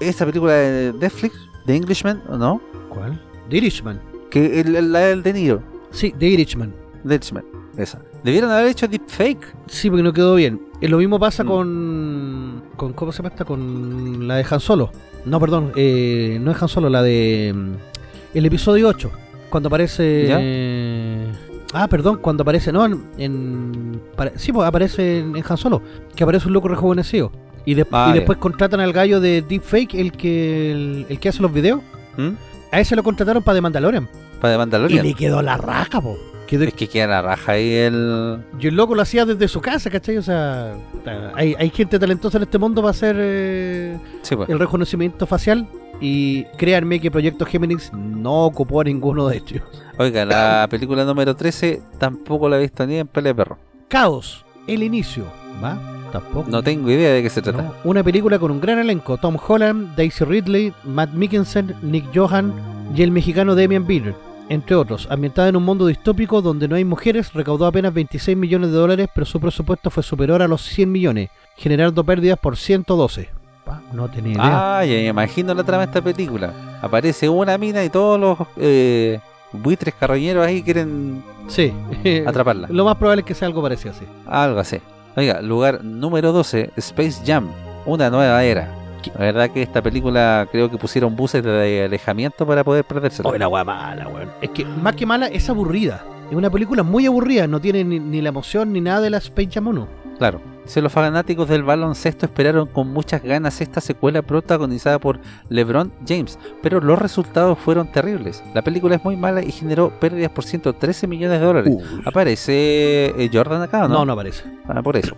B: Esta película de Netflix, The Englishman, ¿o no?
A: ¿Cuál? The Irishman.
B: Que el, el, la del De Niro.
A: Sí, The Irishman.
B: The Irishman, esa. Debieron haber hecho deepfake.
A: Sí, porque no quedó bien. Eh, Lo mismo pasa
B: Mm.
A: con, con. ¿Cómo se llama esta? Con la de Han Solo. No, perdón, eh, no es Han Solo, la de. mm, El episodio 8. Cuando aparece.
B: ¿Ya?
A: eh, ah, perdón, cuando aparece. No, en. en- sí, pues aparece en, en Han Solo. Que aparece un loco rejuvenecido. Y, de-
B: Ah,
A: y después contratan al gallo de Deepfake, el que, el, el que hace los videos.
B: ¿Mm?
A: A ese lo contrataron para The Mandalorian.
B: Para The
A: Y
B: Mandalorian.
A: le quedó la raja, po.
B: Es que queda la raja ahí el.
A: Y el loco lo hacía desde su casa, ¿cachai? O sea, hay, hay gente talentosa en este mundo para hacer eh,
B: Sí, pues.
A: el reconocimiento facial. Y créanme que Proyecto Géminis no ocupó a ninguno de ellos.
B: Oiga, la *coughs* película número 13 tampoco la he visto ni en Pelea de Perro.
A: Caos, el inicio. ¿Va? Tampoco.
B: No tengo idea de qué se trata.
A: No. Una película con un gran elenco: Tom Holland, Daisy Ridley, Matt Mikkelsen, Nick Johan y el mexicano Damian Bitter, entre otros. Ambientada en un mundo distópico donde no hay mujeres, recaudó apenas 26 millones de dólares, pero su presupuesto fue superior a los 100 millones, generando pérdidas por 112. Pa, No tenía idea.
B: Ah, ya me imagino la trama de esta película. Aparece una mina y todos los eh, buitres carroñeros ahí quieren
A: sí, *laughs*
B: atraparla.
A: lo más probable es que sea algo parecido así.
B: Algo así. Oiga, lugar número 12, Space Jam, una nueva era. La verdad que esta película creo que pusieron buses de alejamiento para poder perdérsela.
A: Oh, la wea mala, weón. Es que más que mala, es aburrida. Es una película muy aburrida, no tiene ni, ni la emoción ni nada de la Space Jam 1.
B: Claro. Dice, los fanáticos del baloncesto esperaron con muchas ganas esta secuela protagonizada por LeBron James, pero los resultados fueron terribles. La película es muy mala y generó pérdidas por 113 millones de dólares. ¿Aparece eh, Jordan acá o no?
A: No, no aparece.
B: Ah, por eso.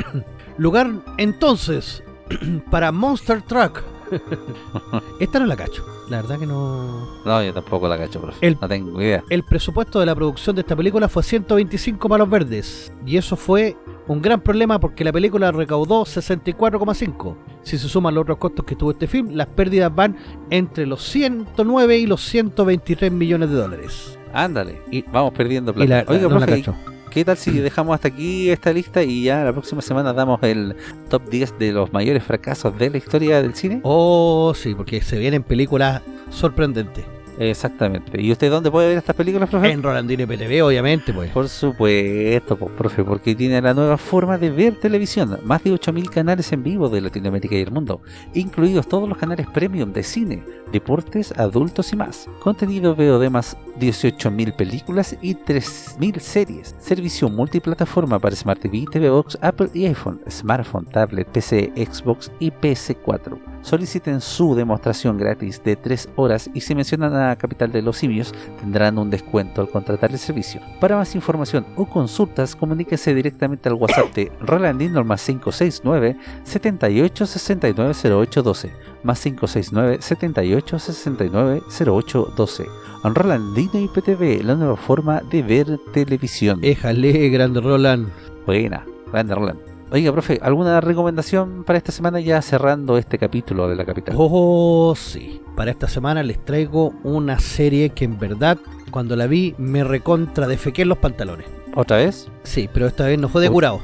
A: Lugar entonces *clears throat* para Monster Truck. *laughs* Esta no la cacho. La verdad que no.
B: No, yo tampoco la cacho, profe.
A: El-
B: No tengo idea.
A: El presupuesto de la producción de esta película fue 125 palos verdes. Y eso fue Un gran problema porque la película recaudó 64,5. Si se suman los otros costos que tuvo este film, las pérdidas van entre los 109 y los 123 millones de dólares.
B: Ándale,
A: Y-
B: vamos perdiendo
A: Y
B: plata.
A: la-
B: Oiga,
A: no la cacho.
B: ¿Qué tal si dejamos hasta aquí esta lista y ya la próxima semana damos el top 10 de los mayores fracasos de la historia del cine?
A: Oh, sí, porque se vienen películas sorprendentes.
B: Exactamente. ¿Y usted dónde puede ver estas películas, profe?
A: En Rolandino PTV, obviamente, pues.
B: Por supuesto, pues, profe, porque tiene la nueva forma de ver televisión. Más de 8.000 canales en vivo de Latinoamérica y el mundo, incluidos todos los canales premium de cine, deportes, adultos y más. Contenido VOD más 18.000 películas y 3.000 series. Servicio multiplataforma para Smart TV, TV Box, Apple y iPhone, smartphone, tablet, PC, Xbox y PS4. Soliciten su demostración gratis de 3 horas y si mencionan a Capital de los Simios tendrán un descuento al contratar el servicio. Para más información o consultas, comuníquese directamente al WhatsApp de Rolandino más 569 78 69 08 12 más 569 78 69 08 12. Rolandino IPTV, la nueva forma de ver televisión.
A: Éjale, grande Roland.
B: Buena, grande Roland. Oiga, profe, ¿alguna recomendación para esta semana ya cerrando este capítulo de la capital?
A: Oh, sí. Para esta semana les traigo una serie que en verdad, cuando la vi, me recontra defequé en los pantalones.
B: ¿Otra vez?
A: Sí, pero esta vez no fue de
B: Uy.
A: curado.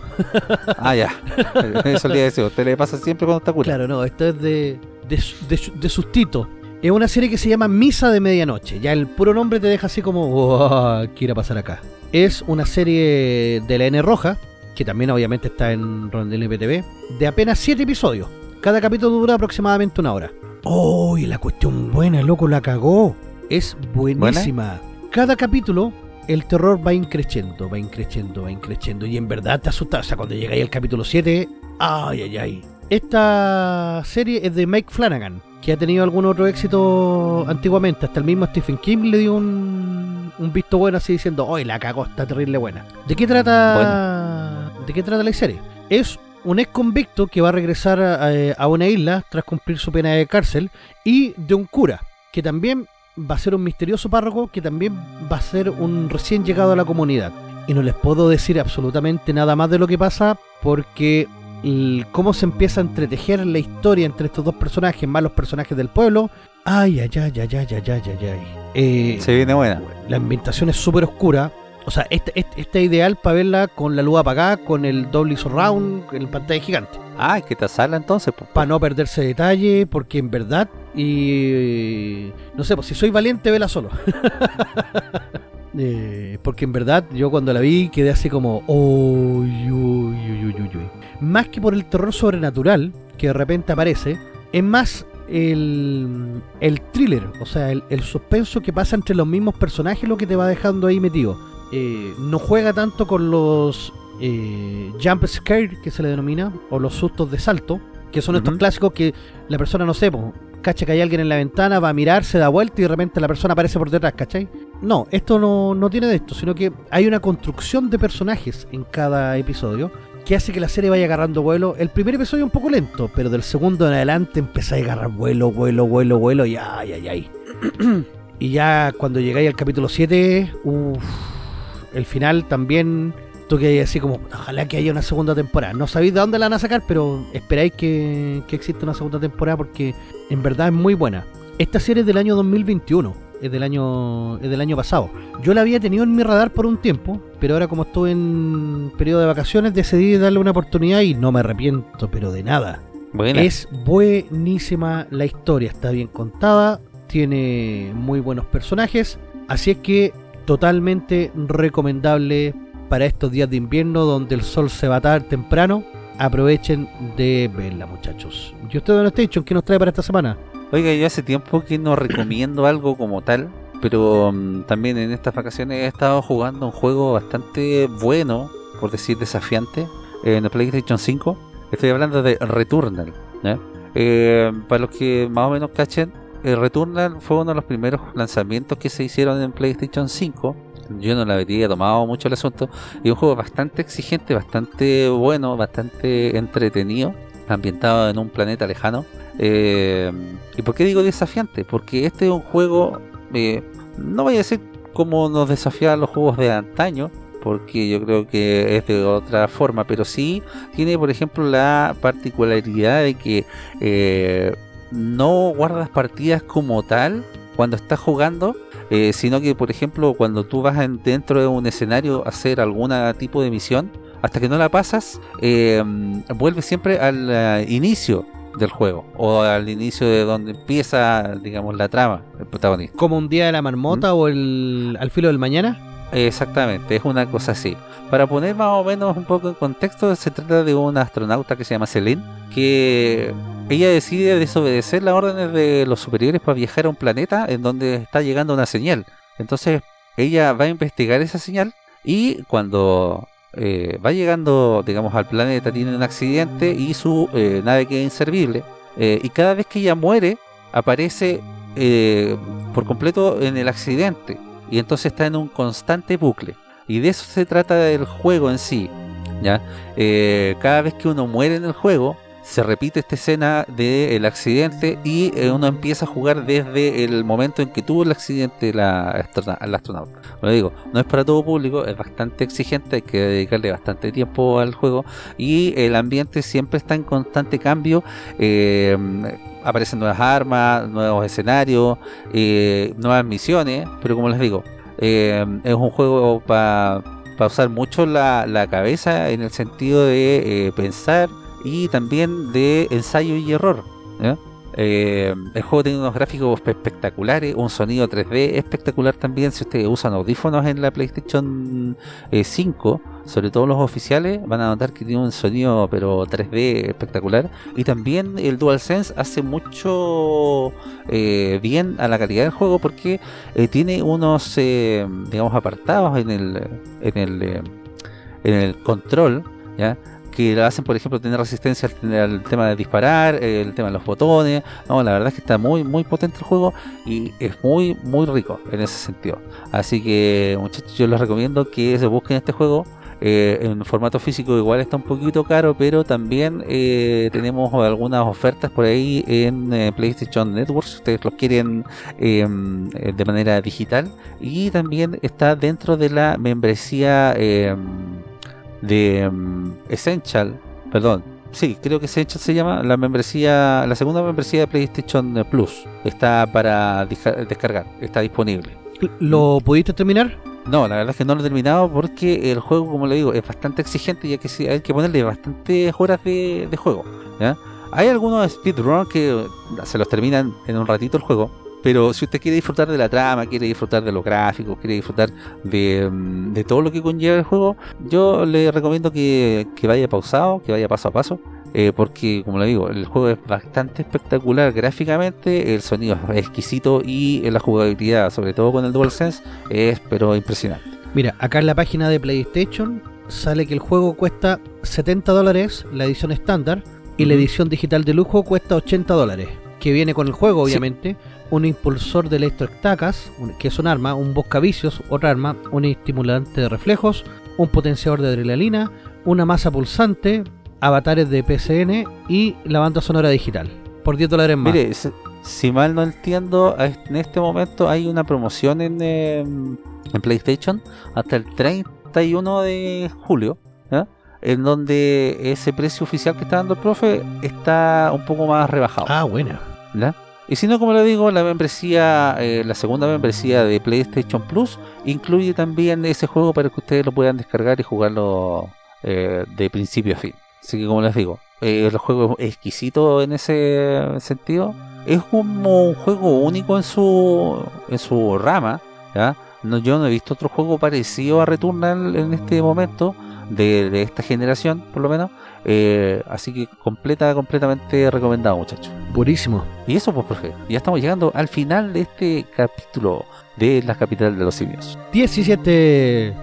B: Ah, ya. *laughs* Eso le iba a decir. ¿Usted le pasa siempre cuando está curado?
A: Claro, no, esto es de, de, de, su- de sustito. Es una serie que se llama Misa de Medianoche. Ya el puro nombre te deja así como, "Wow, ¿qué irá a pasar acá? Es una serie de la N Roja, que también obviamente está en Rondel PTV, de apenas 7 episodios. Cada capítulo dura aproximadamente una hora. ¡Oh! Y la cuestión buena, loco, la cagó. Es buenísima. Cada capítulo, el terror va increciendo, va increciendo, va increciendo. Y en verdad te asusta. O sea, cuando llegáis al capítulo 7, ¡ay, ay, ay! Esta serie es de Mike Flanagan, que ha tenido algún otro éxito antiguamente. Hasta el mismo Stephen King le dio un, un visto bueno así diciendo, ¡ay, la cagó! Está terrible buena. ¿De qué trata, ¿de qué trata la serie? Es un ex convicto que va a regresar a, a una isla tras cumplir su pena de cárcel y de un cura que también va a ser un misterioso párroco que también va a ser un recién llegado a la comunidad. Y no les puedo decir absolutamente nada más de lo que pasa porque el, cómo se empieza a entretejer la historia entre estos dos personajes, más los personajes del pueblo. Ay, ay, ay, ay, ay, ay, ay, ay. Eh,
B: se viene buena.
A: La ambientación es súper oscura. O sea, este, este, este, ideal para verla con la luz apagada, con el doble surround, en pantalla gigante.
B: Ah, es que te sala entonces.
A: Para no perderse detalle, porque en verdad, y no sé, pues si soy valiente, vela solo. *laughs* Eh, porque en verdad, yo cuando la vi quedé así como, uy, uy, uy, uy, uy. Más que por el terror sobrenatural que de repente aparece, es más el, el thriller, o sea, el, el suspenso que pasa entre los mismos personajes lo que te va dejando ahí metido. Eh, no juega tanto con los eh, jump scare que se le denomina, o los sustos de salto, que son estos clásicos que la persona, no sé, cacha que hay alguien en la ventana, va a mirar, se da vuelta y de repente la persona aparece por detrás, ¿cachai? No, esto no, no tiene de esto, sino que hay una construcción de personajes en cada episodio que hace que la serie vaya agarrando vuelo. El primer episodio es un poco lento, pero del segundo en adelante empieza a agarrar vuelo, vuelo, vuelo, vuelo y ay, ay, ay. *clears throat* y ya cuando llegáis al capítulo 7, uff, el final también tú que así como, ojalá que haya una segunda temporada. No sabéis de dónde la van a sacar, pero esperáis que, que exista una segunda temporada porque en verdad es muy buena. Esta serie es del año 2021, es del año, es del año pasado. Yo la había tenido en mi radar por un tiempo, pero ahora como estuve en periodo de vacaciones decidí darle una oportunidad y no me arrepiento, pero de nada.
B: Buena.
A: Es buenísima la historia, está bien contada, tiene muy buenos personajes, así es que totalmente recomendable para estos días de invierno donde el sol se va a dar temprano. Aprovechen de verla, muchachos. ¿Y usted, Don Station, qué nos trae para esta semana?
B: Oiga, yo hace tiempo que no recomiendo algo como tal, pero mm, también en estas vacaciones he estado jugando un juego bastante bueno, por decir desafiante, en el PlayStation 5. Estoy hablando de Returnal. Eh, para los que más o menos cachen, eh, Returnal fue uno de los primeros lanzamientos que se hicieron en PlayStation 5. Yo no le había tomado mucho el asunto. Y un juego bastante exigente, bastante bueno, bastante entretenido, ambientado en un planeta lejano. Eh, ¿Y por qué digo desafiante? Porque este es un juego, eh, no voy a decir como nos desafiaban los juegos de antaño, porque yo creo que es de otra forma, pero sí tiene, por ejemplo, la particularidad de que eh, no guardas partidas como tal cuando estás jugando, eh, sino que, por ejemplo, cuando tú vas dentro de un escenario a hacer algún tipo de misión, hasta que no la pasas, eh, vuelves siempre al eh, inicio del juego o al inicio de donde empieza, digamos, la trama, el protagonista.
A: ¿Como un día de la marmota o el al filo del mañana?
B: Exactamente, es una cosa así. Para poner más o menos un poco en contexto, se trata de una astronauta que se llama Celine, que ella decide desobedecer las órdenes de los superiores para viajar a un planeta en donde está llegando una señal. Entonces ella va a investigar esa señal y cuando eh, va llegando, digamos, al planeta tiene un accidente y su eh, nave queda inservible. Eh, y cada vez que ella muere, aparece por completo en el accidente. Y entonces está en un constante bucle. Y de eso se trata el juego en sí. ¿ya? cada vez que uno muere en el juego, se repite esta escena del accidente y eh, uno empieza a jugar desde el momento en que tuvo el accidente la, el astronauta. Como digo, no es para todo público, es bastante exigente, hay que dedicarle bastante tiempo al juego y el ambiente siempre está en constante cambio. Eh, aparecen nuevas armas, nuevos escenarios, eh, nuevas misiones, pero como les digo, es un juego para usar mucho la, la, cabeza en el sentido de pensar y también de ensayo y error. Eh, el juego tiene unos gráficos espectaculares, un sonido 3D espectacular también. Si ustedes usan audífonos en la PlayStation 5, eh, sobre todo los oficiales, van a notar que tiene un sonido pero 3D espectacular. Y también el DualSense hace mucho eh, bien a la calidad del juego porque tiene unos, digamos, apartados en el, en el, en el control. ¿ya? Que la hacen, por ejemplo, tener resistencia al, tema de disparar, el tema de los botones. No, la verdad es que está muy, muy potente el juego y es muy, muy rico en ese sentido. Así que, muchachos, yo les recomiendo que se busquen este juego. Eh, en formato físico igual está un poquito caro, pero también eh, tenemos algunas ofertas por ahí en eh, PlayStation Network si ustedes los quieren em, de manera digital. Y también está dentro de la membresía em, de um, Essential, perdón, sí, creo que Essential se llama, la membresía, la segunda membresía de PlayStation Plus. Está para descargar, está disponible.
A: ¿Lo pudiste terminar?
B: No, la verdad es que no lo he terminado porque el juego, como le digo, es bastante exigente y hay que, hay que ponerle bastantes horas de, juego. Hay algunos speedruns que se los terminan en un ratito el juego, pero si usted quiere disfrutar de la trama, quiere disfrutar de los gráficos, quiere disfrutar de, mm, todo lo que conlleva el juego, yo le recomiendo que, vaya pausado, que vaya paso a paso. Eh, porque como le digo, el juego es bastante espectacular gráficamente, el sonido es exquisito y la jugabilidad, sobre todo con el DualSense, es pero impresionante.
A: Mira, acá en la página de PlayStation sale que el juego cuesta 70 dólares, la edición estándar, y la edición digital de lujo cuesta 80 dólares, que viene con el juego obviamente, un impulsor de electroestacas, que es un arma, un boscavicios, otra arma, un estimulante de reflejos, un potenciador de adrenalina, una masa pulsante, avatares de PCN y la banda sonora digital. Por 10 dólares más.
B: Mire, si mal no entiendo, en este momento hay una promoción en, em, en PlayStation hasta el 31 de julio. en donde ese precio oficial que está dando el profe está un poco más rebajado.
A: Ah, buena.
B: ¿Ya? Y si no, como le digo, la membresía, eh, la segunda membresía de PlayStation Plus incluye también ese juego para que ustedes lo puedan descargar y jugarlo eh, de principio a fin. Así que como les digo, eh, el juego es exquisito en ese sentido. Es como un juego único en su en su rama. No, yo no he visto otro juego parecido a Returnal en este momento de, esta generación, por lo menos. Eh, así que completa, completamente recomendado, muchachos.
A: Buenísimo.
B: Y eso, pues, profe, ya estamos llegando al final de este capítulo de la capital de los simios.
A: 17.
B: Eh,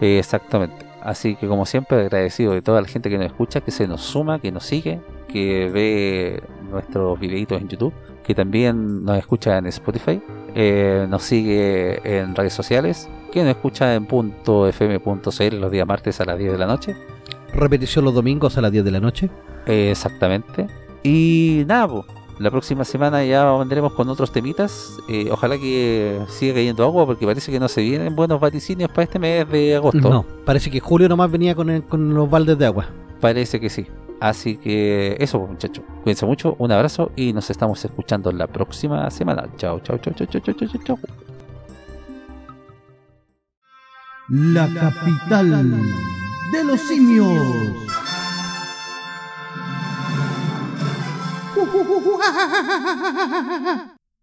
B: exactamente. Así que, como siempre, agradecido de toda la gente que nos escucha, que se nos suma, que nos sigue, que ve nuestros videitos en YouTube, que también nos escucha en Spotify, eh, nos sigue en redes sociales, que nos escucha en .fm.cl los días martes a las 10 de la noche.
A: Repetición los domingos a las 10 de la noche.
B: exactamente. Y nada, La próxima semana ya vendremos con otros temitas. Eh, ojalá que siga cayendo agua porque parece que no se vienen buenos vaticinios para este mes de agosto.
A: No, parece que Julio nomás venía con, el- con los baldes de agua.
B: Parece que sí. Así que eso, muchachos. Cuídense mucho, un abrazo y nos estamos escuchando la próxima semana. Chao, chao, chao, chao, chao, chao, chao, chao.
C: La capital de los simios. *laughs*